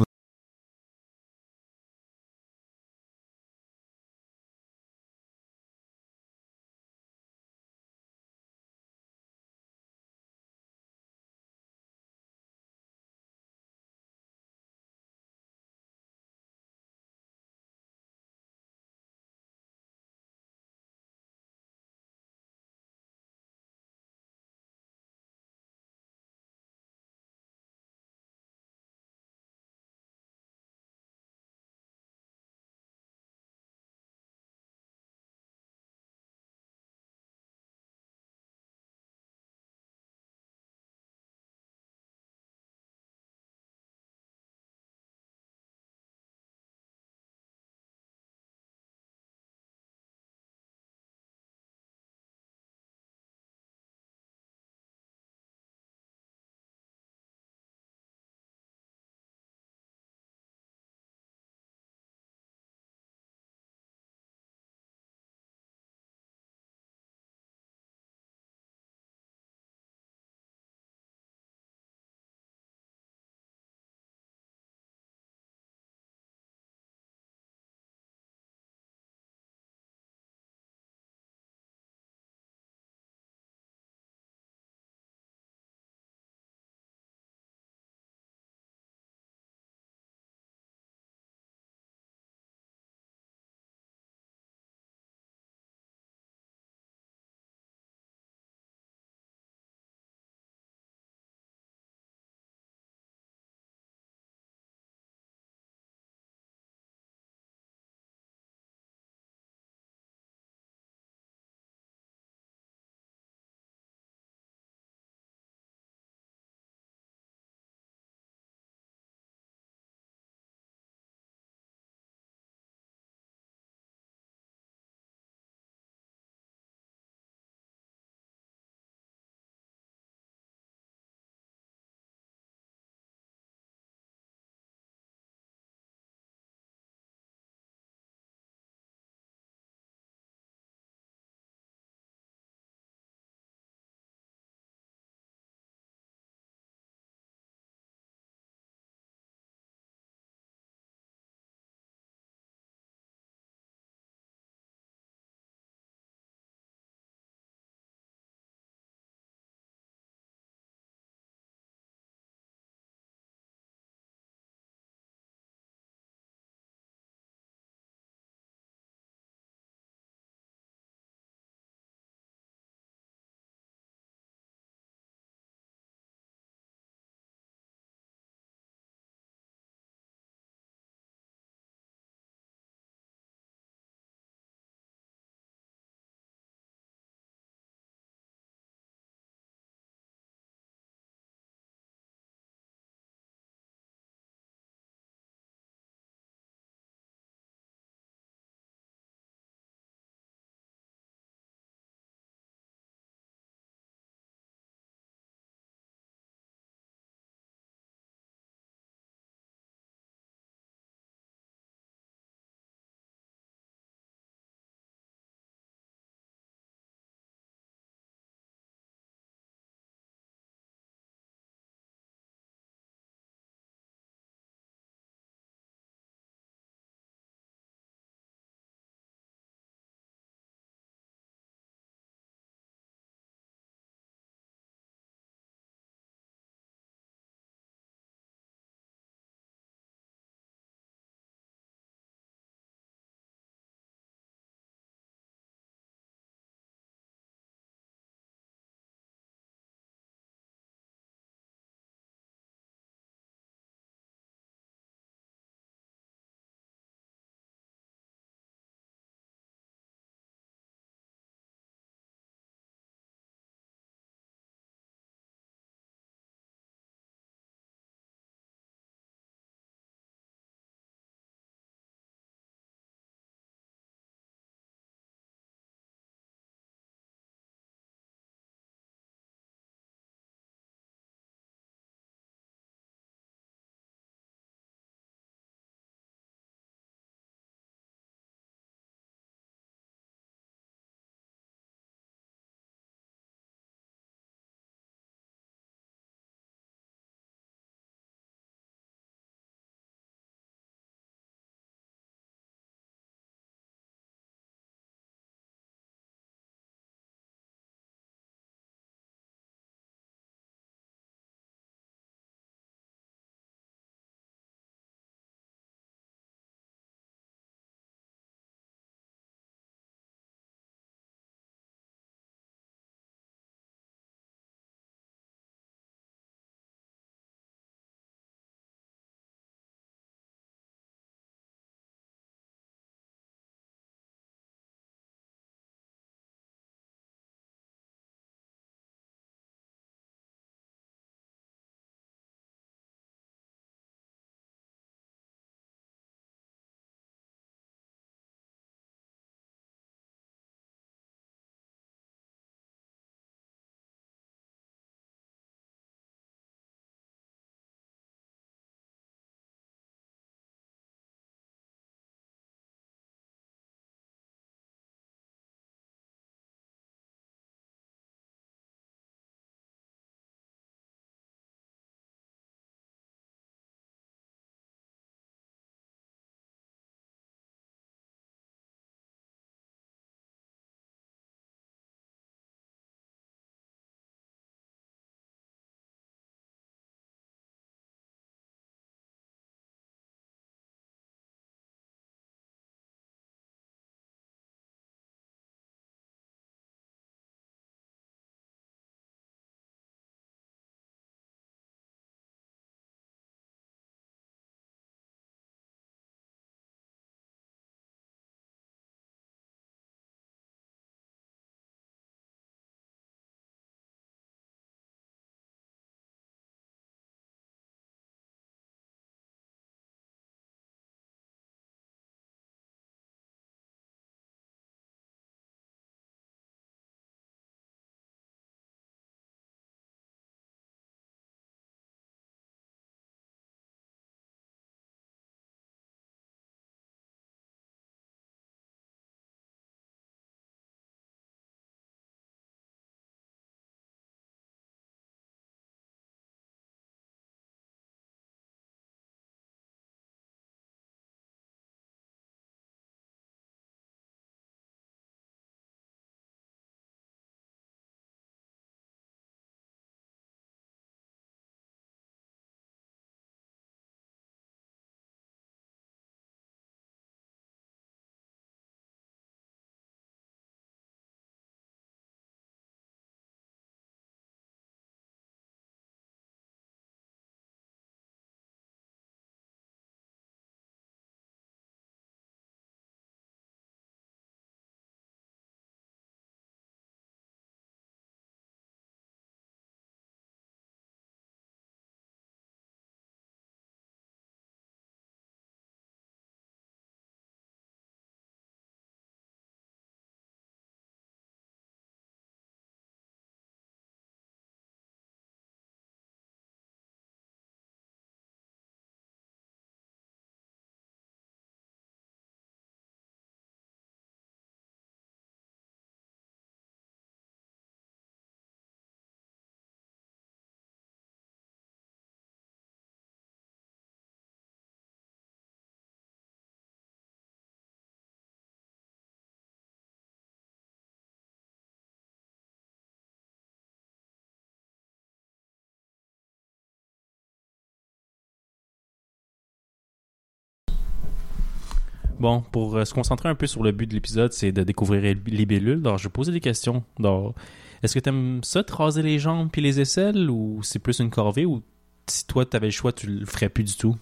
Bon, pour euh, se concentrer un peu sur le but de l'épisode, c'est de découvrir les libellules. Donc, je vais poser des questions. Donc, est-ce que t'aimes ça, te raser les jambes puis les aisselles, ou c'est plus une corvée, ou si toi, t'avais le choix, tu le ferais plus du tout?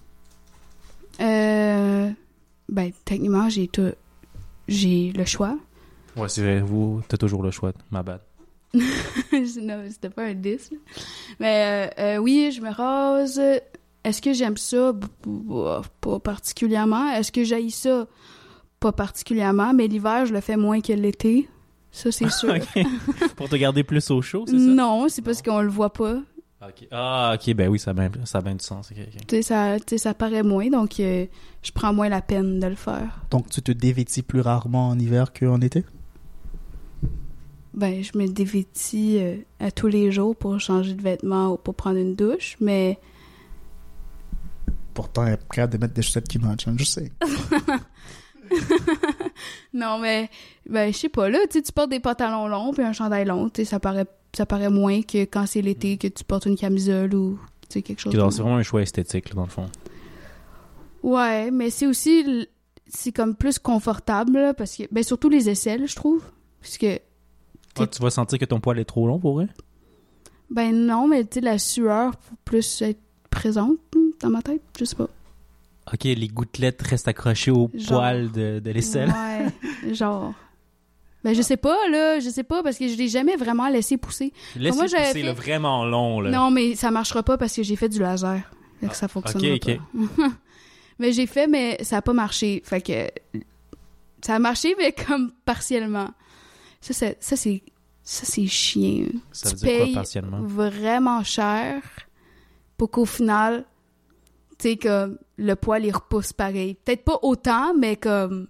Euh, ben, techniquement, j'ai tout... J'ai le choix. Ouais, c'est vrai. Vous, t'as toujours le choix. Ma bad. non, c'était pas un 10. Mais euh, euh, oui, je me rase. Est-ce que j'aime ça? Pas particulièrement. Est-ce que j'haïs ça? Pas particulièrement. Mais l'hiver, je le fais moins que l'été. Ça, c'est sûr. Pour te garder plus au chaud, c'est ça? non, c'est parce qu'on le voit pas. Ah, ok, ben oui, ça a bien, ça a bien du sens. ok, ok. Tu sais, ça, tu sais, ça paraît moins, donc euh, je prends moins la peine de le faire. Donc, tu te dévêtis plus rarement en hiver qu'en été? Ben, je me dévêtis euh, à tous les jours pour changer de vêtements ou pour prendre une douche, mais Pourtant, est capable de mettre des chaussettes qui matchent, je sais. non, mais ben je sais pas là, tu sais, tu portes des pantalons longs puis un chandail long, tu sais, ça paraît ça paraît moins que quand c'est l'été que tu portes une camisole ou tu sais quelque chose. C'est vraiment un choix esthétique, là, dans le fond. Ouais, mais c'est aussi c'est comme plus confortable là, parce que ben surtout les aisselles, je trouve, parce que Ah, tu vas sentir que ton poil est trop long pour vrai? ben non, mais tu sais la sueur pour plus être présente dans ma tête, je sais pas. Ok, les gouttelettes restent accrochées au Genre. poil de, de l'aisselle. Ouais, genre ben je sais pas là, je sais pas parce que je l'ai jamais vraiment laissé pousser. Laissez Moi, pousser, fait- là, vraiment long, là. Non, mais ça marchera pas parce que j'ai fait du laser. Fait que Ah, ça fonctionne ok, ok. pas. mais j'ai fait, mais ça a pas marché. Fait que ça a marché, mais comme partiellement. Ça, c'est ça c'est ça c'est chiant. Ça tu veut dire quoi, partiellement? vraiment cher pour qu'au final, tu sais, comme le poil il repousse pareil. Peut-être pas autant, mais comme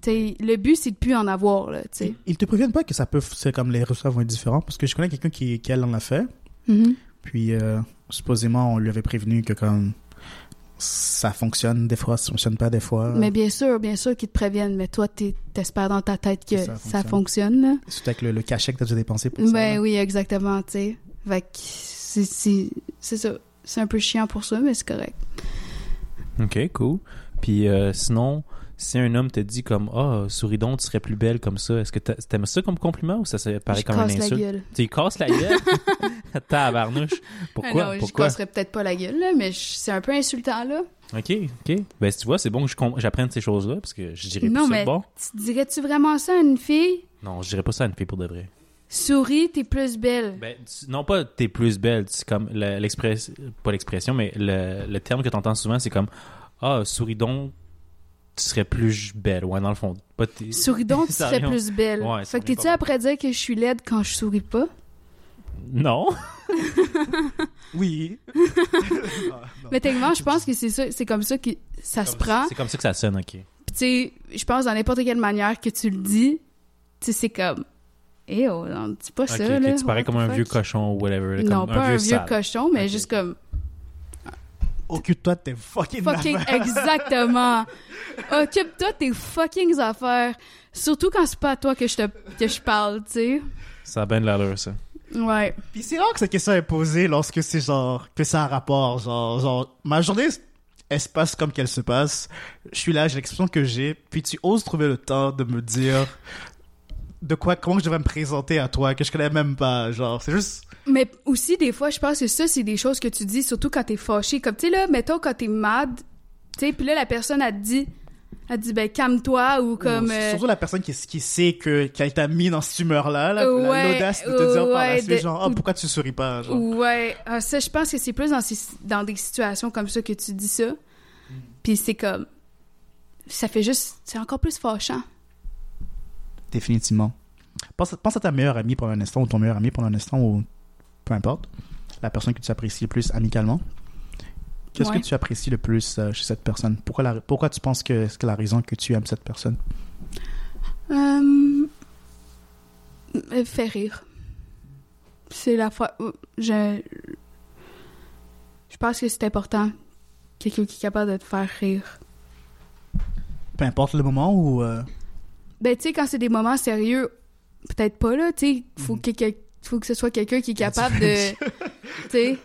tu sais, le but c'est de plus en avoir là, tu sais. Ils te préviennent pas que ça peut, c'est comme les résultats vont être différents, parce que je connais quelqu'un qui, qui elle en a fait, Mhm. puis euh, supposément on lui avait prévenu que comme ça fonctionne des fois, ça fonctionne pas des fois. Mais bien sûr, bien sûr qu'ils te préviennent, mais toi t'es- t'espères dans ta tête que Ça ça fonctionne. fonctionne là. Surtout avec le, le cachet que tu as déjà dépensé pour ça. Ben oui, exactement, tu sais. C'est ça. C'est un peu chiant pour ça, mais c'est correct. Ok, cool. Puis euh, sinon, si un homme te dit comme Ah, souris donc, tu serais plus belle comme ça, est-ce que t'a- t'aimes ça comme compliment ou ça se paraît je comme un casse la insulte? gueule. Tu lui casses la gueule? Tabarnouche. Pourquoi? Ah non, je Pourquoi? casserais peut-être pas la gueule, là, mais c'est un peu insultant, là. Ok, ok. Ben, si tu vois, c'est bon que j'apprenne ces choses-là parce que je dirais Non, plus ça mais- de bon. Tu dirais-tu vraiment ça à une fille? Non, je dirais pas ça à une fille pour de vrai. Souris, t'es plus belle. Ben, tu- non pas t'es plus belle, c'est comme le- l'express, pas l'expression, mais le, le terme que t'entends souvent, c'est comme ah souris donc, tu serais plus belle. Ouais, dans le fond, pas t'es- Souris donc, tu Ça serais plus belle. Ouais, ça fait que t'es-tu pas mal. après dire que je suis laide quand je souris pas? Non. Oui. Mais techniquement, je pense que c'est ça, c'est comme ça que ça se prend. C'est comme ça que ça sonne, ok. Puis tu sais, je pense dans n'importe quelle manière que tu le dis, tu sais, c'est comme, eh oh, non, dis pas ça, ok, là. tu parais comme un fuck? vieux cochon ou whatever. Non, comme pas un vieux sale. cochon, mais juste comme Occupe-toi de tes fucking, fucking affaires. exactement. Occupe-toi de tes fucking affaires. Surtout quand c'est pas à toi que je te que je parle, tu sais. Ça a bien de l'allure, ça. Ouais. Puis c'est rare que cette question est posée lorsque c'est genre que c'est un rapport genre genre ma journée elle se passe comme qu'elle se passe. Je suis là, j'ai l'expression que j'ai, puis tu oses trouver le temps de me dire de quoi comment je devrais me présenter à toi que je connais même pas, genre c'est juste Mais aussi des fois, je pense que ça c'est des choses que tu dis surtout quand t'es fâché, comme tu sais là, mettons quand t'es mad, tu sais, puis là la personne elle te dit elle dit ben calme-toi ou comme euh, surtout la personne qui, qui sait que qu'elle t'a mis dans cette humeur là, Ouais, l'audace de te dire par la suite de- genre ou- pourquoi tu souris pas genre. Ouais, ah, ça, je pense que c'est plus dans, ces- dans des situations comme ça que tu dis ça. Puis c'est comme. Ça fait juste. C'est encore plus fâchant. Définitivement. Pense, pense à ta meilleure amie pendant un instant, ou ton meilleur ami pendant un instant, ou peu importe. La personne que tu apprécies le plus amicalement. Qu'est-ce Ouais. que tu apprécies le plus euh, chez cette personne? Pourquoi, la, pourquoi tu penses que c'est la raison que tu aimes cette personne? Euh. euh, Fait rire. C'est la fois. Je. Je pense que c'est important. Quelqu'un qui est capable de te faire rire. Peu importe le moment ou. euh, Ben, tu sais, quand c'est des moments sérieux, peut-être pas, là. Tu sais, faut, Mhm. que, faut que ce soit quelqu'un qui est capable de. Tu sais,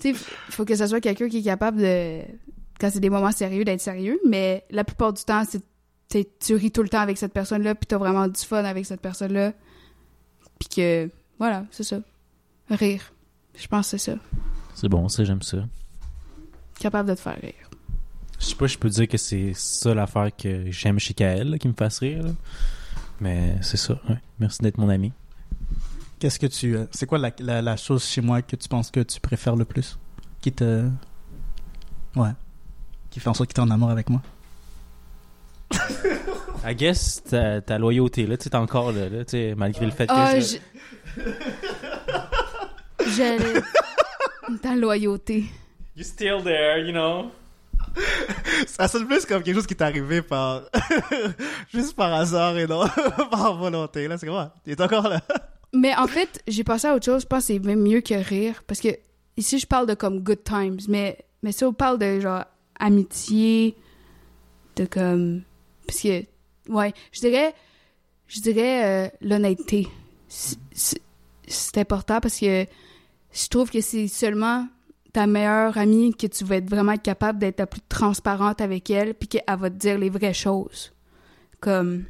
tu sais, faut que ce soit quelqu'un qui est capable de. Quand c'est des moments sérieux, d'être sérieux. Mais la plupart du temps, c'est tu ris tout le temps avec cette personne-là, puis t'as vraiment du fun avec cette personne-là. Puis que, voilà, c'est ça. Rire. Je pense que c'est ça. C'est bon, ça, j'aime ça. Capable de te faire rire. Je sais pas, je peux dire que c'est ça l'affaire que j'aime chez Kael, là, qui me fasse rire. là. Mais c'est ça, ouais. Merci d'être mon ami. Qu'est-ce que tu. euh, c'est quoi la, la, la chose chez moi que tu penses que tu préfères le plus? Qui te. Ouais. Qui fait en sorte que t'es en amour avec moi? I guess ta, ta loyauté, là, tu sais, t'es encore là, là, tu sais, malgré le fait que... Ah, je- je... J'allais... Ta loyauté. You're still there, you know? Ça sonne plus comme quelque chose qui t'est arrivé par. Juste par hasard et non par volonté. Là, c'est comment Tu es encore là Mais en fait, j'ai passé à autre chose. Je pense que c'est même mieux que rire. Parce que ici, je parle de comme good times. Mais, mais si on parle de genre amitié, de comme. Parce que, ouais, je dirais. Je dirais euh, l'honnêteté. C'est important parce que je trouve que c'est seulement ta meilleure amie que tu vas être vraiment capable d'être la plus transparente avec elle puis qu'elle va te dire les vraies choses. Comme.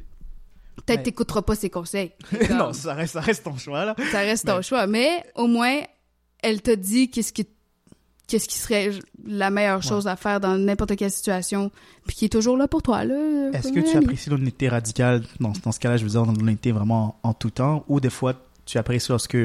Peut-être Mais- t'écouteras pas ses conseils. Comme- Non, ça reste, ça reste ton choix, là. ça reste ton Mais- choix. Mais au moins, elle t'a dit qu'est-ce qui, qu'est-ce qui serait la meilleure chose à faire dans n'importe quelle situation, puis qui est toujours là pour toi. Là, Est-ce que tu apprécies l'honnêteté radicale dans, dans ce cas-là, je veux dire, l'honnêteté vraiment en, en tout temps, ou des fois tu apprécies lorsque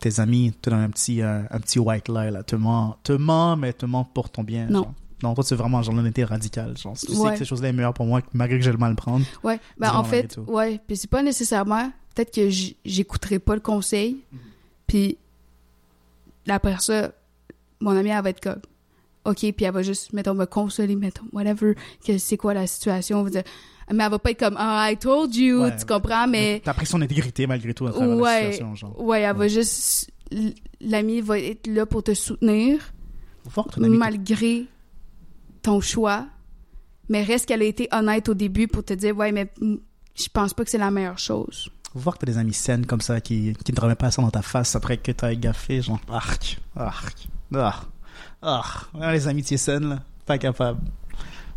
tes amis te donnent un petit, euh, un petit white lie, là, te ment, te ment, mais te ment pour ton bien. Non. genre. Non, toi, c'est vraiment genre l'honnêteté radicale. Genre, tu sais Ouais. que ces choses-là est meilleure pour moi, malgré que je vais le mal prendre. Ouais, ben en fait, ouais, puis c'est pas nécessairement, peut-être que j'écouterai pas le conseil, puis après ça, mon amie, elle va être comme, OK, puis elle va juste, mettons, me consoler, mettons, whatever, que c'est quoi la situation, on va dire, mais elle va pas être comme, ah, I told you, Ouais. tu comprends, mais... T'as pris son intégrité malgré tout à travers la Ouais, situation, genre. ouais, elle va juste. L'ami va être là pour te soutenir, ton malgré ton choix. Mais reste qu'elle a été honnête au début pour te dire, ouais, mais je pense pas que c'est la meilleure chose. Voir que t'as des amis saines comme ça qui, qui ne te remettent pas ça dans ta face après que t'as gaffé, genre, arc, arc, arc, arc. Les amitiés saines, là, pas capable.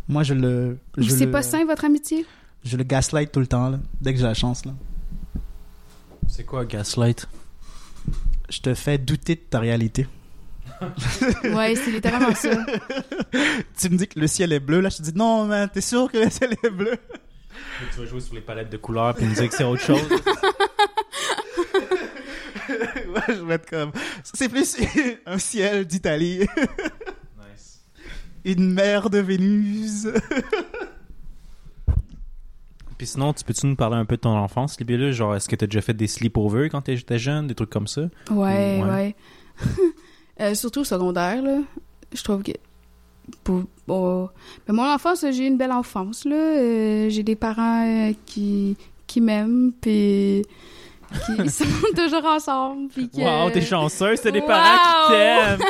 Moi, je le. Je C'est le- pas sain, votre amitié? Je le gaslight tout le temps, là, dès que j'ai la chance, là. C'est quoi Gaslight? Je te fais douter de ta réalité. ouais, c'est littéralement ça. Tu me dis que le ciel est bleu, là, je te dis non, man, t'es sûr que le ciel est bleu? Tu vas jouer sur les palettes de couleurs puis me dire que c'est autre chose. ouais, je vais être comme. C'est plus un ciel d'Italie. Une mer de Vénus. Puis sinon, tu peux-tu nous parler un peu de ton enfance, Libella? Genre, est-ce que t'as déjà fait des sleepovers quand t'étais jeune, des trucs comme ça? Ouais, Ouais. ouais. Euh, surtout au secondaire, là. Je trouve que. Pour, bon, mais mon enfance, j'ai eu une belle enfance, là. Euh, j'ai des parents euh, qui, qui m'aiment, puis qui sont toujours ensemble, puis que... Wow, t'es chanceuse, t'as des Wow! parents qui t'aiment!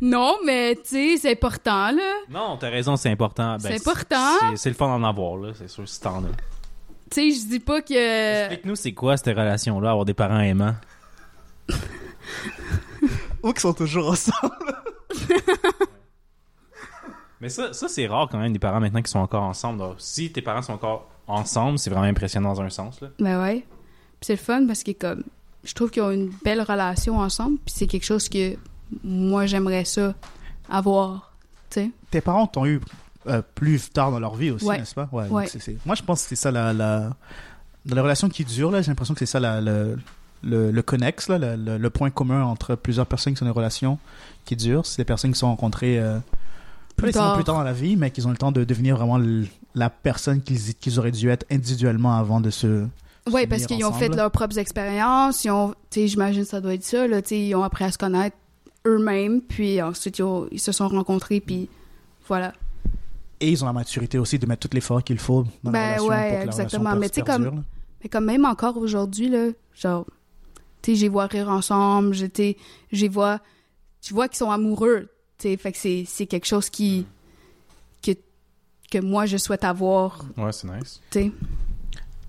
Non, mais tu sais, c'est important, là. Non, t'as raison, c'est important. Ben, C'est important. c'est- le fun d'en avoir, là, c'est sûr, si t'en as. Tu sais, je dis pas que... Explique-nous, c'est quoi cette relation-là, avoir des parents aimants? Ou qui sont toujours ensemble. Mais ça, ça c'est rare quand même, des parents maintenant qui sont encore ensemble. Donc, si tes parents sont encore ensemble, c'est vraiment impressionnant dans un sens, là. Ben ouais. Puis c'est le fun parce que comme je trouve qu'ils ont une belle relation ensemble, puis c'est quelque chose que moi j'aimerais ça avoir, tu sais. Tes parents t'ont eu euh, plus tard dans leur vie aussi, Ouais. n'est-ce pas? Ouais. Moi, je pense que c'est ça la, la... Dans les relations qui durent, là, j'ai l'impression que c'est ça la, le, le, le connexe, là, le, point commun entre plusieurs personnes qui sont dans des relations qui durent. C'est des personnes qui sont rencontrées euh, Plus tard. plus tard dans la vie, mais qui ont le temps de devenir vraiment le- la personne qu'ils qu'ils auraient dû être individuellement avant de se. Se parce qu'ils ont fait leurs propres expériences, ils ont, j'imagine que ça doit être ça, là, ils ont appris à se connaître eux-mêmes, puis ensuite ils, se sont rencontrés, puis voilà. Et ils ont la maturité aussi de mettre tout l'effort qu'il faut dans Ben la relation ouais, pour que exactement. la relation Mais tu comme-. Mais comme même encore aujourd'hui, là, genre, tu sais, j'y vois rire ensemble, sais, j'y vois, tu vois qu'ils sont amoureux, tu sais, fait que c'est, c'est quelque chose qui, que, que moi je souhaite avoir, Ouais, c'est nice. tu sais.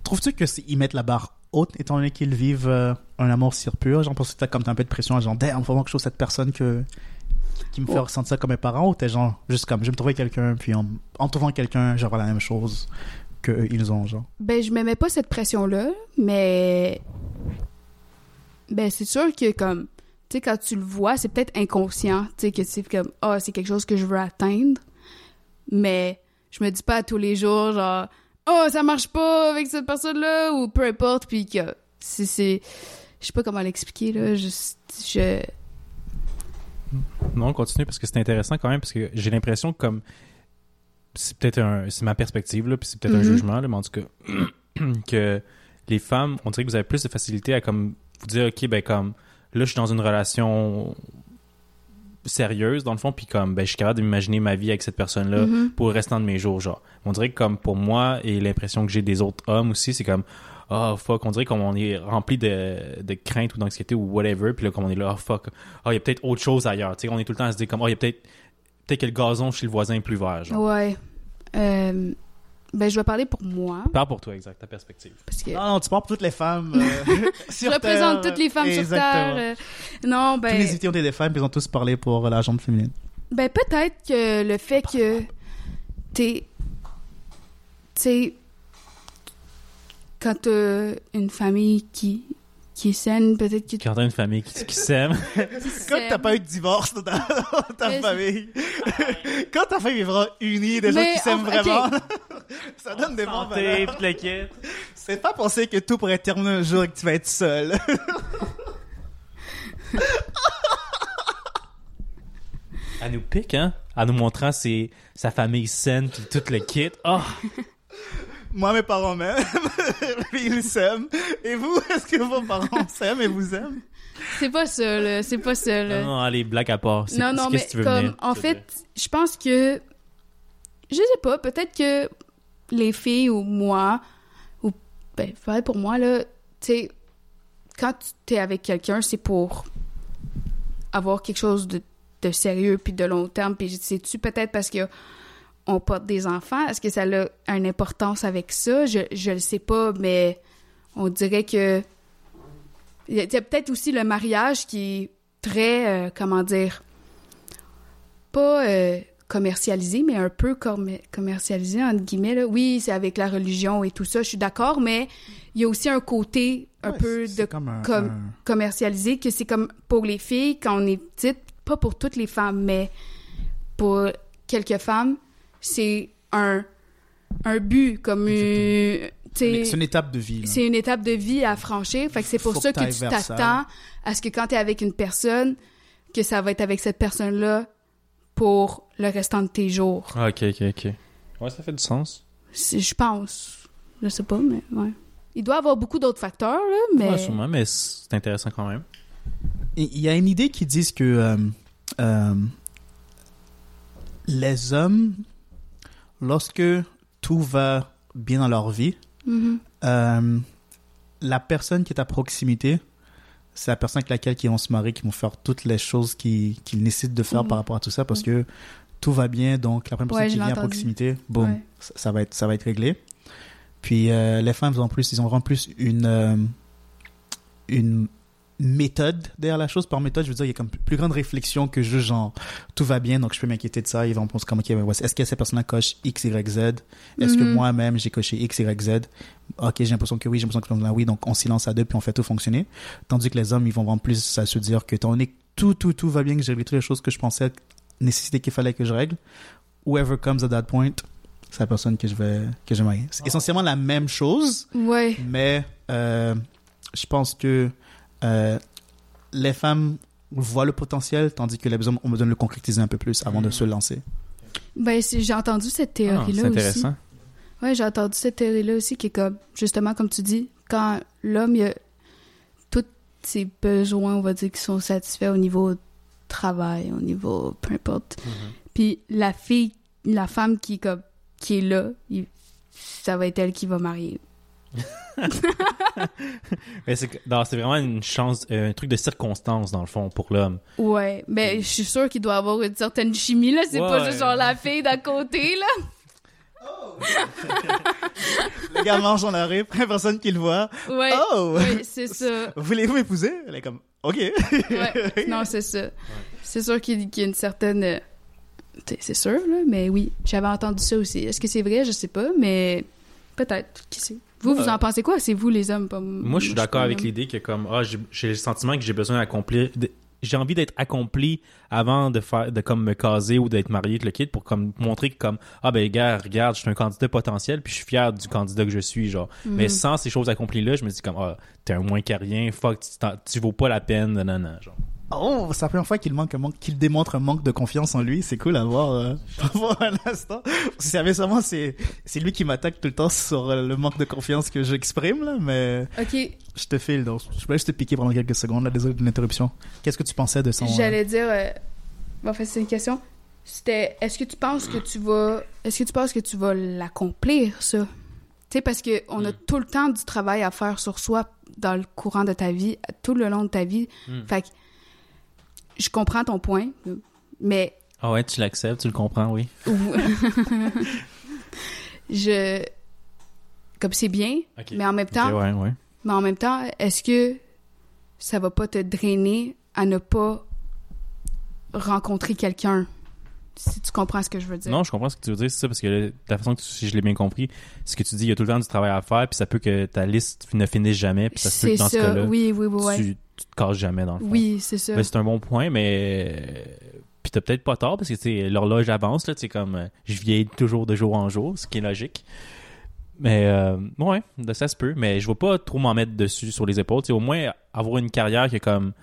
Trouves-tu que ils mettent la barre haute étant donné qu'ils vivent euh, un amour si pur? Genre, parce que t'as comme t'as un peu de pression, genre, damn, faut vraiment que je trouve cette personne que, qui me fait ressentir ça comme mes parents ou t'es genre juste comme je vais me trouver quelqu'un puis en, en trouvant quelqu'un j'aurai la même chose que ils ont genre Ben, je me mets pas cette pression-là, mais. Ben, c'est sûr que, comme. Tu sais, quand tu le vois, c'est peut-être inconscient. Tu sais, que c'est comme. Ah, c'est quelque chose que je veux atteindre. Mais je me dis pas tous les jours, genre. Oh, ça marche pas avec cette personne-là, ou peu importe, puis que. C'est. c'est- Je sais pas comment l'expliquer, là. Juste. Je. Non, continue parce que c'est intéressant quand même parce que j'ai l'impression que comme c'est peut-être un c'est ma perspective là puis c'est peut-être un Mhm. jugement là mais en tout cas que les femmes on dirait que vous avez plus de facilité à comme vous dire ok ben comme là je suis dans une relation sérieuse dans le fond puis comme ben je suis capable de m'imaginer ma vie avec cette personne là Mhm. pour le restant de mes jours genre on dirait que comme pour moi et l'impression que j'ai des autres hommes aussi c'est comme oh fuck on dirait qu'on est rempli de, de crainte ou d'anxiété ou whatever puis là comme on est là oh fuck oh il y a peut-être autre chose ailleurs tu sais on est tout le temps à se dire comme oh il y a peut-être peut-être que le gazon chez le voisin est plus vert genre Ouais. Euh, Ben, je vais parler pour moi. parle pour toi exact ta perspective Parce que. non non tu parles pour toutes les femmes euh, Je sur représente Terre. toutes les femmes sur Exactement. Terre. euh, Non, tous ben. les invités ont été des femmes puis ils ont tous parlé pour la jambe féminine Ben, peut-être que le fait que t'es. Tu sais. Quand t'as une famille qui. Qui est saine, peut-être que. quand t'as une famille qui, qui s'aime. Quand t'as pas eu de divorce dans ta, dans ta Mais famille, quand ta famille vivra unie, des gens qui s'aiment vraiment, ça donne des bons valeurs. C'est pas penser que tout pourrait terminer un jour et que tu vas être seul. elle nous pique hein. En nous montrant ses, sa famille saine puis tout le kit oh Moi, mes parents m'aiment, ils s'aiment. Et vous, est-ce que vos parents s'aiment et vous aiment? C'est pas ça, là. C'est pas ça, là. non non allez blague à part C'est- Non, non, mais que tu veux comme, venir, en fait, je pense que, je sais pas, peut-être que les filles ou moi, ou, ben, pour moi, là, tu sais, quand tu es avec quelqu'un, c'est pour avoir quelque chose de, de sérieux puis de long terme, puis sais-tu peut-être parce que on porte des enfants, est-ce que ça a une importance avec ça? Je, je le sais pas, mais on dirait que il y a, peut-être aussi le mariage qui est très, euh, comment dire, pas euh, commercialisé, mais un peu com- commercialisé, entre guillemets. Là. Oui, c'est avec la religion et tout ça, je suis d'accord, mais il y a aussi un côté un Ouais, peu c'est- de c'est comme un, comme- un- commercialisé, que c'est comme pour les filles, quand on est petite, pas pour toutes les femmes, mais pour quelques femmes, c'est un, un but, comme une... tu C'est une étape de vie. c'est une étape de vie à franchir. Fait que c'est pour Faut ça que tu t'attends à ce que quand t'es avec une personne, que ça va être avec cette personne-là pour le restant de tes jours. Ah, ok ok ok ouais ça fait du sens Je pense. Je sais pas, mais ouais. Il doit y avoir beaucoup d'autres facteurs, là, mais... Ouais, sûrement, mais c'est intéressant quand même. Il y a une idée qui dit que euh, euh, les hommes, lorsque tout va bien dans leur vie, Mhm. euh, la personne qui est à proximité, c'est la personne avec laquelle ils vont se marier, qui vont faire toutes les choses qu'ils nécessitent de faire Mhm. par rapport à tout ça, parce que tout va bien, donc la première personne Ouais, qui vient à proximité, boum, Ouais. ça, ça va être, ça va être réglé. Puis euh, les femmes, ont plus, ils ont vraiment plus une, euh, une méthode derrière la chose. Par méthode, je veux dire, il y a comme plus grande réflexion que juste genre tout va bien, donc je peux m'inquiéter de ça. Ils vont penser comme ok, est-ce que cette personne-là coche X, Y, Z? Est-ce que Mhm. moi-même j'ai coché X, Y, Z? Ok, j'ai l'impression que oui, j'ai l'impression que là oui, donc on s'y lance à deux puis on fait tout fonctionner. Tandis que les hommes, ils vont vraiment plus à se dire que étant donné tout, tout, tout va bien, que j'ai réglé toutes les choses que je pensais nécessiter qu'il fallait que je règle, whoever comes at that point, c'est la personne que je vais que je marier. C'est essentiellement la même chose, Ouais. mais euh, je pense que euh, les femmes voient le potentiel, tandis que les hommes, on me donne le concrétiser un peu plus avant de se lancer. Ben, j'ai entendu cette Ah, théorie-là c'est aussi. intéressant. Ouais, j'ai entendu cette théorie-là aussi qui est comme, justement, comme tu dis, quand l'homme, il a tous ses besoins, on va dire, qui sont satisfaits au niveau travail, au niveau peu importe. Puis la fille, la femme qui, est comme, qui est là, il- ça va être elle qui va marier. Mais c'est vraiment une chance, euh, un truc de circonstance dans le fond pour l'homme. Ouais, mais je suis sûre qu'il doit avoir une certaine chimie, là. C'est pas juste genre la fille d'à côté, là. Le gars mange la rue, première personne qui le voit. Ouais. Oh! Ouais, c'est ça. Voulez-vous m'épouser? Elle est comme, OK. ouais. Non, c'est ça. C'est sûr qu'il y a une certaine. Euh, c'est sûr, là, mais oui, j'avais entendu ça aussi. Est-ce que c'est vrai? Je sais pas, mais peut-être. Qui sait? Vous, vous en pensez quoi? C'est vous, les hommes, pas Moi, je suis d'accord avec l'idée que, comme, ah, j'ai le sentiment que j'ai besoin d'accomplir. J'ai envie d'être accompli avant de faire, de comme me caser ou d'être marié, le kid, pour comme montrer que, comme, ah, ben, gars, regarde, je suis un candidat potentiel, puis je suis fier du candidat que je suis, genre. Mais mhm. sans ces choses accomplies-là, je me dis, comme, ah, t'es un moins qu'à fuck, tu, tu vaux pas la peine, non, non, genre. Oh, c'est la première fois qu'il manque, qu'il démontre un manque de confiance en lui. C'est cool à voir, euh, un instant. Sérieusement, c'est, c'est lui qui m'attaque tout le temps sur euh, le manque de confiance que j'exprime, là, mais. Ok. Je te file, donc. Je peux juste te piquer pendant quelques secondes, là, désolé de l'interruption. Qu'est-ce que tu pensais de son. J'allais dire, euh... en fait, c'est une question. C'était, est-ce que tu penses que tu vas, est-ce que tu penses que tu vas l'accomplir, ça? Tu sais, parce qu'on a hmm. tout le temps du travail à faire sur soi dans le courant de ta vie, tout le long de ta vie. Hmm. Fait que je comprends ton point, mais. Ah ouais, tu l'acceptes, tu le comprends, oui. je. Comme c'est bien, mais en même temps. ouais, ouais. Mais en même temps, est-ce que ça va pas te drainer à ne pas rencontrer quelqu'un? Si tu comprends ce que je veux dire. Non, je comprends ce que tu veux dire, c'est ça, parce que la façon que si je l'ai bien compris, ce que tu dis, il y a tout le temps du travail à faire, puis ça peut que ta liste ne finisse jamais, puis ça se peut que dans ce cas-là, oui, oui, oui, tu, tu te casses jamais dans le fond. Oui, c'est ça. Ben, c'est un bon point, mais puis t'as peut-être pas tort parce que l'horloge avance là, tu comme euh, je vieillis toujours de jour en jour, ce qui est logique. Mais euh, ouais, ça se peut, mais je veux pas trop m'en mettre dessus sur les épaules, tu au moins avoir une carrière qui est comme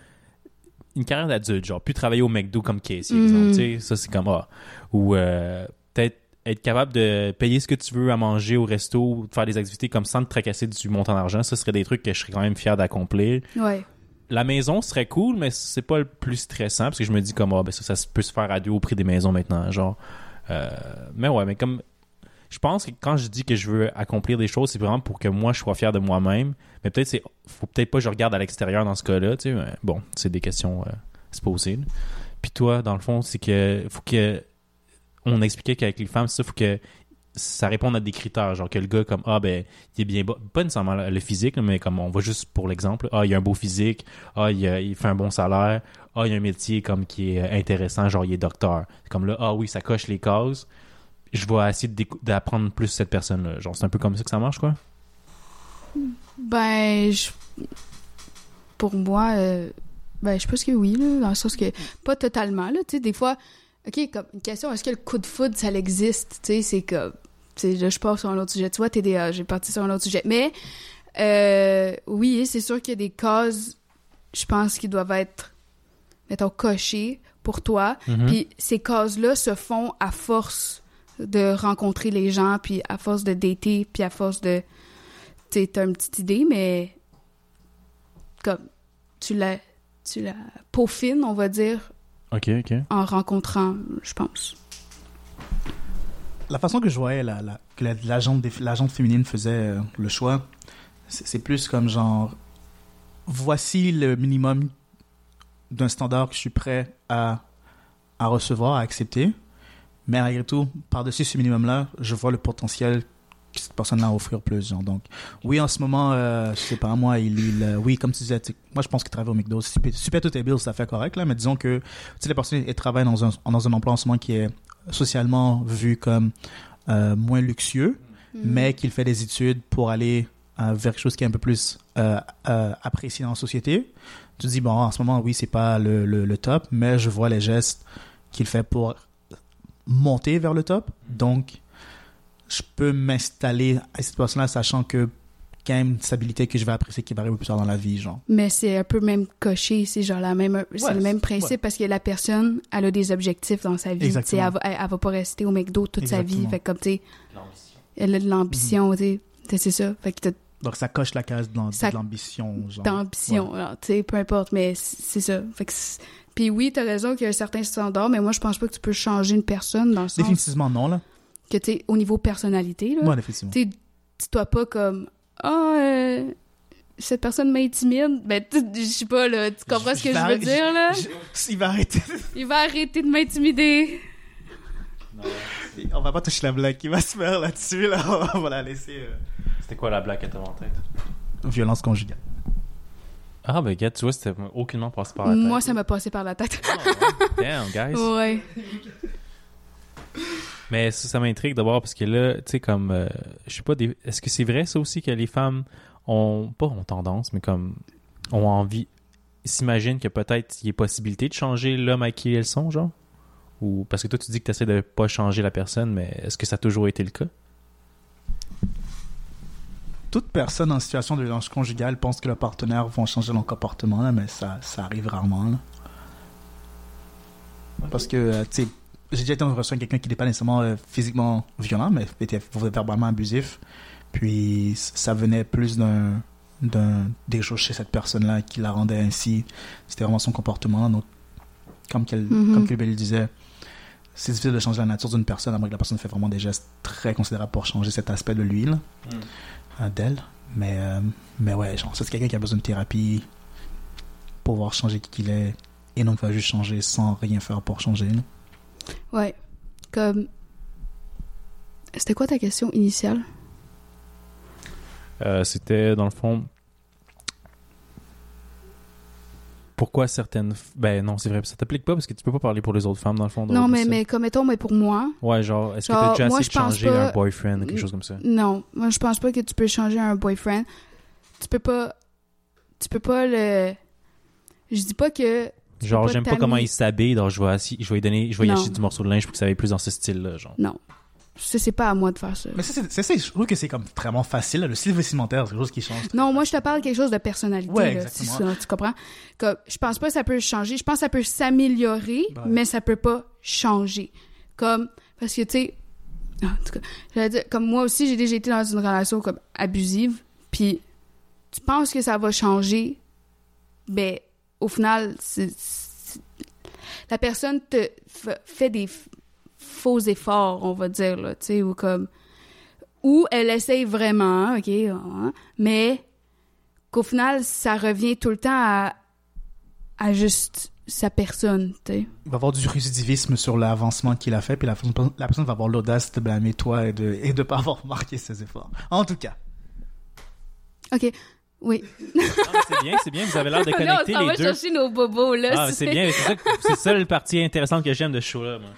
une carrière d'adulte, genre plus travailler au McDo comme Casey, exemple, mm. ça c'est comme ah, ou euh, peut-être être capable de payer ce que tu veux à manger au resto, de faire des activités comme sans te tracasser du montant d'argent, ça serait des trucs que je serais quand même fier d'accomplir. Ouais la maison serait cool, mais c'est pas le plus stressant parce que je me dis comme oh, ben ça, ça peut se faire à deux au prix des maisons maintenant, genre. Euh, mais ouais, mais comme je pense que quand je dis que je veux accomplir des choses, c'est vraiment pour que moi je sois fier de moi-même. Mais peut-être c'est faut peut-être pas que je regarde à l'extérieur dans ce cas-là, tu sais. Bon, c'est des questions euh, à se poser. Puis toi, dans le fond, c'est que faut que on expliquait qu'avec les femmes, ça faut que ça répond à des critères genre que le gars comme ah ben il est bien beau pas nécessairement le physique mais comme on va juste pour l'exemple ah il a un beau physique ah il, fait un bon salaire ah il a un métier comme qui est intéressant genre il est docteur comme là ah oui ça coche les cases je vais essayer d'apprendre plus cette personne là genre c'est un peu comme ça que ça marche quoi? Ben pour moi euh, ben je pense que oui là, dans le sens que pas totalement là tu sais des fois OK, comme une question, est-ce que le coup de foudre, ça existe? Tu sais, c'est comme je pars sur un autre sujet. Tu vois, TDA, j'ai parti sur un autre sujet. Mais euh, oui, c'est sûr qu'il y a des causes, je pense, qui doivent être, mettons, cochées pour toi. Mm-hmm. Puis ces causes-là se font à force de rencontrer les gens, puis à force de dater, puis à force de... Tu sais, t'as une petite idée, mais comme tu la, tu la peaufines, on va dire, OK, OK. en rencontrant, je pense la façon que je voyais la, la, que l'agente féminine faisait euh, le choix, c'est plus comme genre, voici le minimum d'un standard que je suis prêt à, à recevoir, à accepter. Mais malgré tout, par-dessus ce minimum-là, je vois le potentiel que cette personne a à offrir plus. Genre. Donc, oui, en ce moment, euh, je sais pas, moi, il, il oui, comme tu disais, moi, je pense qu'il travaille au McDo. Super, super tout est bill, ça fait correct, là, mais disons que, tu les personnes, elles travaillent dans un, dans un emploi en ce moment qui est socialement vu comme euh, moins luxueux, mm-hmm. mais qu'il fait des études pour aller euh, vers quelque chose qui est un peu plus euh, apprécié dans la société. Tu te dis, bon, en ce moment, oui, c'est pas le, le, top, mais je vois les gestes qu'il fait pour monter vers le top. Donc, je peux m'installer à cette personne-là, sachant que quand même une stabilité que je vais apprécier qui va arriver plus tard dans la vie, genre. Mais c'est un peu même coché, c'est genre la même, c'est le même principe parce que la personne, elle a des objectifs dans sa vie. Elle va, elle, va pas rester au McDo toute sa vie. Fait comme, tu elle a de l'ambition, mhm. tu c'est ça. Fait que donc ça coche la case de l'ambition, genre. D'ambition, tu sais, peu importe, mais c'est ça. Fait que puis oui, t'as raison qu'il y a un certain standard, mais moi je pense pas que tu peux changer une personne dans le sens. Définitivement non, là. Que tu au niveau personnalité, là. Ouais, définitivement. Tu dis-toi pas comme ah, euh, cette personne m'intimide. Ben, je sais pas, là, tu comprends ce que je veux dire, là? il va arrêter. il va arrêter de m'intimider. On va pas toucher la blague qui va se faire là-dessus, là. On va la laisser. Euh. C'était quoi la blague que t'avais en tête? Violence conjugale. Ah, ben, gars, tu vois, c'était aucunement passé par la tête. Moi, ça m'a passé par la tête. Oh. Damn, guys. ouais. Mais ça, ça m'intrigue d'abord parce que là, tu sais, comme, euh, je sais pas, des... est-ce que c'est vrai ça aussi que les femmes ont, pas ont tendance, mais comme, ont envie, s'imaginent que peut-être il y a possibilité de changer l'homme à qui elles sont, genre? Ou parce que toi, tu dis que tu essaies de pas changer la personne, mais est-ce que ça a toujours été le cas? Toute personne en situation de violence conjugale pense que leurs partenaires vont changer leur comportement, là, mais ça, ça arrive rarement. là. Parce que, euh, tu sais, j'ai déjà été en relation avec quelqu'un qui n'est pas nécessairement euh, physiquement violent, mais était verbalement abusif. Puis ça venait plus d'un d'un des choses chez cette personne-là qui la rendait ainsi. C'était vraiment son comportement. Donc, comme qu'elle comme le disait, c'est difficile de changer la nature d'une personne à moins que la personne fait vraiment des gestes très considérables pour changer cet aspect de lui, là, euh, d'elle. Mais, euh, mais ouais, genre, c'est quelqu'un qui a besoin de thérapie pour pouvoir changer qui qu'il est et non pas juste changer sans rien faire pour changer. Ouais. Comme. C'était quoi ta question initiale? Euh, C'était, dans le fond, pourquoi certaines... Ben non, c'est vrai, ça t'applique pas parce que tu peux pas parler pour les autres femmes, dans le fond. Non, mais, mais comme mettons, mais pour moi, Ouais, genre, est-ce que t'as déjà moi, changer pas- un boyfriend ou quelque chose comme ça? non. Moi, je pense pas que tu peux changer un boyfriend. Tu peux pas. Tu peux pas le. Je dis pas que. Genre, j'aime pas comment il s'habille, donc je vais, assis, je vais lui donner, je vais lui acheter du morceau de linge pour qu'il s'habille plus dans ce style-là, genre. Non. C'est pas à moi de faire ça. Mais ça, c'est- je trouve que c'est comme vraiment facile. là. Le style vestimentaire, c'est quelque chose qui change. Non, moi, je te parle quelque chose de personnalité. Ouais, là, tu comprends? Comme, je pense pas que ça peut changer. Je pense que ça peut s'améliorer, Ouais. mais ça peut pas changer. Comme, parce que, tu sais, en tout cas, dire, comme moi aussi, j'ai déjà été dans une relation comme abusive, puis tu penses que ça va changer, ben, au final, la personne te fait des faux efforts, on va dire, là, tu sais, ou comme, ou elle essaye vraiment, ok, hein, mais qu'au final, ça revient tout le temps à, à juste sa personne, tu sais. Il va y avoir du récidivisme sur l'avancement qu'il a fait, puis la, personne- la personne va avoir l'audace de blâmer toi et de et de pas avoir remarqué ses efforts. En tout cas, Ok, oui. C'est bien, c'est bien, vous avez l'air de Là, connecter on s'en va deux. chercher nos bobos, là. Ah, c'est bien, c'est ça, ça le partie intéressante que j'aime de ce show-là, moi.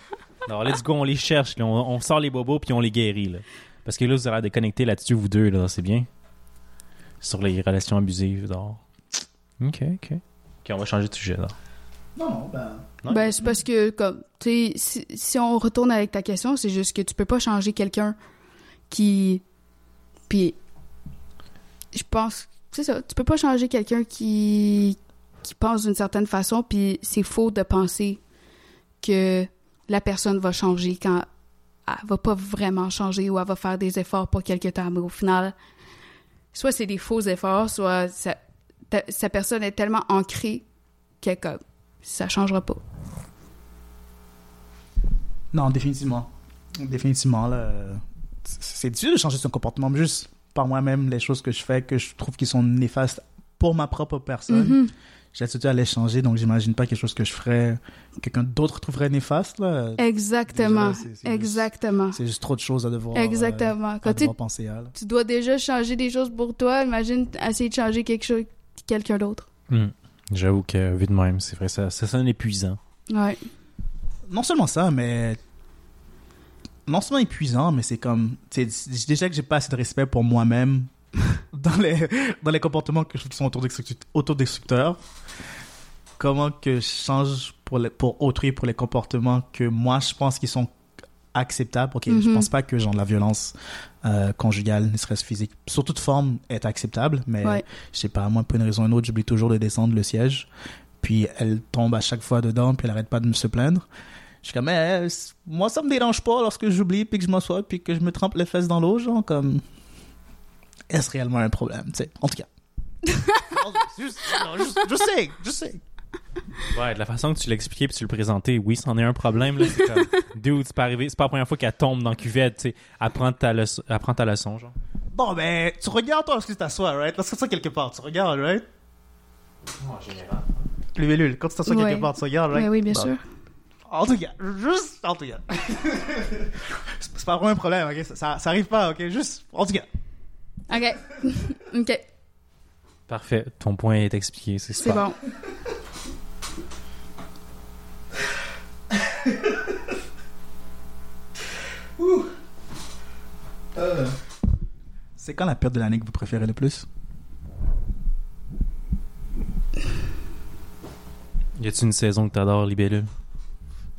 Alors, let's go, on les cherche, là, on, on sort les bobos puis on les guérit, là. Parce que là, vous avez l'air de connecter là-dessus, vous deux, là, c'est bien. Sur les relations abusives, genre. Ok, ok. Ok, on va changer de sujet, là. non, non, ben. Ben, c'est parce que, comme, tu sais, si, si on retourne avec ta question, c'est juste que tu peux pas changer quelqu'un qui. Puis, je pense. C'est ça, tu peux pas changer quelqu'un qui. qui pense d'une certaine façon, puis c'est faux de penser que la personne va changer quand elle va pas vraiment changer ou elle va faire des efforts pour quelque temps, mais au final, soit c'est des faux efforts, soit ta- sa personne est tellement ancrée qu'elle comme ça changera pas. Non, définitivement. Définitivement, là. c'est- difficile de changer son comportement, mais juste par moi-même, les choses que je fais, que je trouve qui sont néfastes pour ma propre personne. Mhm. J'ai l'habitude à les changer, donc j'imagine pas quelque chose que je ferais, que quelqu'un d'autre trouverait néfaste, là. Exactement. Déjà, c'est- c'est juste- Exactement. C'est juste trop de choses à devoir, euh, Exactement. à Quand tu, devoir penser à, là. tu dois déjà changer des choses pour toi, imagine essayer de changer quelque chose quelqu'un d'autre. Hmm. J'avoue que, vu de même, c'est vrai, ça, ça sonne épuisant. Ouais. non seulement ça, mais non seulement épuisant, mais c'est comme, tu sais, déjà que j'ai pas assez de respect pour moi-même dans les dans les comportements que je trouve qui sont autodestruct- autodestructeurs. Comment que je change pour les, pour autrui pour les comportements que moi je pense qui sont acceptables. Ok, je Mhm. pense pas que genre la violence euh, conjugale, ne serait-ce physique, sous toute forme, est acceptable, mais Ouais. je sais pas, moi pour une raison ou une autre, j'oublie toujours de descendre le siège. Puis elle tombe à chaque fois dedans, puis elle arrête pas de me se plaindre. Je suis comme, Eh, c- moi ça me dérange pas lorsque j'oublie, puis que je m'assois, puis que je me trempe les fesses dans l'eau, genre comme. Est-ce réellement un problème, tu sais? En tout cas. Non, juste- non, juste- je sais, je sais. Ouais, de la façon que tu l'expliquais puis tu le présentais, oui, c'en est un problème, là. C'est comme, dude, c'est pas arrivé, c'est pas la première fois qu'elle tombe dans la cuvette, tu sais. Apprends ta leçon, apprends ta leçon, genre. Bon, ben, tu regardes toi lorsque tu t'assois, right? Lorsque tu t'assois quelque part, tu regardes, right? En général. Lulule, quand tu t'assois Ouais. quelque part, tu regardes, right? Ouais, oui, bien Bon. sûr. En tout cas, juste, en tout cas. c'est c'est pas vraiment un problème, ok? Ça, ça, ça arrive pas, ok? Juste, en tout cas. OK. OK. Parfait. Ton point est expliqué. C'est C'est super. bon. C'est quand la période de l'année que vous préférez le plus? Y a-tu une saison que t'adores, Libellule?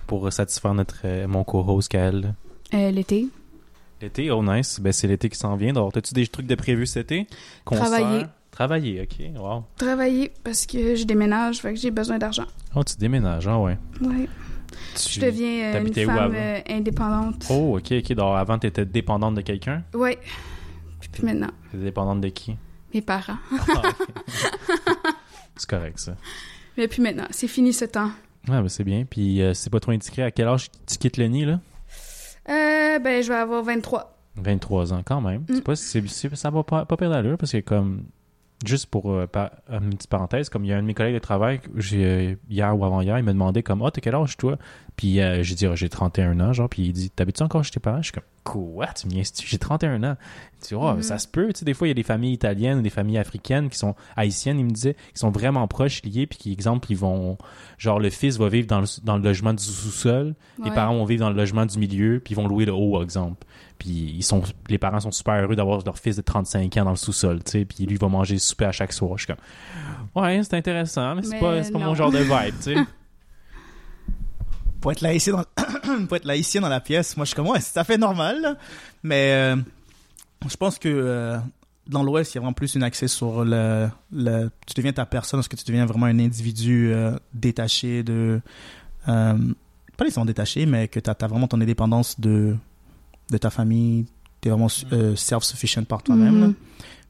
Pour satisfaire notre, euh, mon co-host Kael? Euh, L'été. L'été, oh nice. Ben, c'est l'été qui s'en vient. Alors, t'as-tu des trucs de prévu cet été? Travailler. Travailler, ok. Wow. Travailler parce que je déménage, fait que j'ai besoin d'argent. Oh, tu déménages, ah ouais. Ouais. Tu- Je deviens euh, une femme euh, indépendante. Oh, ok, ok. Donc, avant, t'étais dépendante de quelqu'un? Ouais. Puis, puis maintenant, dépendante de qui? mes parents. Ah, c'est correct, ça. Mais puis maintenant, c'est fini ce temps. Ouais, ben c'est bien. Puis, euh, c'est pas trop indiscret. À quel âge tu quittes le nid, là? Euh, ben, je vais avoir 23. 23 ans, quand même. Mm. C'est pas, c'est, ça va pas, pas perdre d'allure parce que, comme, juste pour euh, par- une petite parenthèse, comme il y a un de mes collègues de travail, j'ai, euh, hier ou avant-hier, il m'a demandé, comme, ah, t'as quel âge, toi? Puis, euh, j'ai dit, Ah, j'ai 31 ans, genre, puis il dit, t'habites-tu encore chez tes parents? Je suis comme, quoi? Tu me? J'ai 31 ans. Il dit, oh, ça se peut, tu sais, des fois, il y a des familles italiennes ou des familles africaines qui sont haïtiennes, il me disait, qui sont vraiment proches, liés, puis qui, exemple, ils vont, genre, le fils va vivre dans le, dans le logement du sous-sol, les parents vont vivre dans le logement du milieu, puis ils vont louer le haut, exemple. Puis ils sont, les parents sont super heureux d'avoir leur fils de 35 ans dans le sous-sol, tu sais. Puis lui il va manger souper à chaque soir. Je suis comme, ouais, c'est intéressant, mais c'est pas, c'est pas mon genre de vibe, tu sais. Pour être laïcien dans, pour être laïcien dans la pièce, moi je suis comme, ouais, c'est tout à fait normal. là. Mais euh, je pense que euh, dans l'Ouest, il y a vraiment plus une accès sur le, le. Tu deviens ta personne, parce que tu deviens vraiment un individu euh, détaché de. euh, pas nécessairement détaché, mais que tu as, vraiment ton indépendance de, de ta famille. Tu es vraiment euh, self-sufficient par toi-même. là. Mhm.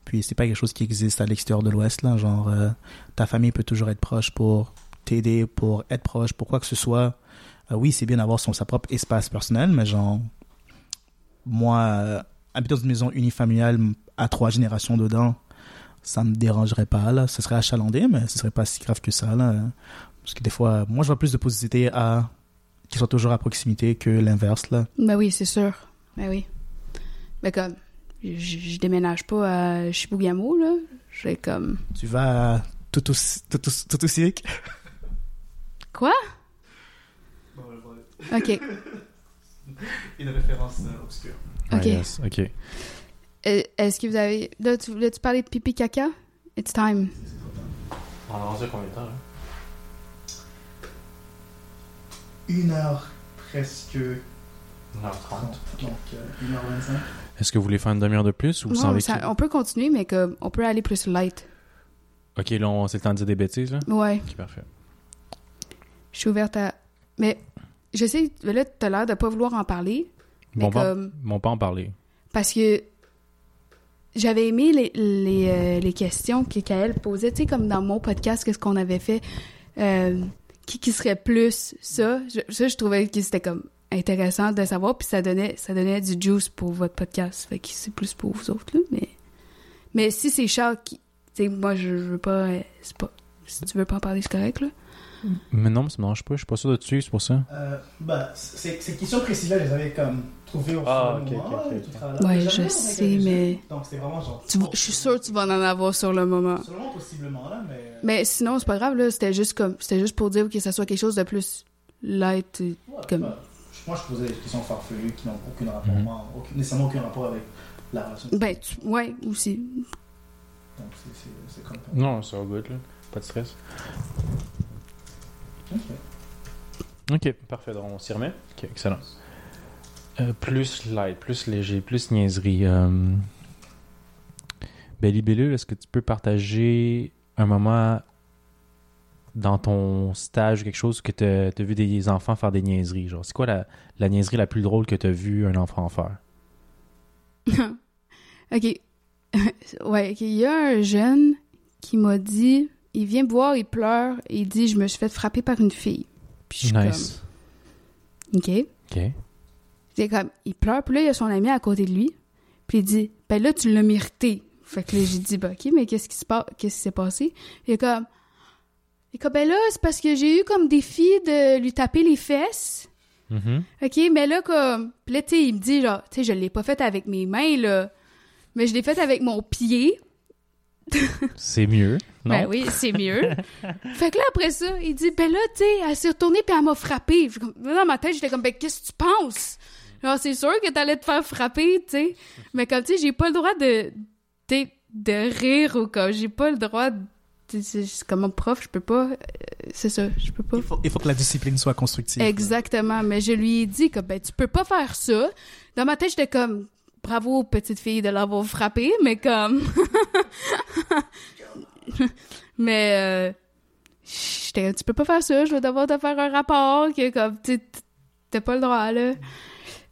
Puis c'est pas quelque chose qui existe à l'extérieur de l'Ouest, là. Genre, euh, ta famille peut toujours être proche pour t'aider, pour être proche, pour quoi que ce soit. Euh, oui, c'est bien d'avoir son, sa propre espace personnel, mais genre, moi, euh, habiter dans une maison unifamiliale à trois générations dedans, ça me dérangerait pas, là. Ce serait achalandé, mais ce serait pas si grave que ça, là. Parce que des fois, moi, je vois plus de positivité à qu'ils soient toujours à proximité que l'inverse, là. Ben oui, c'est sûr. Ben oui. Ben comme, je, je déménage pas à Chibougamau, là. J'ai comme... Tu vas à Toutoussic. Quoi? OK. Une référence obscure. Ok. Ah, yes, ok. Euh, Est-ce que vous avez... Là, tu voulais-tu parler de pipi caca? It's time. On a avancé combien de temps, là? Une heure presque 1h30. Donc, euh, 1h25. Est-ce que vous voulez faire une demi-heure de plus ou vous Non, savez ça- on peut continuer, mais comme, on peut aller plus light. Ok, là, on- c'est le temps de dire des bêtises, là? Ouais, Ok, parfait. je suis ouverte à... Mais je sais, là, t'as l'air de pas vouloir en parler, mais Bon, pas, comme... bon, pas en parler. Parce que j'avais aimé les, les, euh, les questions que Kael posait, tu sais, comme dans mon podcast, qu'est-ce qu'on avait fait, euh, qui, qui serait plus ça? Je- ça, je trouvais que c'était comme intéressant de savoir, puis ça donnait, ça donnait du juice pour votre podcast. Fait que c'est plus pour vous autres, là, mais... Mais si c'est Charles qui... Tu sais, moi, je, je veux pas... euh, C'est pas... Si tu veux pas en parler, c'est correct, là. Mais non, ça me dérange pas. Je suis pas sûr de te suivre, c'est pour ça. Euh, bah, c'est- ces questions précises-là, je les avais comme trouvées au Ah, tout. Ouais, Mais je sais, mais-. Donc, c'était vraiment genre... Tu vas- je suis sûre que tu vas en avoir sur le moment. Possiblement, là, mais... Mais sinon, c'est pas grave, là. C'était juste comme... C'était juste pour dire que ça soit quelque chose de plus light. Ouais, comme- bah, moi, je posais des questions farfelues qui n'ont aucun rapport, moi, aucun- nécessairement aucun rapport avec la relation. Ben, tu- ouais, aussi. Donc, c'est- comme ça. Non, c'est all good, là. Pas de stress. Ok. Ok, parfait. Donc, on s'y remet. Ok, excellent. Euh, plus light, plus léger, plus niaiserie. Euh... Ben, Libellule, est-ce que tu peux partager un moment dans ton stage ou quelque chose que tu as, vu des enfants faire des niaiseries? Genre, c'est quoi la, la niaiserie la plus drôle que tu as vu un enfant faire? OK. ouais. Il y a un jeune qui m'a dit... Il vient me voir, il pleure, et il dit « Je me suis fait frapper par une fille. » Puis je suis Nice. comme... OK. Ok. C'est comme... Il pleure, puis là, il y a son ami à côté de lui. Puis il dit « Ben là, tu l'as mérité. » Fait que là, j'ai dit « Ben OK, mais qu'est-ce qui se passe? Qu'est-ce qui s'est passé? » Il est comme... Est comme « Ben là, c'est parce que j'ai eu comme défi de lui taper les fesses. » Mhm. OK, mais là, comme. Puis là, tu sais, il me dit, genre, tu sais, je l'ai pas fait avec mes mains, là. Mais je l'ai fait avec mon pied. C'est mieux, non? Ben oui, c'est mieux. fait que là, après ça, il dit, ben là, tu sais, elle s'est retournée puis elle m'a frappé. Dans ma tête, j'étais comme, ben qu'est-ce que tu penses? Genre, c'est sûr que t'allais te faire frapper, tu sais. Mais comme, tu sais, j'ai pas le droit de, de rire ou comme, j'ai pas le droit de, comme un prof, je peux pas, euh, c'est ça, je peux pas. Il faut, il faut que la discipline soit constructive. Exactement, mais je lui ai dit que ben tu peux pas faire ça. Dans ma tête, j'étais comme bravo petite fille de l'avoir frappé, mais comme mais euh, j'étais tu peux pas faire ça, je vais devoir te faire un rapport que comme tu t'as pas le droit là.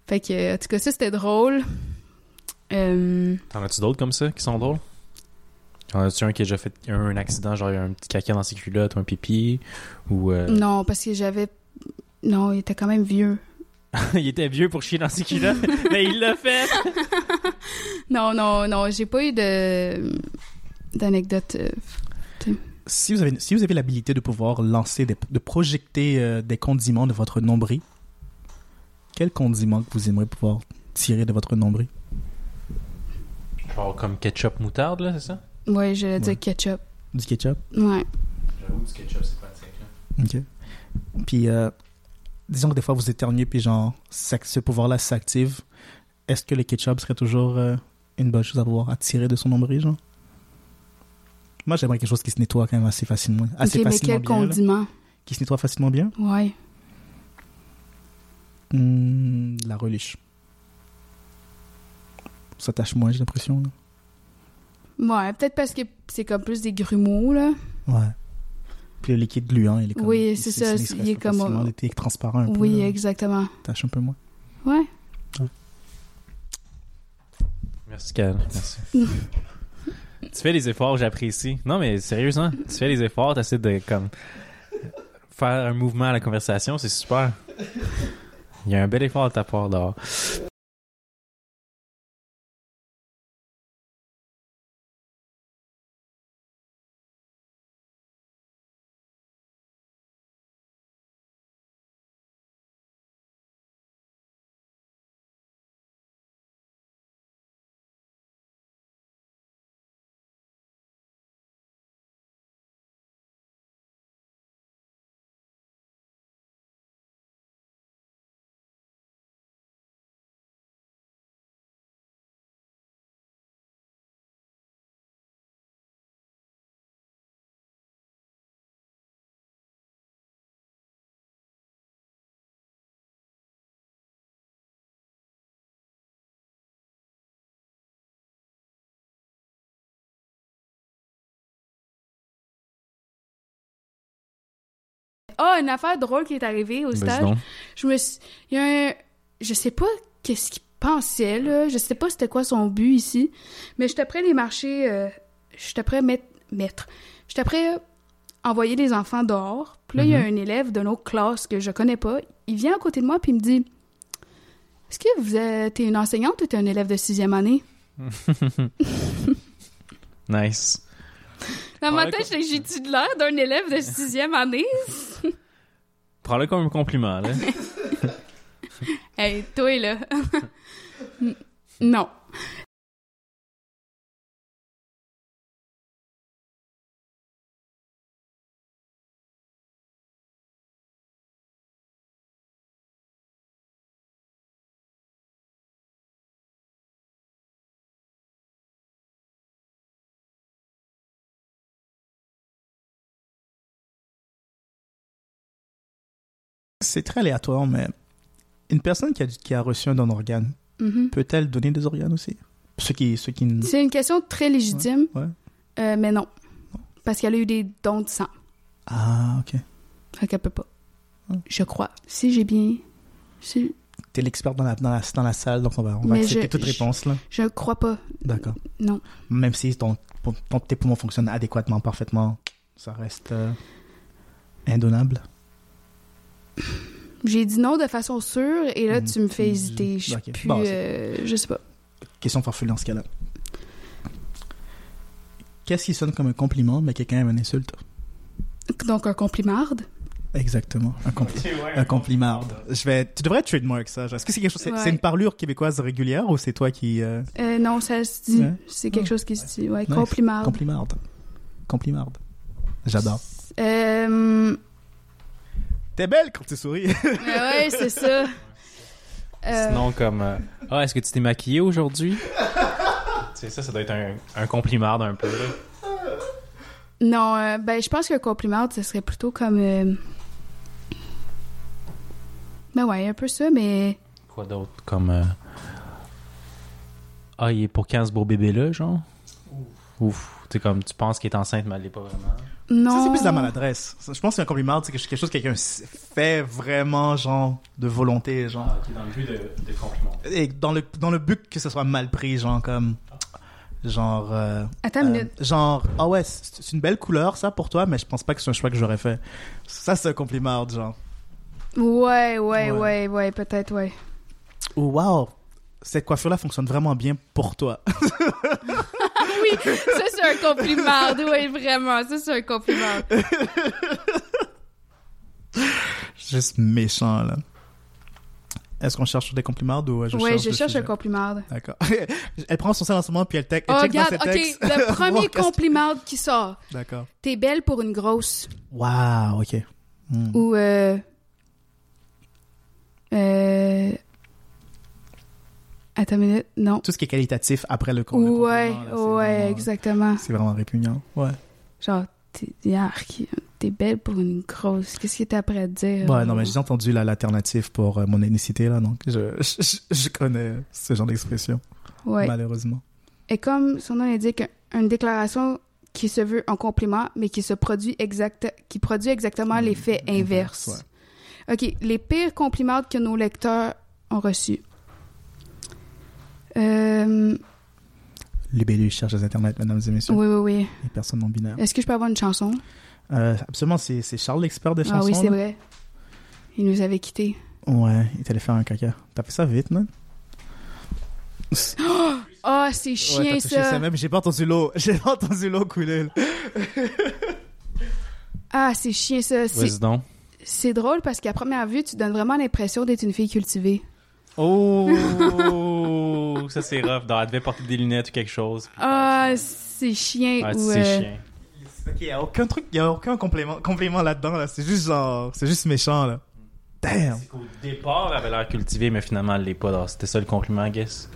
Fait que en tout cas ça c'était drôle. Euh, T'en as-tu d'autres comme ça qui sont drôles? T'en as-tu un qui a déjà fait un, un accident, genre un petit caca dans ses culottes ou un pipi? Ou. euh, non parce que j'avais non, il était quand même vieux. il était vieux pour chier dans ses culottes, mais il l'a fait! Non, non, non, j'ai pas eu de d'anecdote euh, Si vous avez, si vous avez l'habilité de pouvoir lancer, des, de projecter euh, des condiments de votre nombril, quel condiment que vous aimeriez pouvoir tirer de votre nombril? Genre comme ketchup moutarde, là, c'est ça? Ouais, j'allais dire Ouais. ketchup. Du ketchup? Ouais. J'avoue, du ketchup, c'est pratique, là. Ok. Puis, euh, disons que des fois vous éternuez, puis genre, ce pouvoir-là s'active. Est-ce que le ketchup serait toujours euh, une bonne chose à pouvoir attirer de son nombril, genre? Moi, j'aimerais quelque chose qui se nettoie quand même assez facilement. Assez ok, mais facilement quel bien, là. condiment? Qui se nettoie facilement bien? Ouais. Hmm, La reliche. Ça tâche moins, j'ai l'impression. Ouais, peut-être parce que c'est comme plus des grumeaux, là. Ouais. Puis le liquide gluant, il est comme. Oui, c'est ça, il il est comme- Il est transparent un peu. oui, là. exactement. Tâche un peu moins. Ouais. Merci, Cal. Merci. tu fais les efforts, j'apprécie. Non, mais sérieusement, tu fais les efforts, tu essaies de comme faire un mouvement à la conversation, c'est super. Il y a un bel effort de ta part dehors. Ah, une affaire drôle qui est arrivée au stage. Je me suis... Il y a un... Je sais pas qu'est-ce qu'il pensait, là. Je sais pas c'était quoi son but ici. Mais j'étais prêt à les marcher... Euh... J'étais prêt à mettre... mettre. J'étais prêt à envoyer les enfants dehors. Puis là, il y a un élève de notre classe que je connais pas. Il vient à côté de moi puis il me dit... Est-ce que vous êtes une enseignante ou t'es un élève de sixième année? Nice. Dans ma tête, j'ai-tu de l'air d'un élève de sixième année? Prends-le comme un compliment, là. Hey, toi, là. Non. C'est très aléatoire, mais une personne qui a, qui a reçu un don d'organe, Mhm. peut-elle donner des organes aussi? Ceux qui. Ceux qui... C'est une question très légitime, Ouais. euh, mais non. Parce qu'elle a eu des dons de sang. Ah, ok. Fait qu'elle peut pas. Je crois. Si j'ai bien... Si... T'es l'expert dans la, dans, la, dans la salle, donc on va, on va accepter je- toute je- réponse, là. Je crois pas. D'accord. Non. Même si ton, ton, tes poumons fonctionnent adéquatement, parfaitement, ça reste euh, indonnable. J'ai dit non de façon sûre, et là, tu me fais Tu- hésiter. Je plus... Bon, euh, je sais pas. Question farfelue dans ce cas-là. Qu'est-ce qui sonne comme un compliment, mais qui est quand même une insulte? Donc, un complimarde? Exactement. Un, compli un compliment. Je vais, tu devrais trademark ça. Est-ce que c'est quelque chose, c'est Ouais. une parlure québécoise régulière ou c'est toi qui, euh, Euh, non, ça se dit. Ouais. C'est quelque chose qui se dit. Ouais, Nice. compliment. complimarde? Complimarde. J'adore. Euh, T'es belle quand tu souris. ouais, c'est ça. Euh, Sinon, comme euh, Ah, est-ce que tu t'es maquillé aujourd'hui? tu sais, ça, ça doit être un, un compliment un peu. Là. Non, euh, ben, je pense que compliment, ce serait plutôt comme. euh, Ben ouais, un peu ça, mais. Quoi d'autre? Comme. euh, Ah, il est pour quand ce beau bébé-là, genre? Ouf. Tu sais, comme tu penses qu'il est enceinte, mais elle l'est pas vraiment. Non. Ça, c'est plus de la maladresse. Ça, Je pense que un compliment, c'est quelque chose que quelqu'un fait vraiment, genre, de volonté, genre. qui est dans le but de, de compliment. Et dans le, dans le but que ce soit mal pris, genre, comme. Genre. euh, Attends une euh, minute. genre, ah ouais, c'est c'est une belle couleur, ça, pour toi, mais je pense pas que c'est un choix que j'aurais fait. Ça, c'est un compliment, genre. Ouais, ouais, Ouais. ouais, ouais, peut-être, ouais. Oh, wow! Cette coiffure-là fonctionne vraiment bien pour toi. Oui, ça, c'est un compliment. Oui, vraiment. Ça, c'est un compliment. Juste méchant, là. Est-ce qu'on cherche des compliments ou je ouais, cherche je cherche un compliment. D'accord. elle prend son sel en ce moment, puis elle, tec- elle Oh, check dans regarde, ok, le premier compliment qui sort. D'accord. T'es belle pour une grosse. Wow, ok. Hmm. Ou, euh. Euh. Attends une minute, non. Tout ce qui est qualitatif après le, le Ouais, là, ouais, vraiment- exactement. C'est vraiment répugnant. Ouais. Genre, t'es t'es belle pour une grosse. Qu'est-ce que t'as après à dire? Ouais, non, mais j'ai entendu la- l'alternative pour euh, mon ethnicité, là, donc je, je, je connais ce genre d'expression, Ouais. malheureusement. Et comme son nom l'indique, une déclaration qui se veut en compliment, mais qui se produit exact, qui produit exactement l'effet inverse. Inverse, Ok, les pires compliments que nos lecteurs ont reçus. Euh, Libellus cherche les Internet, mesdames et messieurs. oui, oui, oui. Les personnes non binaires. Est-ce que je peux avoir une chanson? Euh, absolument, c'est Charles l'expert des chansons. ah oui, c'est vrai. Il nous avait quittés. Ouais, il est allé faire un caca. T'as fait ça vite, non? Ah, c'est Ouais, chien, t'as touché ça. Même, j'ai pas entendu l'eau. J'ai pas entendu l'eau couler. Ah, c'est chien, ça. C'est- Vas-y donc. C'est drôle parce qu'à première vue, tu donnes vraiment l'impression d'être une fille cultivée. Oh! ça, c'est rough. Donc, elle devait porter des lunettes ou quelque chose. Ah, c'est chien. Ah, ou, c'est euh, chien. Ok, y a aucun truc, y a aucun complément, complément là-dedans, là. C'est juste genre, c'est juste méchant, là. Damn! C'est qu'au départ, elle avait l'air cultivée, mais finalement, elle l'est pas. Alors, C'était ça le compliment, I guess?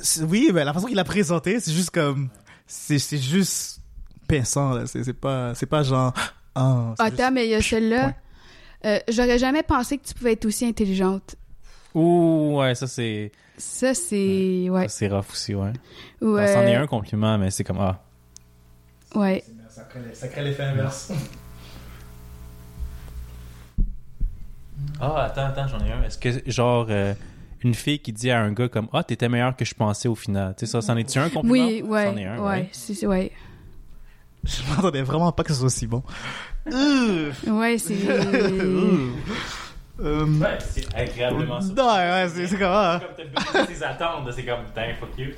C'est- Oui, mais la façon qu'il a présenté, c'est juste comme, c'est, c'est juste pinçant, là. C'est, c'est pas, c'est pas genre, ah, c'est Attends, mais il y a celle-là. Euh, J'aurais jamais pensé que tu pouvais être aussi intelligente. Ouh, ouais, ça, c'est Ça, c'est. Ouais. ça, c'est rough aussi, ouais. Ou, Ça, c'en est un compliment, mais c'est comme, ah. Ouais. ça crée, l'effet inverse. Ah, attends, attends, j'en ai un. Est-ce que, genre, euh, une fille qui dit à un gars comme, ah, t'étais meilleur que je pensais au final. Tu sais, ça, c'en est-tu un compliment? Oui, ouais. C'en est un, ouais. ouais. ouais. Je m'attendais vraiment pas que ce soit aussi bon. Ouais, c'est. euh, Ouais, c'est agréablement ça. Non, ouais, c'est, c'est comme, ah, Comme t'as ses attentes, c'est comme, putain, fuck you.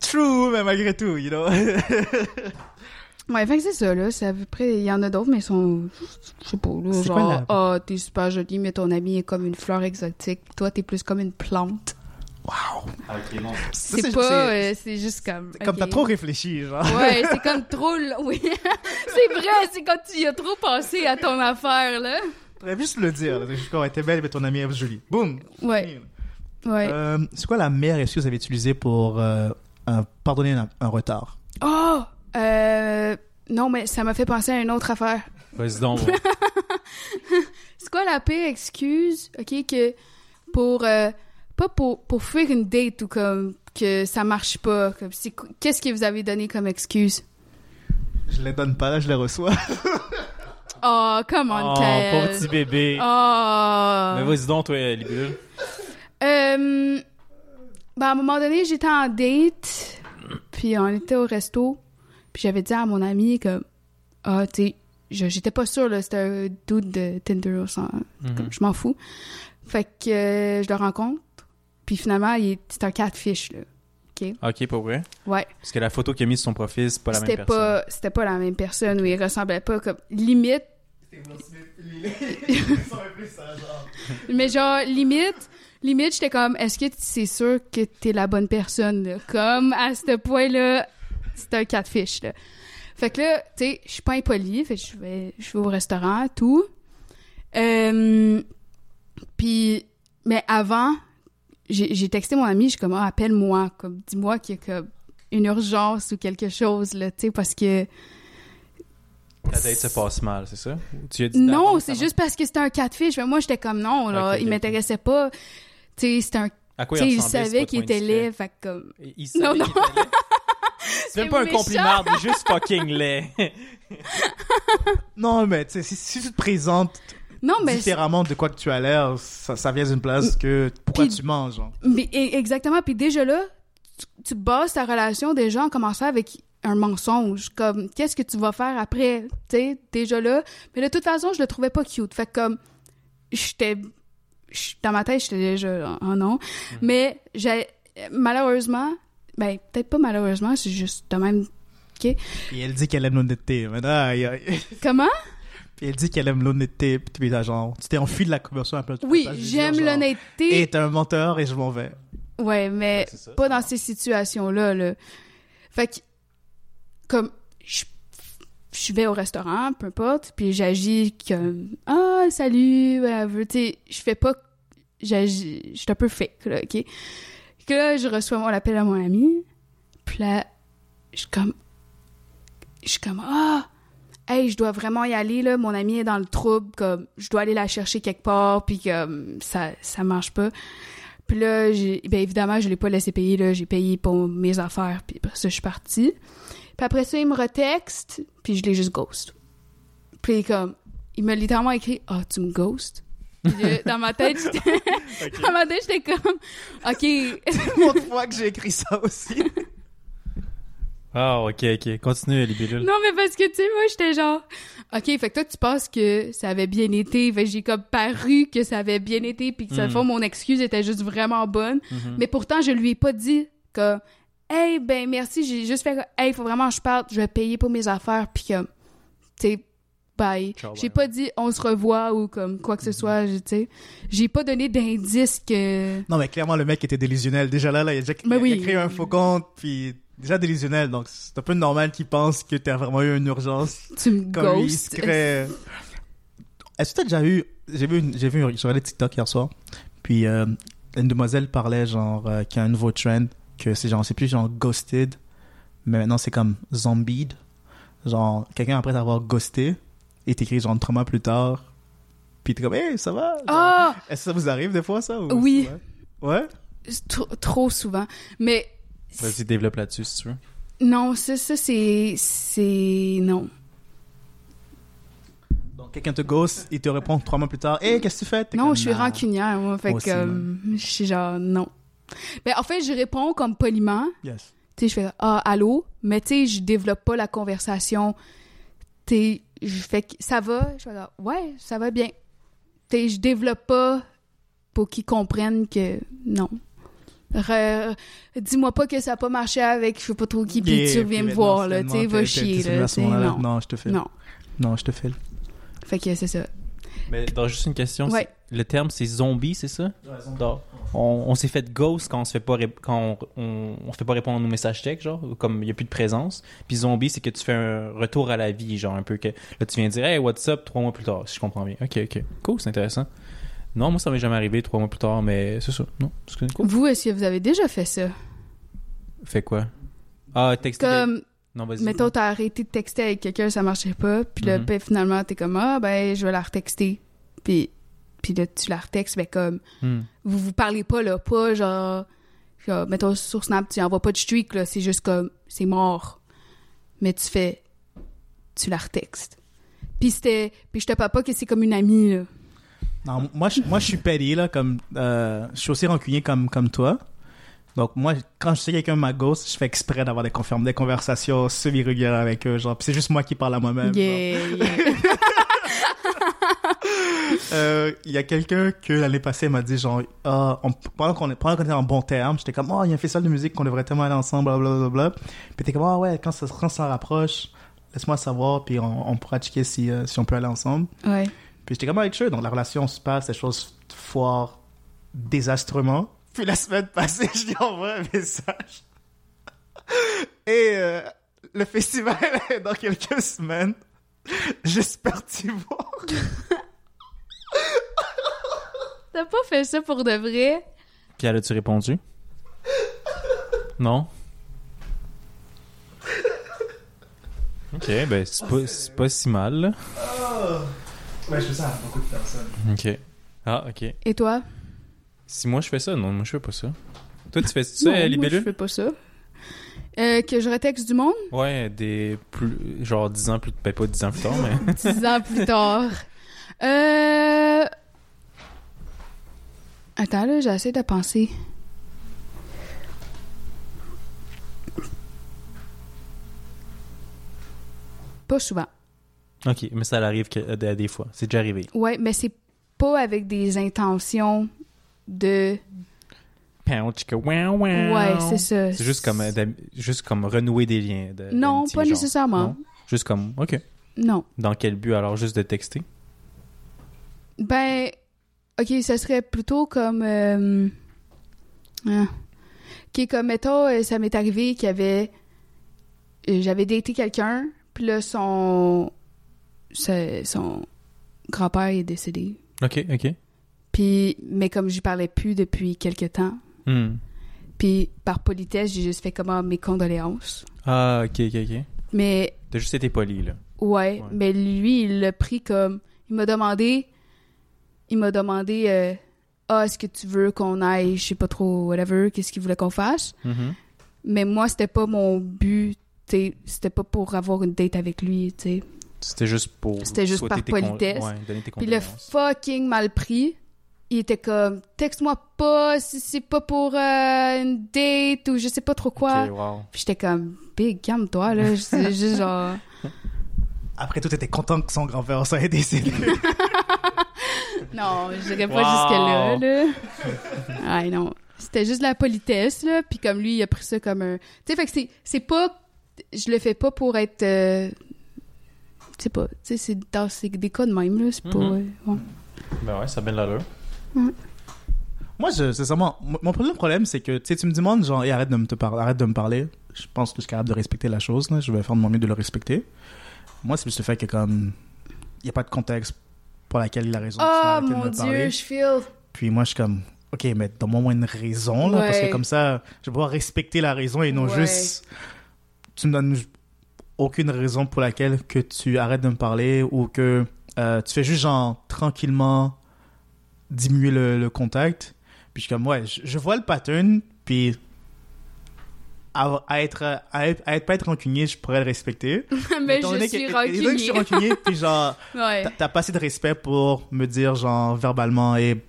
true, mais malgré tout, you know. Ouais, fait que c'est ça, là. C'est à peu près. Il y en a d'autres, mais ils sont. Je sais pas, là. C'est Genre, ah, t'es super jolie, mais ton ami est comme une fleur exotique. Toi, t'es plus comme une plante. wow! Ah, ok, non. Ça, C'est pas. euh, c'est juste comme. Comme ok. t'as trop réfléchi, genre. Ouais, c'est comme trop. Oui. c'est vrai, c'est quand tu y as trop pensé à ton affaire, là. T'aurais juste le dire. ouais, t'es belle, mais ton amie est jolie. Boum! Ouais, ouais. Euh, c'est quoi la meilleure excuse que vous avez utilisée pour euh, euh, pardonner un, un retard? Oh! Euh. Non, mais ça m'a fait penser à une autre affaire. Vas-y donc. C'est quoi la pire excuse, ok, que pour. euh, pas pour, pour fuir une date ou comme que ça marche pas. Comme c'est qu- Qu'est-ce que vous avez donné comme excuse? Je les donne pas, là, je les reçois. Oh, come on, Oh, Kyle. pauvre petit bébé. Oh. Mais vas-y donc, toi, Libellule. Euh, ben, à un moment donné, j'étais en date, puis on était au resto, puis j'avais dit à mon ami que, ah, tu sais, je- j'étais pas sûre, là, c'était un dude de Tinder, ou ça, Mhm. comme, je m'en fous. Fait que euh, je le rencontre, puis finalement, il est- c'est un catfish, là. Ok, pas vrai? Ouais, Parce que la photo qu'il a mise sur son profil, c'est pas la même c'était personne. pas, c'était pas la même personne, où il ressemblait pas comme, limite, Mais genre, limite, limite, j'étais comme, est-ce que c'est sûr que t'es la bonne personne? Comme, à ce point-là, c'est un catfish, là. Fait que là, tu sais, je suis pas impolie, fait je vais, je vais au restaurant, tout. Euh, puis, mais avant, j'ai j'ai texté mon ami, je suis comme, ah, appelle-moi, comme, dis-moi qu'il y a comme une urgence ou quelque chose, là, tu sais, parce que... La date se passe mal, c'est ça? Tu as dit Non, c'est juste parce que c'était un catfish. Mais moi, j'étais comme non, là, Ok, il ok, m'intéressait pas. Tu sais, c'était un. À quoi il ressemblait, c'est savait qu'il était laid, fait que comme. Il il savait Non, non. était laid. C'est même pas un compliment, il est juste fucking laid. Non, mais tu sais, si, si tu te présentes Non, mais. différemment de quoi que tu as l'air, ça, ça vient d'une place que pourquoi Puis- tu manges. genre. mais e- exactement. Puis déjà là, tu, tu bases ta relation déjà en commençant avec un mensonge. Comme, qu'est-ce que tu vas faire après? Tu sais, déjà là. Mais de toute façon, je le trouvais pas cute. Fait que comme, j'étais. Dans ma tête, j'étais déjà. Oh non. Mais j'ai. Malheureusement. Ben, peut-être pas malheureusement, c'est juste de même. Et elle dit qu'elle aime l'honnêteté. Mais aïe, aïe. Comment? Puis elle dit qu'elle aime l'honnêteté. Puis t'as genre, tu t'es enfui de la conversion un peu. Oui, j'aime l'honnêteté. Et t'es un menteur et je m'en vais. Ouais, mais pas ça dans ces situations-là. Là. Fait que, comme, je, je vais au restaurant, peu importe, puis j'agis comme Ah, salut, whatever. Tu sais, je fais pas. J'agis. Je suis un peu fake, là, OK? Que là, je reçois mon appel à mon ami, puis là, je suis comme. Je Ah! Hey, je dois vraiment y aller, là. Mon ami est dans le trouble, comme, je dois aller la chercher quelque part, puis comme, ça, ça marche pas. Puis là, j'ai, ben évidemment, je l'ai pas laissé payer, là. J'ai payé pour mes affaires, puis après ça, je suis partie. Puis après ça, il me retexte, puis je l'ai juste ghost. Puis comme, il m'a littéralement écrit « Ah, tu me ghost? » là, dans ma tête, j'étais... dans ma tête, j'étais comme « OK, Une fois que j'ai écrit ça aussi. Ah, ok, ok. Continue, Libellule. non, mais parce que, tu sais, moi, j'étais genre... OK, fait que toi, tu penses que ça avait bien été. Fait que j'ai comme paru que ça avait bien été, puis que, ça Mm. fond, mon excuse était juste vraiment bonne. Mhm. Mais pourtant, je lui ai pas dit que, hey, ben merci, j'ai juste fait, hey, faut vraiment que je parte, je vais payer pour mes affaires, puis comme, tu bye. J'ai pas dit on se revoit ou comme quoi que ce soit, tu sais. J'ai pas donné d'indice que. Non, mais clairement, le mec était délusionnel. Déjà là, là il, a déjà, Mais il a- oui. il a créé un faux compte, puis déjà délusionnel. Donc, c'est un peu normal qu'il pense que t'as vraiment eu une urgence. Tu me Comme il se ghostes. crée- Est-ce que t'as déjà eu... J'ai vu, une... j'ai vu, une- regardais TikTok hier soir, puis euh, une demoiselle parlait genre euh, qu'il y a un nouveau trend, que c'est genre, c'est plus genre ghosted, mais maintenant c'est comme zombied. Genre, quelqu'un après t'avoir ghosté, et t'écris genre trois mois plus tard, puis t'es comme, hey, ça va? Ah! Est-ce que ça vous arrive des fois, ça? ou- Oui. Ouais? Ouais? c'est Trop, trop souvent. Mais. Vas-y, développe là-dessus, si tu veux. Non, ça, ça c'est. C'est. Non. Donc, quelqu'un te ghost, il te répond trois mois plus tard, hey, qu'est-ce que tu fais? Non, comme, je suis Nah. rancunière, moi. Fait Moi que. euh, je suis genre, non. Ben, en fait, je réponds comme poliment. Yes. tu sais, je fais ah allô, mais tu sais, je développe pas la conversation. Tu sais, je fais ça va, je fais ouais, ça va bien. Tu sais, je développe pas pour qu'ils comprennent que non. Dis-moi pas que ça a pas marché avec je sais pas trop qui, puis Yeah, tu puis me voir là, tu sais, va chier là, non. Non, je te file. Non. Non, je te file. Fait que c'est ça. Mais dans juste une question, Ouais. le terme c'est zombie, c'est ça? Dans- on on s'est fait ghost quand on se fait pas rép- quand on, on, on fait pas répondre à nos messages textes, genre, comme il y a plus de présence. Puis zombie, c'est que tu fais un retour à la vie, genre un peu que là tu viens dire hey what's up trois mois plus tard, si je comprends bien. Ok ok, cool, c'est intéressant. Non, moi ça m'est jamais arrivé trois mois plus tard, mais c'est ça. Non, c'est cool. Vous, est-ce que vous avez déjà fait ça? Fait quoi? Ah texter. Comme, Non vas-y. mettons, t'as arrêté de texter avec quelqu'un, ça marchait pas, puis là, ben, finalement, t'es comme, ah, ben, je vais la retexter. Puis, puis là, tu la retextes, ben, comme, Hmm. vous vous parlez pas, là, pas genre, genre, mettons, sur Snap, tu envoies pas de streak, là, c'est juste comme, c'est mort. Mais tu fais, tu la retextes. Puis c'était, puis je te parle pas que c'est comme une amie, là. Non, moi, je, moi, je suis petty, là, comme, euh, je suis aussi rancunier comme, comme toi. Donc, moi, quand je sais que quelqu'un m'a ghost, je fais exprès d'avoir des, confirmes, des conversations semi-régulières avec eux, genre, c'est juste moi qui parle à moi-même. Yeah, yeah. Euh, Il y a quelqu'un que l'année passée m'a dit, genre, ah, on- pendant qu'on est- pendant qu'on était en bon terme, j'étais comme, oh, il y a un festival de musique qu'on devrait tellement aller ensemble, blablabla. Puis t'es comme, ah ouais, quand ça, quand ça rapproche, laisse-moi savoir, puis on, on pourra checker si, euh, si on peut aller ensemble. Ouais. Puis j'étais comme avec eux, donc la relation se passe, les choses foirent désastrement. Puis la semaine passée, je lui envoie un message. Et euh, le festival est dans quelques semaines. J'espère t'y voir. T'as pas fait ça pour de vrai? Puis elle a-tu répondu? Non? Ok, ben c'est pas, c'est pas si mal, là. Ouais, je fais ça à beaucoup de personnes. Ok. Ah, ok. Et toi? Si moi je fais ça, non, moi je fais pas ça. Toi, tu fais ça, Non, moi, je fais pas ça. Euh, que je retexte du monde? Ouais, des plus. Genre 10 ans plus. Ben pas 10 ans plus tard, mais. Dix ans plus tard. Euh... Attends, là, j'essaie de penser. Pas souvent. ok, mais ça arrive que, à des fois. C'est déjà arrivé. Ouais, mais c'est pas avec des intentions de... Ouais, c'est ça. C'est juste comme, euh, juste comme renouer des liens. de- Non, pas genre. nécessairement. Non? Juste comme, ok. Non. Dans quel but alors Juste de texter? Ben, ok, ça serait plutôt comme. Euh, ah. Ok, comme mettons, euh, ça m'est arrivé qu'il y avait. euh, J'avais daté quelqu'un, puis là, son. Son grand-père est décédé. Ok, ok. Puis, mais comme je parlais plus depuis quelque temps, Hmm. puis par politesse, j'ai juste fait comment mes condoléances. Ah, ok, ok, ok. Mais T'as juste été poli, là. Ouais, Ouais. mais lui, il l'a pris comme. Il m'a demandé. Il m'a demandé. euh, ah, est-ce que tu veux qu'on aille, je sais pas trop, whatever, qu'est-ce qu'il voulait qu'on fasse? Mhm. Mais moi, c'était pas mon but. C'était pas pour avoir une date avec lui, tu sais. C'était juste pour. C'était juste par politesse. Ouais, donner tes Puis le fucking mal pris. Il était comme, texte-moi pas si c'est pas pour euh, une date ou je sais pas trop quoi. Wow. Puis j'étais comme, big, calme-toi, là. C'est juste genre. Après tout, était content que son grand-père soit décédé. Non, je dirais pas Wow. jusque-là, là. Ouais, non. C'était juste de la politesse, là. Puis comme lui, il a pris ça comme un... Tu sais, fait que c'est, c'est pas... Je le fais pas pour être... euh, Je sais pas. Tu sais, c'est, dans- c'est des cas de même, là. C'est pas... Mhm. euh, bon. Ben ouais, ça a bien de Moi, je, sincèrement, mon premier problème, c'est que tu me demandes, genre, arrête de me, te par- arrête de me parler. Je pense que je suis capable de respecter la chose, là. Je vais faire de mon mieux de le respecter. Moi, c'est plus le fait que, comme, il n'y a pas de contexte pour laquelle il a raison. de Oh, de mon me Dieu, parler. je feel... Puis moi, je suis comme, ok, mais donne-moi une raison, là, parce que comme ça, je vais pouvoir respecter la raison et non Ouais. juste, tu me donnes aucune raison pour laquelle que tu arrêtes de me parler ou que euh, tu fais juste, genre, tranquillement diminuer le, le contact. Puis je suis comme, ouais, je, je vois le pattern, puis à, à être, à être, à être pas être rancunier, je pourrais le respecter. mais je donné suis que- donné que je suis rancunier. rancunier, puis genre, ouais. T'as- pas assez de respect pour me dire, genre, verbalement, et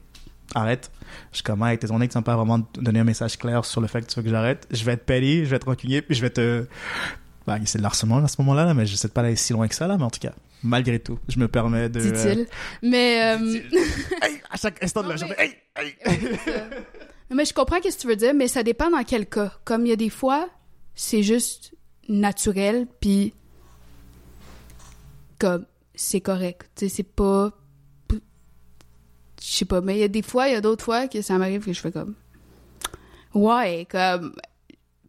arrête. Je suis comme, hey, étant donné que tu n'as pas vraiment donné un message clair sur le fait que tu veux que j'arrête, je vais être petty, je vais être rancunier, puis je vais te. Bah, c'est de l'harcèlement à ce moment-là, là, mais je sais pas aller si loin que ça, là, mais en tout cas, malgré tout, je me permets de. Dit-il. Mais... euh, Hey, à chaque instant de la journée, mais- hey, hey. Mais je comprends ce que tu veux dire, mais ça dépend dans quel cas. Comme il y a des fois, c'est juste naturel, puis comme c'est correct. Tu sais, c'est pas. Je sais pas, mais il y a des fois, il y a d'autres fois que ça m'arrive que je fais comme. Ouais, comme.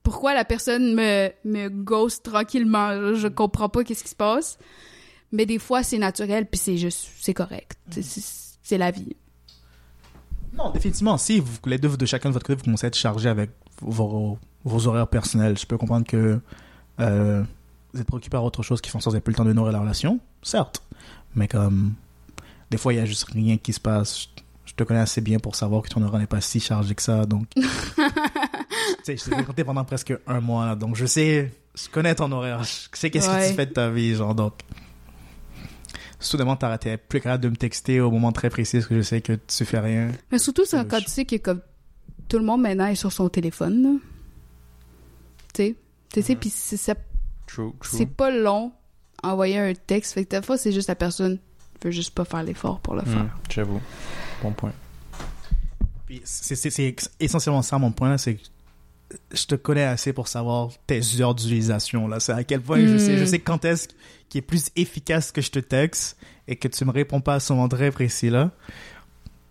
Pourquoi la personne me, me ghost tranquillement? Je comprends pas qu'est-ce qui se passe. Mais des fois, c'est naturel, puis c'est juste. C'est correct. Sais, C'est la vie. Non, définitivement, si vous, les deux de chacun de votre côté, vous commencez à être chargé avec vos, vos horaires personnels, je peux comprendre que euh, vous êtes préoccupé par autre chose qui font en sorte que vous n'avez plus le temps de nourrir la relation, certes. Mais comme, des fois, il y a juste rien qui se passe. Je, te connais assez bien pour savoir que ton horaire n'est pas si chargé que ça, donc... tu sais, je t'ai fréquenté pendant presque un mois, là, donc je sais, je connais ton horaire, je sais qu'est-ce que Ouais. tu fais de ta vie, genre, donc... Soudainement, t'es plus capable de me texter au moment très précis parce que je sais que tu fais rien. Mais surtout, c'est Euh, quand je- tu sais que comme tout le monde maintenant est sur son téléphone. Tu sais, tu sais, puis c'est ça- c'est pas long envoyer un texte. Fait que des fois, c'est juste la personne veut juste pas faire l'effort pour le Hmm, faire. J'avoue. Bon point. Puis c'est- essentiellement ça mon point, c'est que je te connais assez pour savoir tes heures d'utilisation là. C'est à quel point je sais, je Mm. sais quand est-ce qui est plus efficace que je te texte et que tu me réponds pas à ce moment très précis là.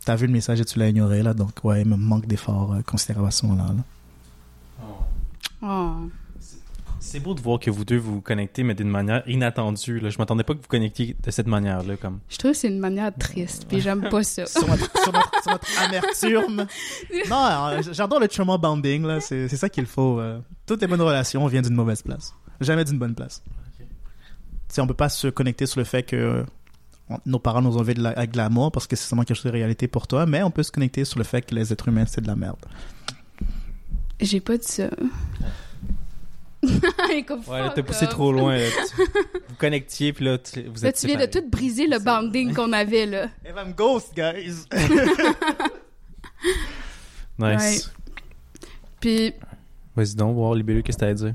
T'as vu le message et tu l'as ignoré là, donc ouais, il me manque d'efforts euh, considérable à ce moment-là. là. Oh. C'est beau de voir que vous deux vous connectez, mais d'une manière inattendue. Là. Je m'attendais pas que vous connectiez de cette manière-là. Comme... Je trouve que c'est une manière triste, puis j'aime pas ça. sur, notre, sur notre- sur notre amertume. Non, euh, j'adore le trauma bonding là. C'est c'est ça qu'il faut. euh. Toutes les bonnes relations viennent d'une mauvaise place, jamais d'une bonne place. Tu sais, on peut pas se connecter sur le fait que euh, on- nos parents nous ont élevés de la- avec de l'amour parce que c'est seulement quelque chose de réalité pour toi, mais on peut se connecter sur le fait que les êtres humains c'est de la merde. J'ai pas dit ça. Comme Ouais, là, t'as poussé trop loin. là. Tu- vous connectiez, puis là, tu- vous Là, êtes tu viens de tout briser le banding qu'on avait, là. Eva me ghost, guys. Nice. Puis, Vas-y donc, voir les qu'est-ce que t'as à dire?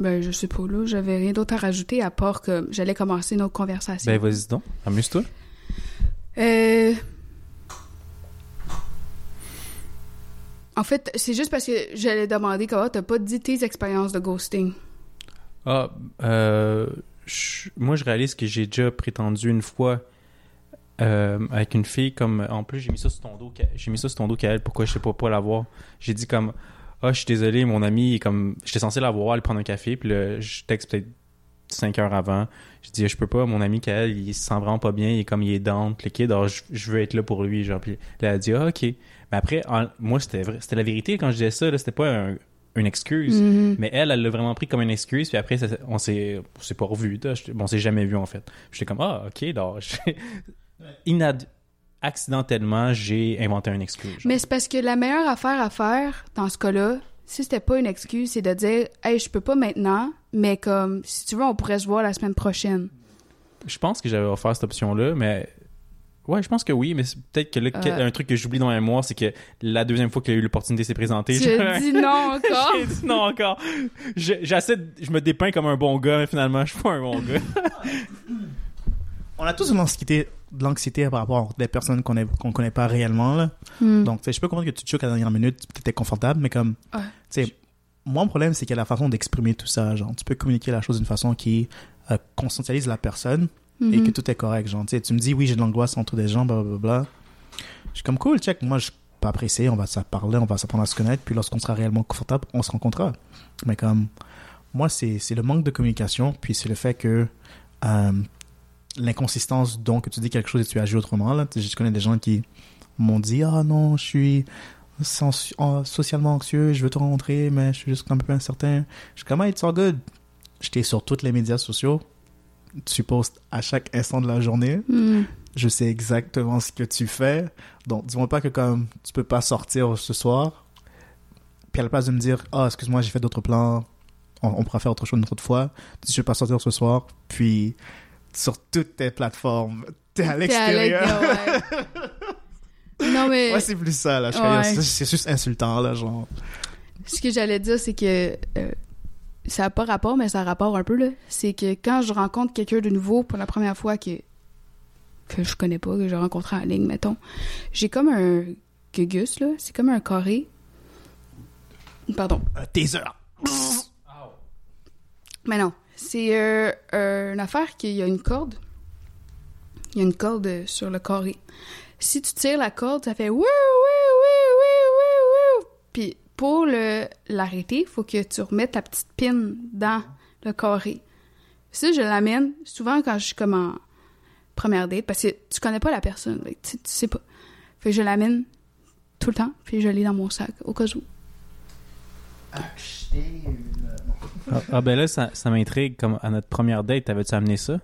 ben, je sais pas, là, j'avais rien d'autre à rajouter à part que j'allais commencer notre conversation. Ben, vas-y donc. Amuse-toi. Euh... En fait, c'est juste parce que j'allais demander comment t'as pas dit tes expériences de ghosting. Ah, euh, moi, je réalise que j'ai déjà prétendu une fois euh, avec une fille comme. En plus, j'ai mis ça sur ton dos. J'ai mis ça sur ton dos qu'elle. Pourquoi je sais pas pas la voir? J'ai dit comme. Ah, je suis désolé, mon ami comme. J'étais censé la voir, aller prendre un café, puis je texte peut-être 5 heures avant. Je dis, je peux pas, mon ami qu'elle, il se sent vraiment pas bien, il est comme, il est down, le kid, alors je, je veux être là pour lui, genre. Puis là, elle a dit, ah, ok. Mais après, en- moi, c'était vrai, c'était la vérité quand je disais ça, c'était pas un- une excuse. Mhm. Mais elle, elle l'a vraiment pris comme une excuse, puis après, ça- on s'est pas. J'étais- Bon, on s'est jamais vu en fait. J'étais comme, ah, ok, j'ai- inad- accidentellement, j'ai inventé une excuse. genre. Mais c'est parce que la meilleure affaire à faire dans ce cas-là, si c'était pas une excuse, c'est de dire Hey, je peux pas maintenant, mais comme si tu veux, on pourrait se voir la semaine prochaine. Je pense que j'avais offert cette option-là, mais. Ouais, je pense que oui, mais c'est peut-être que là, Euh. quel- un truc que j'oublie dans la mémoire, c'est que la deuxième fois qu'il a eu l'opportunité de se présenter, Tu j'ai- as dit non encore. j'ai dit non encore. Je- J'essaie, de- je me dépeins comme un bon gars, mais finalement, je suis pas un bon gars. On a tous de l'anxiété, de l'anxiété par rapport à des personnes qu'on qu'on connaît pas réellement là. Hmm. Donc, je peux comprendre que tu te choques à la dernière minute, tu étais confortable, mais comme, Ouais. tu sais, moi, mon problème, c'est qu'il y a la façon d'exprimer tout ça. Genre, tu peux communiquer la chose d'une façon qui euh, conscientise la personne et Mhm. que tout est correct. Genre, tu me dis, oui, j'ai de l'angoisse entre des gens, blablabla. Je suis comme, cool, check. Moi, je suis pas pressé, on va se parler, on va s'apprendre à se connaître, puis lorsqu'on sera réellement confortable, on se rencontrera. Mais comme, moi, c'est c'est le manque de communication, puis c'est le fait que euh, l'inconsistance, donc, que tu dis quelque chose et tu agis autrement. Là. Je connais des gens qui m'ont dit, ah non, je suis socialement anxieux, je veux te rencontrer, mais je suis juste un peu incertain. Je suis comme, hey, it's all good. J'étais sur tous les médias sociaux. Tu postes à chaque instant de la journée. Hmm. Je sais exactement ce que tu fais. Donc, dis-moi pas que comme tu peux pas sortir ce soir. Puis à la place de me dire, ah, excuse-moi, j'ai fait d'autres plans. On, on pourra faire autre chose une autre fois. Tu peux pas sortir ce soir. Puis, sur toutes tes plateformes, t'es à l'extérieur. ouais. non, mais Ouais, c'est plus ça, là. Ouais. c'est- juste insultant, là, genre. ce que j'allais dire, c'est que euh, ça n'a pas rapport, mais ça a rapport un peu, là. C'est que quand je rencontre quelqu'un de nouveau pour la première fois que, que je connais pas, que j'ai rencontré en ligne, mettons, j'ai comme un gugus, là. C'est comme un carré. Pardon. Un taser. Mais non, c'est euh, une affaire qu'il y a une corde. Il y a une corde euh, sur le carré. Si tu tires la corde, ça fait wouh, wouh, wouh, wouh, wouh, wouh. Puis pour l'arrêter, il faut que tu remettes ta petite pin dans le carré. Ça, je l'amène souvent quand je suis comme en première date, parce que tu connais pas la personne, tu, tu sais pas. Je l'amène tout le temps, puis je l'ai dans mon sac, au cas où. Ah, ah, ben là, ça, ça m'intrigue. Comme à notre première date, t'avais-tu amené ça?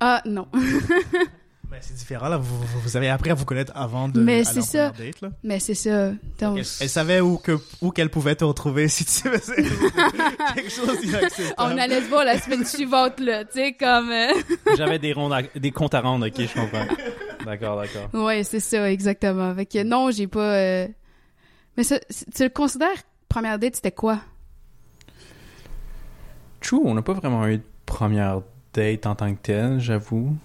Ah, non. Mais c'est différent, là. Vous, vous- vous avez appris à vous connaître avant de. Mais c'est ça. première Date, là. Mais c'est ça. Donc, Elle, elle savait où, que, où qu'elle pouvait te retrouver si tu faisais quelque chose d'inacceptable. On allait se voir la semaine suivante, là, tu sais, comme... euh, J'avais des, rondes à- des comptes à rendre, ok, je comprends. D'accord, d'accord. Ouais, c'est ça, exactement. Fait que non, j'ai pas... euh, Mais ça, tu le considères, première date, c'était quoi? True, on n'a pas vraiment eu de première date en tant que telle, j'avoue.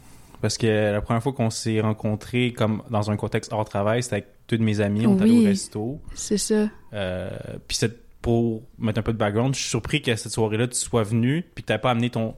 Parce que la première fois qu'on s'est rencontrés comme dans un contexte hors travail, c'était avec deux de mes amis, on est allé au resto. C'est ça. Euh, puis pour mettre un peu de background, je suis surpris qu'à cette soirée-là, tu sois venu, puis que tu pas amené ton.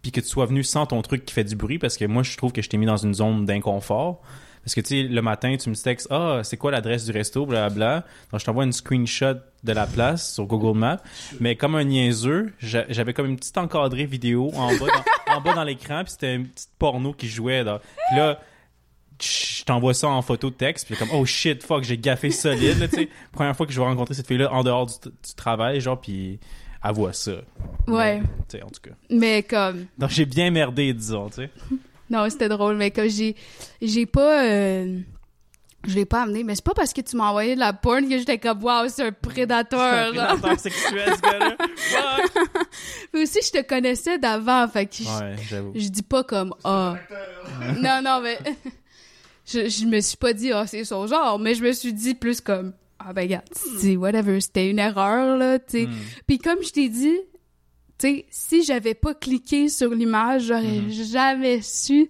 Puis que tu sois venu sans ton truc qui fait du bruit, parce que moi, je trouve que je t'ai mis dans une zone d'inconfort. Parce que, tu sais, le matin, tu me textes, ah, c'est quoi l'adresse du resto, blablabla. Donc, je t'envoie une screenshot de la place sur Google Maps. Mais comme un niaiseux, j'a- j'avais comme une petite encadrée vidéo en bas dans, en bas dans l'écran, puis c'était une petite porno qui jouait. Là. Puis là, je t'envoie ça en photo de texte, puis comme, oh shit, fuck, j'ai gaffé solide, là. Première fois que je vais rencontrer cette fille-là en dehors du, du travail, genre, puis elle voit ça. Ouais. Mais, Tu sais, en tout cas. Mais comme. Donc, j'ai bien merdé, disons, tu sais. Non, c'était drôle, mais comme j'ai. J'ai pas. euh, Je l'ai pas amené, mais c'est pas parce que tu m'as envoyé de la porn que j'étais comme, waouh, c'est un prédateur, C'est un prédateur sexuel, ce gars-là. Mais aussi, je te connaissais d'avant, fait que je- Ouais, je, dis pas comme, ah. non, non, mais. je, je me suis pas dit, ah, c'est son genre, mais je me suis dit plus comme, ah, ben, regarde, c'est whatever, c'était une erreur, là, tu sais. Hmm. Puis comme je t'ai dit, sais, si j'avais pas cliqué sur l'image, j'aurais Mhm. jamais su.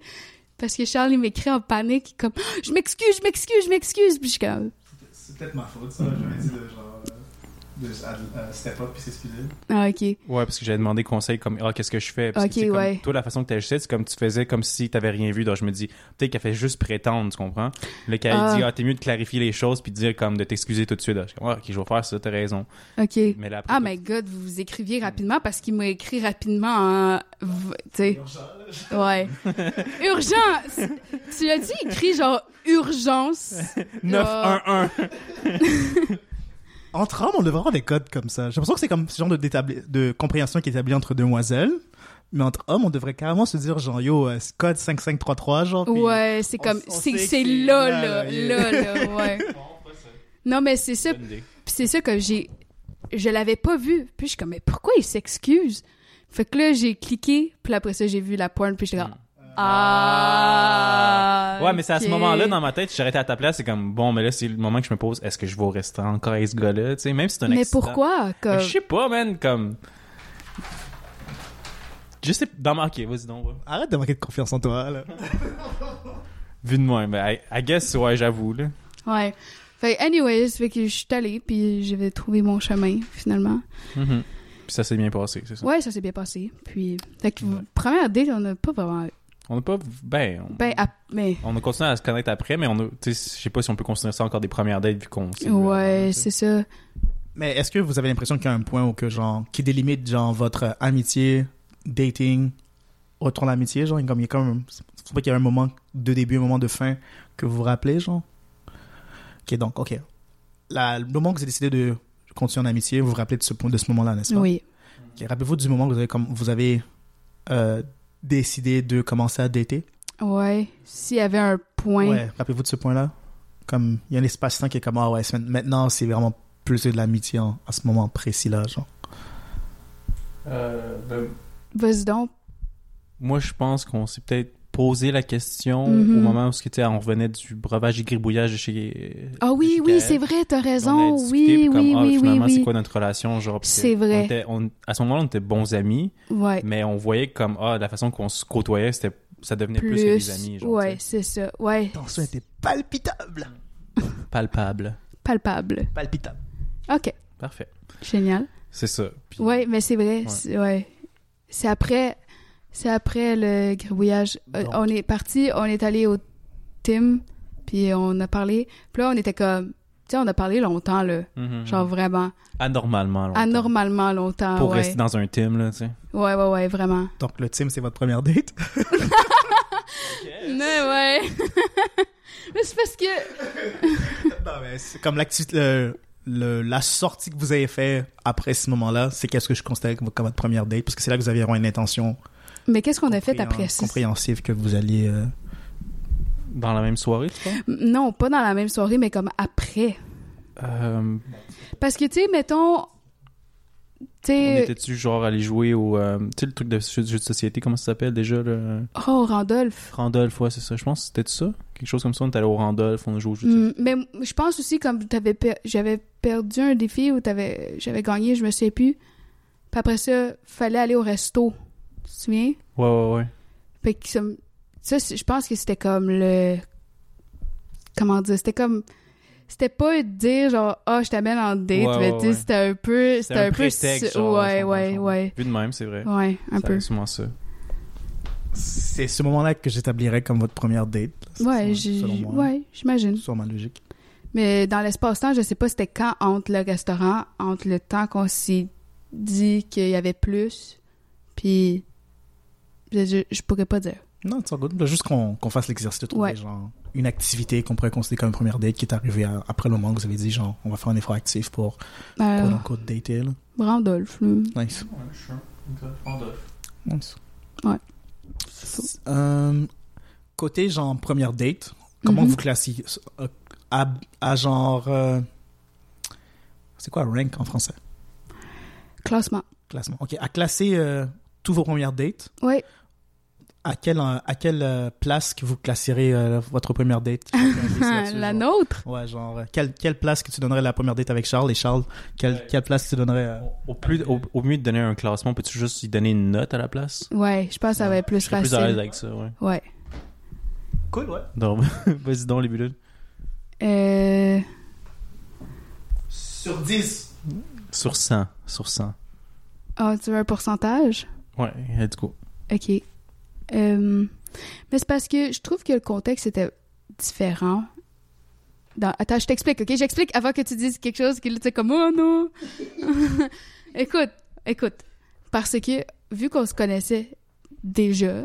Parce que Charles, il m'écrit en panique, comme « Je m'excuse, je m'excuse, je m'excuse! » Puis je suis comme C'est peut-être ma faute, ça. J'aurais dit de De step up puis s'excuser. « Ah, OK. Ouais, parce que j'avais demandé conseil comme ah qu'est-ce que je fais? Parce Ok, que, tu sais, comme, ouais. toi la façon que tu agissais c'est comme tu faisais comme si t'avais rien vu donc je me dis peut-être qu'elle fait juste prétendre tu comprends? Le qu'elle Ah. dit ah t'es mieux de clarifier les choses puis de dire comme de t'excuser tout de suite là. je comme ah, ok je vais faire ça t'as raison OK. mais là après Ah, my God, vous vous écriviez rapidement parce qu'il m'a écrit rapidement en... Tu sais, ouais. Urgence! Tu as dit écrit genre « urgence ». 9-1-1 Entre hommes, on devrait avoir des codes comme ça. J'ai l'impression que c'est comme ce genre de, d'établi- de compréhension qui est établi entre demoiselles. Mais entre hommes, on devrait carrément se dire, genre, yo, euh, code 5533, genre. Ouais, c'est comme... C'est là, là, là, là, yeah. là, là, ouais. Non, mais c'est ça, c'est ça que j'ai. Je l'avais pas vu. Puis je suis comme, mais pourquoi il s'excuse? Fait que là, j'ai cliqué, puis après ça, j'ai vu la porn, puis j'étais comme, ah. ouais mais c'est à ce moment-là dans ma tête si j'arrêtais à ta place c'est comme bon mais là c'est le moment que je me pose est-ce que je vais au restaurant encore avec ce gars-là tu sais même si c'est un Mais accident. pourquoi? Comme... je sais pas man comme je sais dans ma ok vas-y donc. Arrête de manquer de confiance en toi, là. vu de moi ben I, I guess ouais j'avoue là Ouais. Fait anyways, fait que je suis allée, puis j'avais trouvé mon chemin, finalement. Mhm. Puis ça s'est bien passé, c'est ça? Ouais, ça s'est bien passé. Puis, fait que, Ouais. première date, on n'a pas vraiment. On n'a pas. Ben. On, Ben, ap- mais. on a continué à se connaître après, mais on a. Tu sais, je sais pas si on peut considérer ça encore des premières dates vu qu'on. avant, Ouais, c'est ça. Mais est-ce que vous avez l'impression qu'il y a un point où que, genre, qui délimite, genre, votre amitié, dating, retour d'amitié, genre, comme il y a comme, faut pas qu'il y ait un moment de début, un moment de fin que vous vous rappelez, genre? Ok, donc, ok. La, le moment que vous avez décidé de continuer en amitié, vous vous rappelez de ce point, de ce moment-là, n'est-ce pas? Oui. Rappelez-vous du moment où vous avez, comme, vous avez euh, décidé de commencer à dater? Ouais. S'il y avait un point. Ouais, rappelez-vous de ce point-là? Comme, il y a un espace-temps qui est comme, ah ouais, maintenant, c'est vraiment plus de l'amitié en- à ce moment précis-là, genre. Euh, ben, Vas-y donc. moi, je pense qu'on s'est peut-être posé la question Mhm. au moment où sais, on revenait du breuvage et gribouillage de chez. Ah oui, chez oui, c'est vrai, t'as On raison. a discuté, Oui, comme, oui, ah, oui, oui, finalement, c'est oui. quoi notre relation, genre. C'est on vrai. était- on- à ce moment-là, on était bons amis, Ouais. mais on voyait comme, ah, la façon qu'on se côtoyait, c'était, ça devenait plus, que des amis, genre. ouais, c'est ça. Ouais. Tension était palpitable. Palpable. Palpable. Palpitable. OK. Parfait. Génial. C'est ça. Puis- Ouais, mais c'est vrai. Ouais. C'est ouais. C'est après, c'est après le gribouillage. Euh, on est parti, on est allé au Tim, puis on a parlé. Puis là, on était comme, tu sais, on a parlé longtemps, là. Mhm. Genre vraiment, Anormalement. longtemps. anormalement longtemps. Pour ouais. rester dans un team, là, tu sais. ouais, ouais, ouais, vraiment. Donc, le team, c'est votre première date? Mais ouais. mais c'est parce que. non, mais c'est comme l'activité, le- le- la sortie que vous avez fait après ce moment-là, c'est qu'est-ce que je considère comme, comme votre première date, parce que c'est là que vous aviez vraiment une intention Mais qu'est-ce qu'on a fait après ça? compréhensive que vous alliez. euh, Dans la même soirée, tu vois? Non, pas dans la même soirée, mais comme après. Euh, Parce que, tu sais, mettons. Tu on sais. était-tu genre allé jouer au. euh, tu sais, le truc de jeu, jeu de société, comment ça s'appelle déjà? Le... Oh, Randolph. Randolph, ouais, c'est ça. Je pense que c'était ça. Quelque chose comme ça. On est allé au Randolph, on a joué au jeu de société. Mm, mais je pense aussi comme t'avais per- j'avais perdu un défi ou t'avais j'avais gagné, je me souviens plus. Puis après ça, fallait aller au resto. Souviens? Ouais, ouais, ouais. Fait que ça, c'est- je pense que c'était comme le. Comment dire? C'était comme. C'était pas dire genre, ah, je t'amène en date, Ouais, mais ouais, ouais. c'était un peu. C'était un, peu. prétexte, su- genre, ouais, ouais, ouais. Vu de même, c'est vrai. Ouais, un Ça- peu. C'est souvent ça. C'est ce moment-là que j'établirais comme votre première date. Ouais, selon- j'ai- selon moi. ouais, j'imagine. Sûrement logique. Mais dans l'espace-temps, je sais pas c'était quand entre le restaurant, entre le temps qu'on s'est dit qu'il y avait plus, puis je, je, pourrais pas dire. Non, c'est good. Juste qu'on qu'on fasse l'exercice de trouver Ouais. genre, une activité qu'on pourrait considérer comme une première date qui est arrivée à- après le moment que vous avez dit, genre, on va faire un effort actif pour Euh, quote unquote dater. Là. Randolph, là. Nice. nice. Ouais. Euh, côté genre première date, comment Mhm. vous classiez euh, à, à genre. euh, c'est quoi rank en français? Classement. Classement. Ok, à classer euh, tous vos premières dates, Ouais. À quelle, à quelle euh, place que vous classerez euh, votre première date? La genre? nôtre? Ouais, genre, euh, quelle, quelle place que tu donnerais à la première date avec Charles? Et Charles, quelle, quelle place tu donnerais euh, Au, plus, au, au mieux de donner un classement, peux-tu juste y donner une note à la place? Ouais, je pense que ça va être plus Je serais plus à l'aise facile. avec ça, ouais. Ouais. Cool, ouais. Donc, vas-y donc, les bulles. Euh... Sur 10. Sur 100. Sur 100. Ah, tu veux un pourcentage? Ouais, let's go. OK. Euh, Mais c'est parce que je trouve que le contexte était différent. Dans... Attends, je t'explique, OK? J'explique avant que tu dises quelque chose que tu sais comme « Oh non! » Écoute, écoute. Parce que, vu qu'on se connaissait déjà,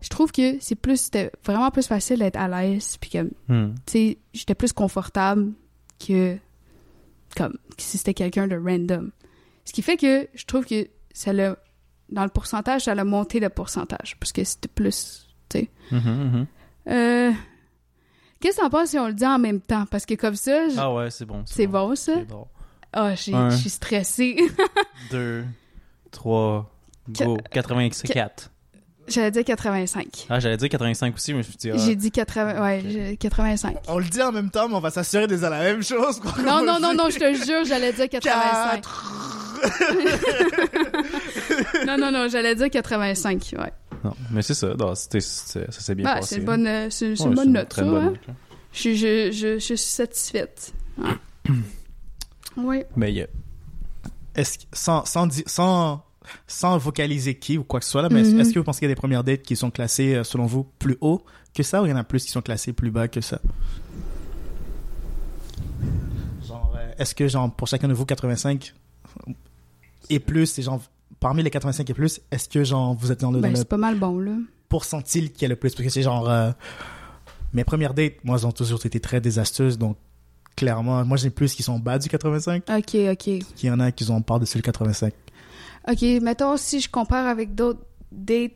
je trouve que c'est plus... C'était vraiment plus facile d'être à l'aise, puis comme, Hmm. tu sais, j'étais plus confortable que comme que si c'était quelqu'un de random. Ce qui fait que je trouve que ça l'a dans le pourcentage, ça l'a monté le pourcentage parce que c'était plus, tu sais. Mhm, mhm. Euh, Qu'est-ce que t'en penses si on le dit en même temps? Parce que comme ça, je- Ah ouais, c'est bon. c'est bon ça? C'est bon. Ah, je suis stressée. 2, 3, go. 84. J'allais dire 85. Ah, j'allais dire 85 aussi, mais je me suis dit, ah, J'ai dit 80, ouais, j'ai- 85. On le dit en même temps, mais on va s'assurer de dire la même chose. quoi. Non, non, non, non, je te jure, j'allais dire 85. Non, non, non, j'allais dire 85, ouais. non. Mais c'est ça, non, c'était- c'était- ça s'est bien Bah, passé. c'est une bonne, euh, c'est Ouais, une bonne note, très ça, bonne hein? note. Je, je, je, je suis satisfaite. Ouais. oui. Mais il y a- Est-ce que- sans, sans, di- sans, sans vocaliser qui ou quoi que ce soit, là, mais est-ce- Mhm. est-ce que vous pensez qu'il y a des premières dates qui sont classées, euh, selon vous, plus haut que ça ou il y en a plus qui sont classées plus bas que ça? Genre, euh, est-ce que, genre, pour chacun de vous, 85 et plus, et genre, parmi les 85 et plus, est-ce que, genre, vous êtes dans le, Ben, le c'est pas mal bon, là. pourcentile qui est le plus? Parce que c'est genre, euh, mes premières dates, moi, elles ont toujours été très désastreuses, donc, clairement, moi, j'ai plus qui sont bas du 85 OK, OK. qu'il y en a qui ont par-dessus le 85. OK, mettons, si je compare avec d'autres dates,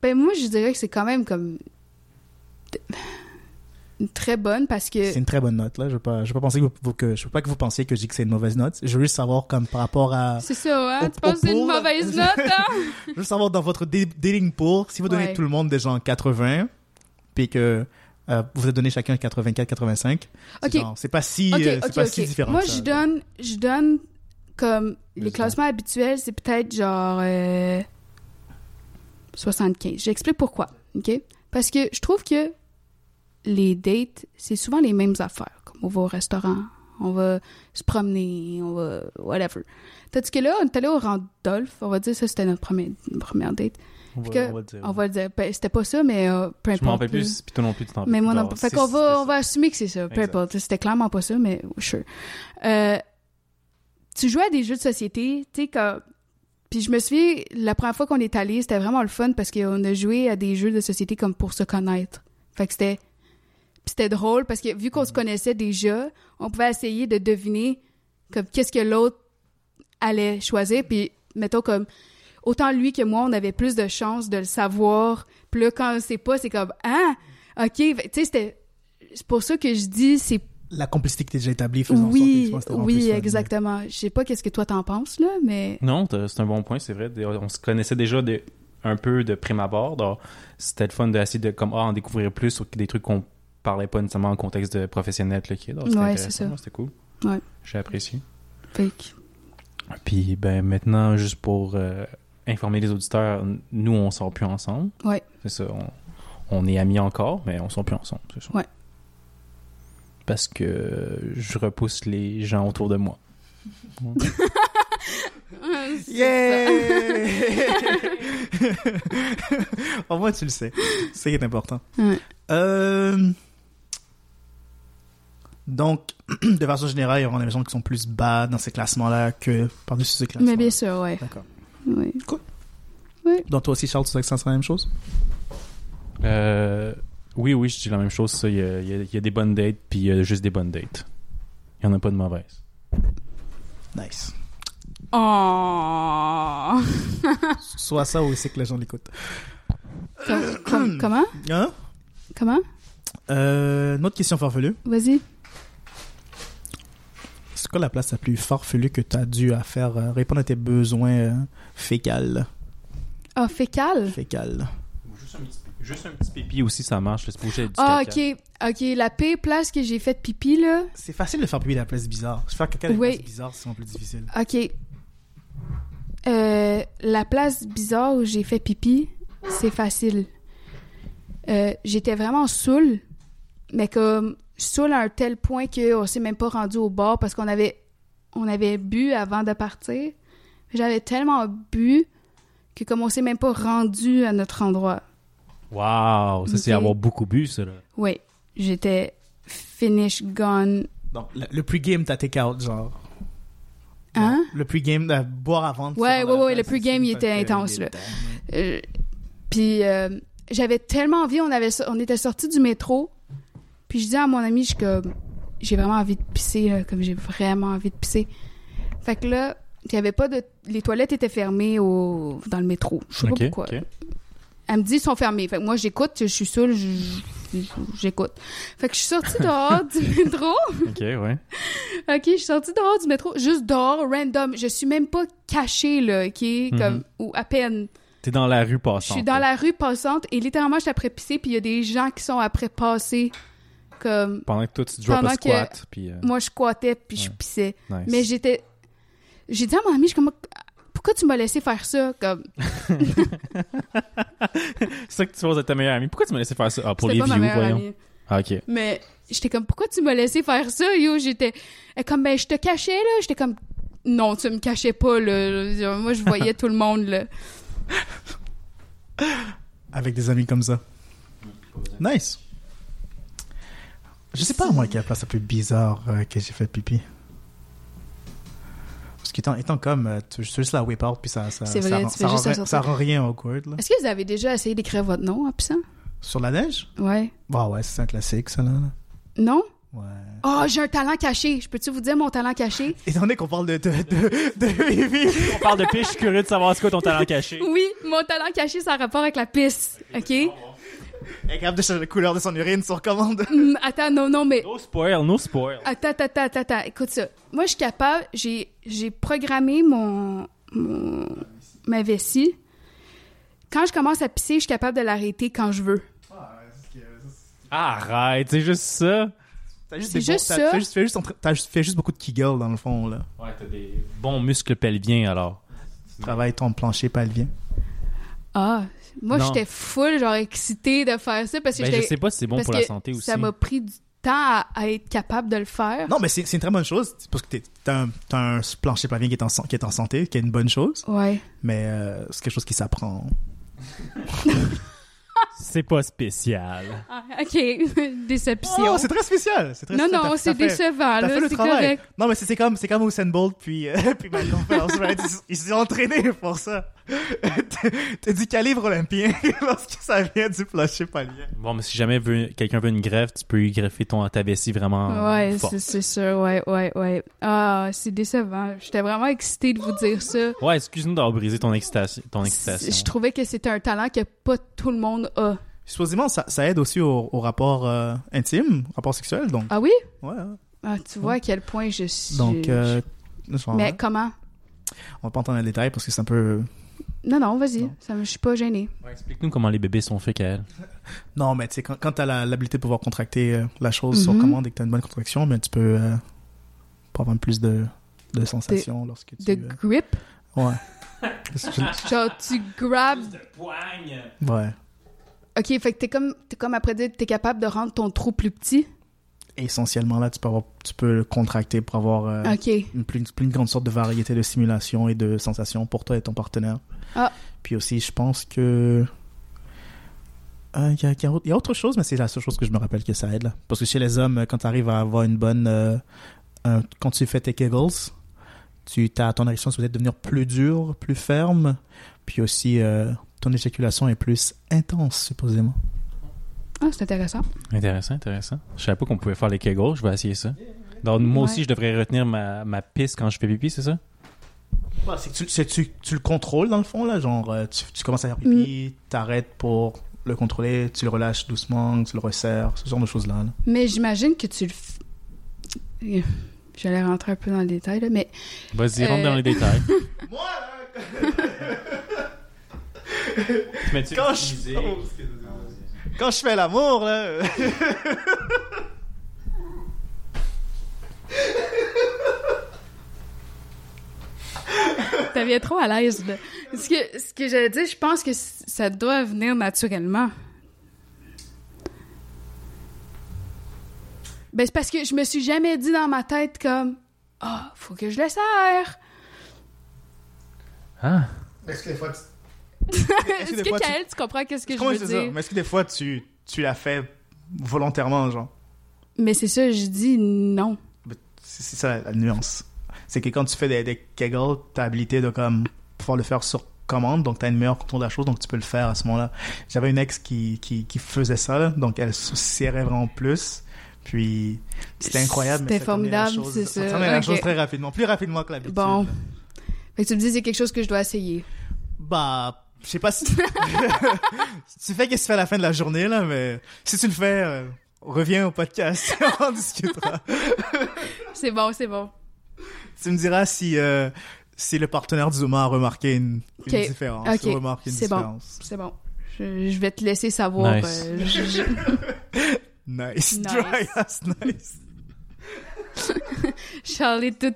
ben moi, je dirais que c'est quand même comme une très bonne parce que... C'est une très bonne note, là. Je veux pas, je veux pas penser que vous, que, je veux pas que vous pensiez que je dis que c'est une mauvaise note. Je veux juste savoir, comme, par rapport à, C'est ça, hein? Au- tu penses que c'est une mauvaise note, hein? je veux savoir dans votre dating pool, si vous donnez Ouais. tout le monde des gens 80, puis que, euh, vous avez donné chacun 84, 85. c'est Ok. C'est pas si, OK, euh, pas si différent. Moi, ça. je donne, je donne comme les classements habituels, c'est peut-être genre euh, 75. J'explique pourquoi, OK? Parce que je trouve que les dates, c'est souvent les mêmes affaires. Comme on va au restaurant, on va se promener, on va... whatever. Tandis que là, on est allé au Randolph, on va dire ça, c'était notre première, première date. on, va, que- on va le dire. On va le dire, ben, c'était pas ça, mais euh, peu importe. Je m'en rappelle plus, puis toi non plus, tu t'en Mais moi non plus. Fait qu'on va, on va assumer que c'est ça. Peu importe. C'était clairement pas ça, mais sure. Euh, tu jouais à des jeux de société, tu sais, comme... Puis je me souviens, la première fois qu'on est allé, c'était vraiment le fun parce qu'on a joué à des jeux de société comme pour se connaître. Fait que c'était... c'était drôle parce que vu qu'on se connaissait déjà, on pouvait essayer de deviner comme qu'est-ce que l'autre allait choisir. Puis mettons comme... Autant lui que moi, on avait plus de chances de le savoir. Puis là, quand on sait pas, c'est comme « Ah! OK! » Tu sais, c'était... C'est pour ça que je dis c'est La complicité qui est déjà établie faisant en sorte que oui, tu oui, plus exactement. Je sais pas qu'est-ce que toi t'en penses là, mais Non, c'est un bon point, c'est vrai. On se connaissait déjà de, un peu de prime abord. donc C'était le fun d'essayer de comme, ah, en découvrir plus sur des trucs qu'on parlait pas nécessairement en contexte de professionnel. Là, qui Ouais, c'est ça. C'était cool. Ouais. J'ai apprécié. que- Puis ben maintenant, juste pour euh, informer les auditeurs, nous on sort plus ensemble. Ouais. C'est ça. On, on est amis encore, mais on sont plus ensemble, c'est ça. Ouais. Parce que je repousse les gens autour de moi. Yeah! Au moins, tu le sais. C'est ce qui est important. Ouais. Euh, Donc, de façon générale, il y aura des gens qui sont plus bas dans ces classements-là que par-dessus ces classements. Mais bien sûr, ouais. D'accord. Oui. Donc, toi aussi, Charles, tu sais que ça sera la même chose? Euh, oui, oui, je dis la même chose. Ça. Il, y a, il y a- il y a des bonnes dates, puis il y a juste des bonnes dates. Il n'y en a pas de mauvaises. Nice. Oh. Soit ça ou c'est que les gens l'écoutent. Com- com- comment? Hein? Comment? Euh, une autre question farfelue. Vas-y. C'est quoi la place la plus farfelue que tu as dû à faire euh, répondre à tes besoins euh, fécales? Ah, fécal? Fécales. Juste un, petit, juste un petit pipi aussi, ça marche. C'est du Ah, ok. Ok, la pire place que j'ai fait pipi, là. C'est facile de faire pipi la place bizarre. Faire caca la Oui. place bizarre, c'est plus difficile. Ok. Euh, la place bizarre où j'ai fait pipi, c'est facile. Euh, J'étais vraiment saoule, mais comme saoule à un tel point qu'on s'est même pas rendu au bar parce qu'on avait, on avait bu avant de partir. J'avais tellement bu que comme on s'est même pas rendu à notre endroit. Wow, ça c'est avoir beaucoup bu, ça. Là. Oui, j'étais finish gone. Donc, le, le pre-game, t'as take out, genre. Hein? Le pre-game, euh, boire avant. de Ouais, ouais, ouais, le pre-game, il était intense, là. Euh, puis euh, j'avais tellement envie, on avait on était sortis du métro. Puis je dis à mon ami, je suis comme j'ai vraiment envie de pisser là, comme j'ai vraiment envie de pisser. Fait que là, il y avait pas de les toilettes étaient fermées au dans le métro. Je sais Ok, pas pourquoi. ok. Elle me dit ils sont fermés. Fait que moi j'écoute, je suis saoule, je- je- j'écoute. Fait que je suis sortie dehors du métro. Ok, ouais. OK, je suis sortie dehors du métro, juste dehors, random. Je suis même pas cachée, là, OK? Comme, Mhm. ou à peine. T'es dans la rue Je passante. suis dans la rue passante et littéralement, je suis après pisser, puis il y a des gens qui sont après passer. Comme, Pendant que toi, tu drop Pendant a que- squat. Puis, euh, moi, je squattais, puis je pissais. nice. Mais j'étais. J'ai dit à mon ami, je suis comme, pourquoi tu m'as laissé faire ça? Comme, C'est ça que tu poses à ta meilleure amie. Pourquoi tu m'as laissé faire ça? Ah, pour les pas views, voyons. amie. Ah, ok. Mais j'étais comme, pourquoi tu m'as laissé faire ça, yo? J'étais. Comme, ben, je te cachais, là. J'étais comme, non, tu me cachais pas, là. Moi, je voyais tout le monde, là. Avec des amis comme ça. Nice. Je sais pas, moi, quelle est la place la plus bizarre euh, que j'ai fait pipi. Parce qu'étant étant comme, euh, tu juste la whip out, puis ça, ça, ça, vrai, rend, ça, rend, ça rend rien awkward. Est-ce que vous avez déjà essayé d'écrire votre nom en pissant? Sur la neige? Ouais. Bah ouais, c'est un classique, ça, là. là. Non? Ouais. Oh, j'ai un talent caché. Je peux-tu vous dire mon talent caché? Étant donné qu'on parle de, de, de, de. On parle de piche, je suis curieux de savoir c'est quoi ton talent caché. Oui, mon talent caché, ça a rapport avec la pisse. OK? Elle est capable de changer la couleur de son urine sur commande. Hum, attends, non, non, mais. No spoil, no spoil. Attends, attends, attends, attends, attends. Écoute ça. Moi, je suis capable. J'ai, j'ai programmé mon, mon- ma vessie. Quand je commence à pisser, je suis capable de l'arrêter quand je veux. Arrête, c'est juste ça. T'as juste C'est des bons- juste t'as- ça. T'as juste, fait juste, t'as juste beaucoup de kegel dans le fond, là. Ouais, t'as des bons muscles pelviens alors. Travaille ton plancher pelvien. Ah, moi, j'étais full, genre, excitée de faire ça parce que Ben, je sais pas si c'est bon parce pour la santé aussi. Ça m'a pris du temps à, à être capable de le faire. Non, mais c'est c'est une très bonne chose, parce que t'es- t'as un, plancher pelvien qui est, en, qui est en santé, qui est une bonne chose, Ouais. mais euh, c'est quelque chose qui s'apprend. C'est pas spécial. Ah, ok, déception. Oh, c'est très spécial! C'est très non, spécial. non, c'est décevant, T'as là, fait le c'est travail. correct. Non, mais c'est comme, c'est comme Usain Bolt, puis, euh, puis Phelps, right? Ils- se sont entraînés pour ça. T'as- du calibre olympien lorsque ça vient du plancher pelvien. Bon, mais si jamais veut- quelqu'un veut une greffe, tu peux y greffer ton, ta vessie vraiment Ouais, c'est sûr, ouais, ouais, ouais. Ah, c'est décevant. J'étais vraiment excitée de vous dire ça. Ouais, excuse-nous d'avoir brisé ton excitation. Ton excitation. Je trouvais que c'était un talent que pas tout le monde a. Supposément, ça, ça aide aussi au, au rapport euh, intime, au rapport sexuel, donc. Ah oui? Ouais. Ah, tu vois à quel point je suis. Donc, euh, Mais comment? on va pas entrer dans les détails parce que c'est un peu. Non, non, vas-y. Non. Ça me- Je suis pas gênée. Ouais, Explique-nous comment les bébés sont faits, Kael. Non, mais tu sais, quand, quand t'as la- l'habilité de pouvoir contracter euh, la chose sur Mhm. commande et que t'as une bonne contraction, mais tu peux euh, avoir plus de, de sensations lorsque tu. De euh, grip? ouais. Genre, tu grabes. poigne! ouais. OK, fait que t'es comme, t'es comme après dire, t'es capable de rendre ton trou plus petit? Essentiellement, là, tu peux, avoir, tu peux le contracter pour avoir euh, OK. une, plus, plus grande sorte de variété de stimulation et de sensations pour toi et ton partenaire. Ah. Puis aussi, je pense que. euh, Il y, a, il y il y a autre chose, mais c'est la seule chose que je me rappelle que ça aide. Là. Parce que chez les hommes, quand tu arrives à avoir une bonne. euh, un- quand tu fais tes kegels, tu, as, ton érection peut être devenir plus dure, plus ferme. Puis aussi, euh, ton éjaculation est plus intense, supposément. Ah, c'est intéressant. Intéressant, intéressant. Je savais pas qu'on pouvait faire les kegels. Je vais essayer ça. Donc, moi Ouais. aussi, je devrais retenir ma, ma pisse quand je fais pipi, c'est ça? Ouais, c'est que tu, tu, tu le contrôles dans le fond, là. Genre, euh, tu, tu commences à faire pipi, t'arrêtes pour le contrôler, tu le relâches doucement, tu le resserres, ce genre de choses-là. là. Mais j'imagine que tu le. f- J'allais rentrer un peu dans le détail, là, mais Vas-y, rentre Euh. dans les détails. Moi, Quand je- quand je fais l'amour, là. t'avais trop à l'aise. là. Ce que, ce que j'allais dire, je pense que ça doit venir naturellement. Ben, c'est parce que je me suis jamais dit dans ma tête comme Ah, faut que je le serre. Ah, Est-ce que des fois, tu... Est-ce que, tu- Kael, tu comprends qu'est-ce que je Comment veux c'est ça? dire? Mais est-ce que des fois, tu, tu l'as fait volontairement, genre? Mais c'est ça, je dis non. C'est ça la nuance. C'est que quand tu fais des, des kegels, t'as habilité de comme pouvoir le faire sur commande, donc t'as une meilleure contrôle de la chose, donc tu peux le faire à ce moment-là. J'avais une ex qui, qui, qui faisait ça, là, donc elle se serrait vraiment plus. Puis c'était incroyable. C'était ça formidable, c'est ça. terminait la chose très rapidement, plus rapidement que l'habitude. Bon. Fait que tu me dis c'est quelque chose que je dois essayer. Bah, je sais pas si. tu fais qu'est-ce que tu fais à la fin de la journée, là, mais si tu le fais, euh, reviens au podcast, on en discutera. C'est bon, c'est bon. Tu me diras si, euh, si le partenaire du Zuma a remarqué une, une Ok. différence. Ok. ou remarqué une C'est bon. différence. C'est bon. Je, je vais te laisser savoir. Nice. euh, je- je- Nice. Nice. Dry ass, nice. Charlie est toute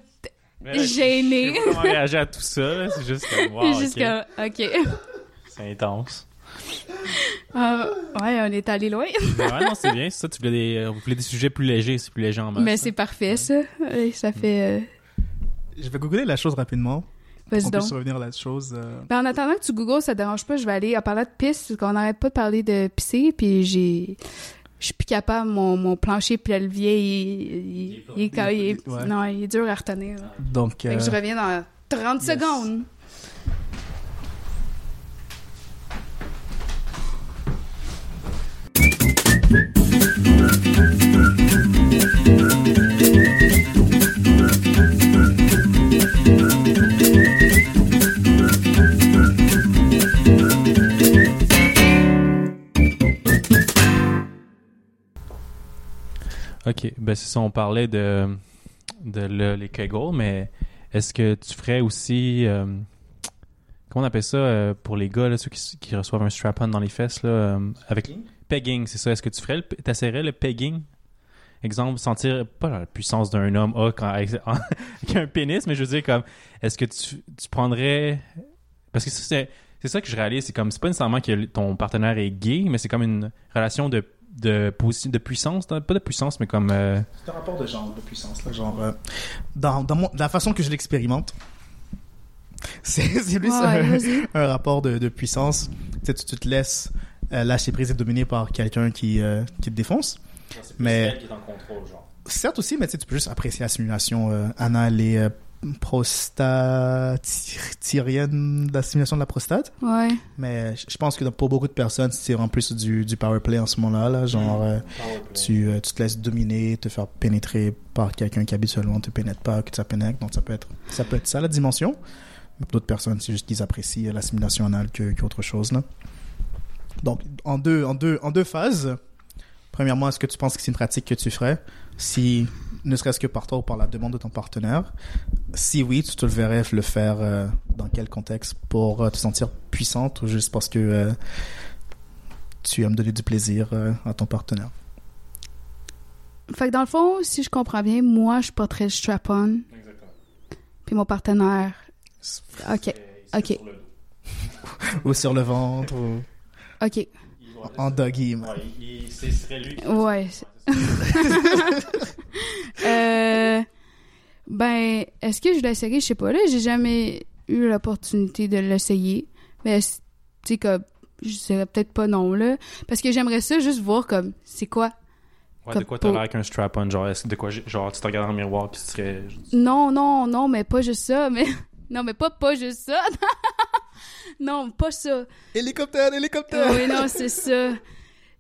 Mais là, gênée. Je sais pas comment réagir à tout ça, là. C'est juste comme, wow, Juste ok. comme, OK. C'est intense. Ah, ouais, on est allé loin. Mais ouais, non, c'est bien. c'est Ça, tu voulais des, euh, vous voulez des sujets plus légers. C'est plus léger en masse. Mais là. c'est parfait, ça. Ça fait... euh, Je vais googler la chose rapidement. Vas-y On donc. puisse revenir à la chose. euh, Ben, en attendant que tu googles, ça te dérange pas, je vais aller en parlant de pisse, parce qu'on n'arrête pas de parler de pisser, puis j'ai... Je suis plus capable, mon, mon plancher pelvien, il, il, il il est- Ouais. non, il est dur à retenir. Donc, Fait que je euh, reviens dans 30 yes. secondes. Ok, ben c'est ça, on parlait de, de le- les Kegels, mais est-ce que tu ferais aussi. euh, comment on appelle ça euh, pour les gars, là, ceux qui, qui reçoivent un strap-on dans les fesses, là, euh, avec pegging, c'est ça. Est-ce que tu ferais, le- t'essaierais le pegging? Exemple, sentir pas la puissance d'un homme ah, quand, avec, avec un pénis, mais je veux dire, comme, est-ce que tu, tu prendrais. Parce que ça, c'est. C'est ça que je réalise, c'est comme, c'est pas nécessairement que ton partenaire est gay, mais c'est comme une relation de, de, de puissance, pas de puissance, mais comme, euh, C'est un rapport de genre, de puissance. Là, genre, euh, dans, dans mon- la façon que je l'expérimente, c'est c'est plus Ouais, un, rapport de, de puissance. Tu, sais, tu, tu te laisses euh, lâcher prise et dominer par quelqu'un qui, euh, qui te défonce. Mais- qui est en contrôle, genre. Certes aussi, mais tu sais, tu peux juste apprécier la simulation euh, anale et euh, prostatirienne, la simulation de la prostate. Ouais. Mais je pense que pour beaucoup de personnes, c'est vraiment plus du, du power play en ce moment-là. Là, genre, euh, tu, euh, tu te laisses dominer, te faire pénétrer par quelqu'un qui habituellement te pénètre pas, que ça pénètre. Donc ça peut être ça, peut être ça la dimension. D'autres personnes, c'est juste qu'ils apprécient la simulation anale que- qu'autre chose. Là. Donc en deux, en, deux, en deux phases. Premièrement, est-ce que tu penses que c'est une pratique que tu ferais? Si, ne serait-ce que par toi ou par la demande de ton partenaire. Si oui, tu te le verrais le faire euh, dans quel contexte? Pour euh, te sentir puissante ou juste parce que euh, tu aimes donner du plaisir euh, à ton partenaire? Fait que dans le fond, si je comprends bien, moi, je porterais le strap-on, puis mon partenaire... OK, OK. Ou sur le ventre ou... OK. En doggy. Ouais, il- ce serait lui. qui- Ouais. Euh, ben, est-ce que je l'essayerai? Je sais pas. Là, j'ai jamais eu l'opportunité de l'essayer. Mais, tu sais, comme, je dirais peut-être pas non, là. Parce que j'aimerais ça juste voir, comme, c'est quoi? Ouais, de quoi t'as l'air avec un strap-on? Genre, est-ce que de quoi, j'ai- genre, tu te regardes dans le miroir puis tu serais. Non, non, non, mais pas juste ça. Mais, non, mais pas, pas juste ça. non, pas ça. Hélicoptère, hélicoptère! oui, non, c'est ça.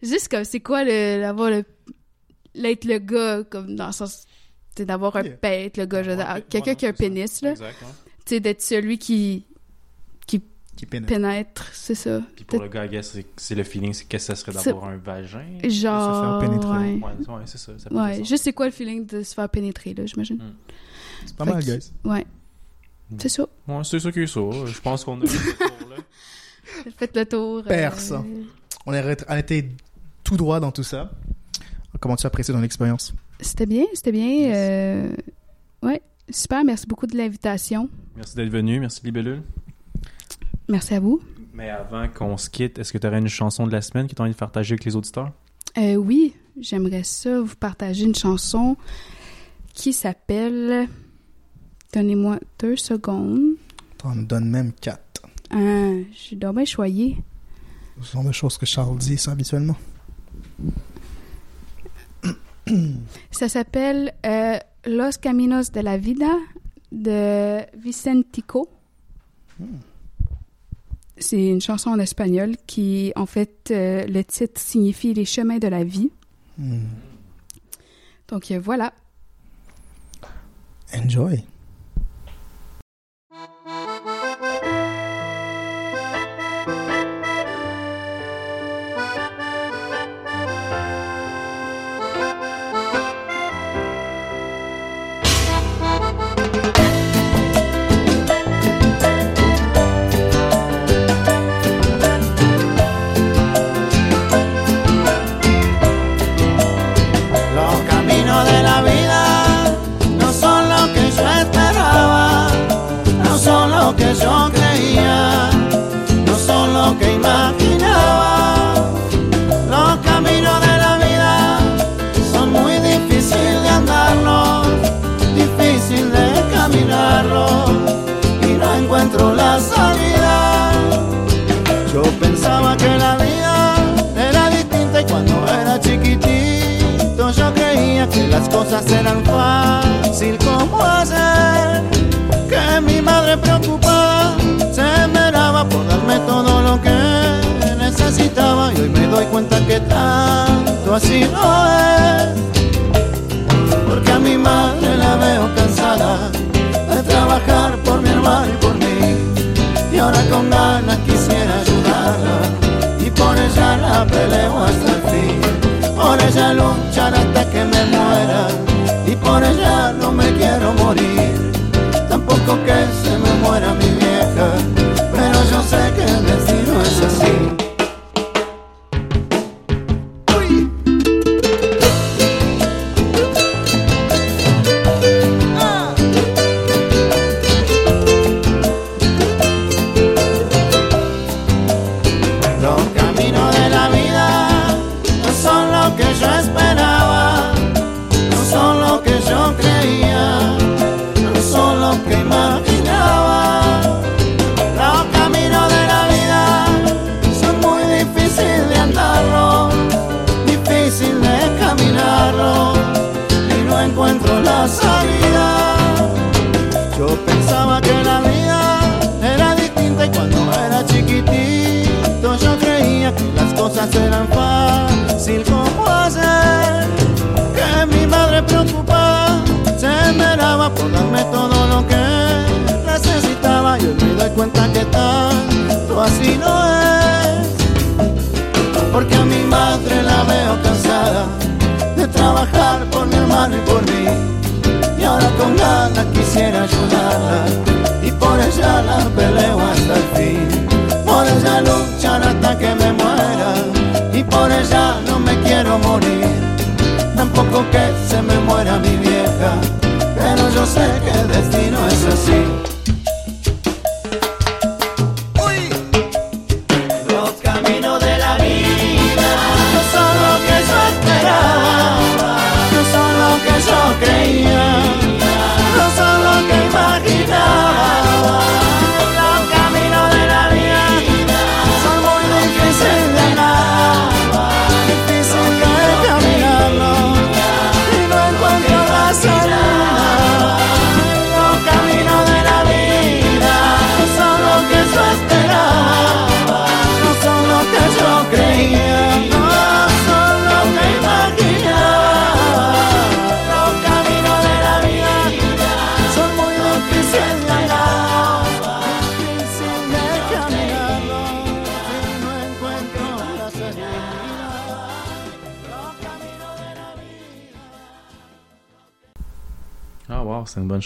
Juste comme, c'est quoi le, d'avoir le, l'être le gars, comme, dans le sens, tu sais, d'avoir un Yeah. être le gars, je veux dire, Ouais, quelqu'un ouais, qui a un ça. pénis, là. Exact, ouais. Tu sais, d'être celui qui Qui pénètre. pénètre, c'est ça. Puis pour le gars, I guess, c'est- c'est le feeling, c'est qu'est-ce que ça serait C'est- d'avoir un vagin? Genre, pénétrer. ouais. Ouais, ouais, c'est ça. ça Ouais, faire juste c'est quoi le feeling de se faire pénétrer, là, j'imagine. C'est pas Fait mal, que- guys. Ouais. C'est ça. Ouais, c'est ça qui est ça. Je pense qu'on a fait le tour, là. Faites le tour. euh, Personne. On a été tout droit dans tout ça. Comment tu as apprécié dans l'expérience? C'était bien, c'était bien. Yes. euh, Ouais, super. Merci beaucoup de l'invitation. Merci d'être venu. Merci, Libellule. Merci à vous. Mais avant qu'on se quitte, est-ce que tu aurais une chanson de la semaine que tu as envie de partager avec les auditeurs? Euh, oui, j'aimerais ça vous partager une chanson qui s'appelle. Donnez-moi deux secondes. On me donne même quatre. Ah, je suis donc bien choyée. Ce sont des choses que Charles dit, ça, habituellement. Ça s'appelle euh, Los Caminos de la Vida de Vicentico. C'est une chanson en espagnol qui, en fait, euh, le titre signifie Les chemins de la vie. Hmm. Donc euh, voilà. Enjoy. Son cuenta que tanto así no es. Porque a mi madre la veo cansada de trabajar por mi hermano y por mí. Y ahora con ganas quisiera ayudarla. Y por ella la peleo hasta el fin. Por ella luchar hasta que me muera. Y por ella no me quiero morir que me muera y por ella no me quiero morir. Tampoco que se me muera mi vieja pero yo sé que el destino es así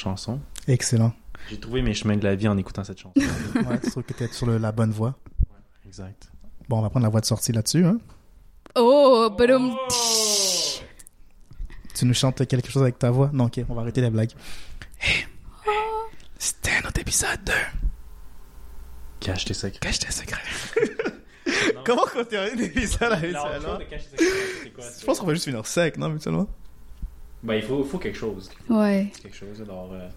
chanson. Excellent. J'ai trouvé mes chemins de la vie en écoutant cette chanson. Ouais, tu trouves que t'es sur le- la bonne voie. exact. Bon, on va prendre la voie de sortie là-dessus. Hein. Oh, badum. Tu nous chantes quelque chose avec ta voix? Non, ok, on va arrêter les blagues. Hey. C'était notre épisode 2. Cache tes secrets. Cache tes secrets. Comment qu'on termine l'épisode avec ça, là? Je pense qu'on va juste finir sec, non, mutuellement? Ben, il faut, faut quelque chose. Ouais. Quelque chose, alors... euh,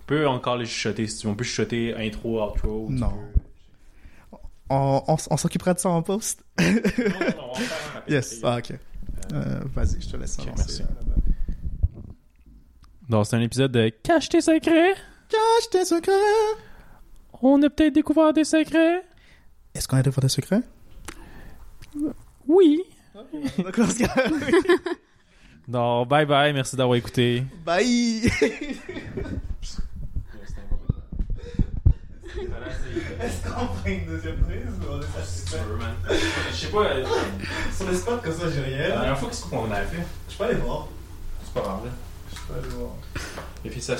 on peut encore les chuchoter si tu veux. On peut chuchoter intro, outro. tu Non. peux. On, on, on s'occupera de ça en post? Non, non, non, on va faire un. Yes, ah, ok. Euh, Vas-y, je te laisse Ok, avancer, merci. euh. Donc, c'est un épisode de Cache tes secrets. Cache tes secrets! On a peut-être découvert des secrets. Est-ce qu'on a des fois des secrets? Oui. D'accord, Donc, bye bye. Merci d'avoir écouté. Bye! Est-ce qu'on prend une deuxième prise ou on est Je sais pas, euh, Sur les spots comme ça, j'ai la rien. dernière fois, qu'est-ce qu'on avait fait? Je peux aller voir. C'est pas grave, là. Je peux aller voir. Et puis ça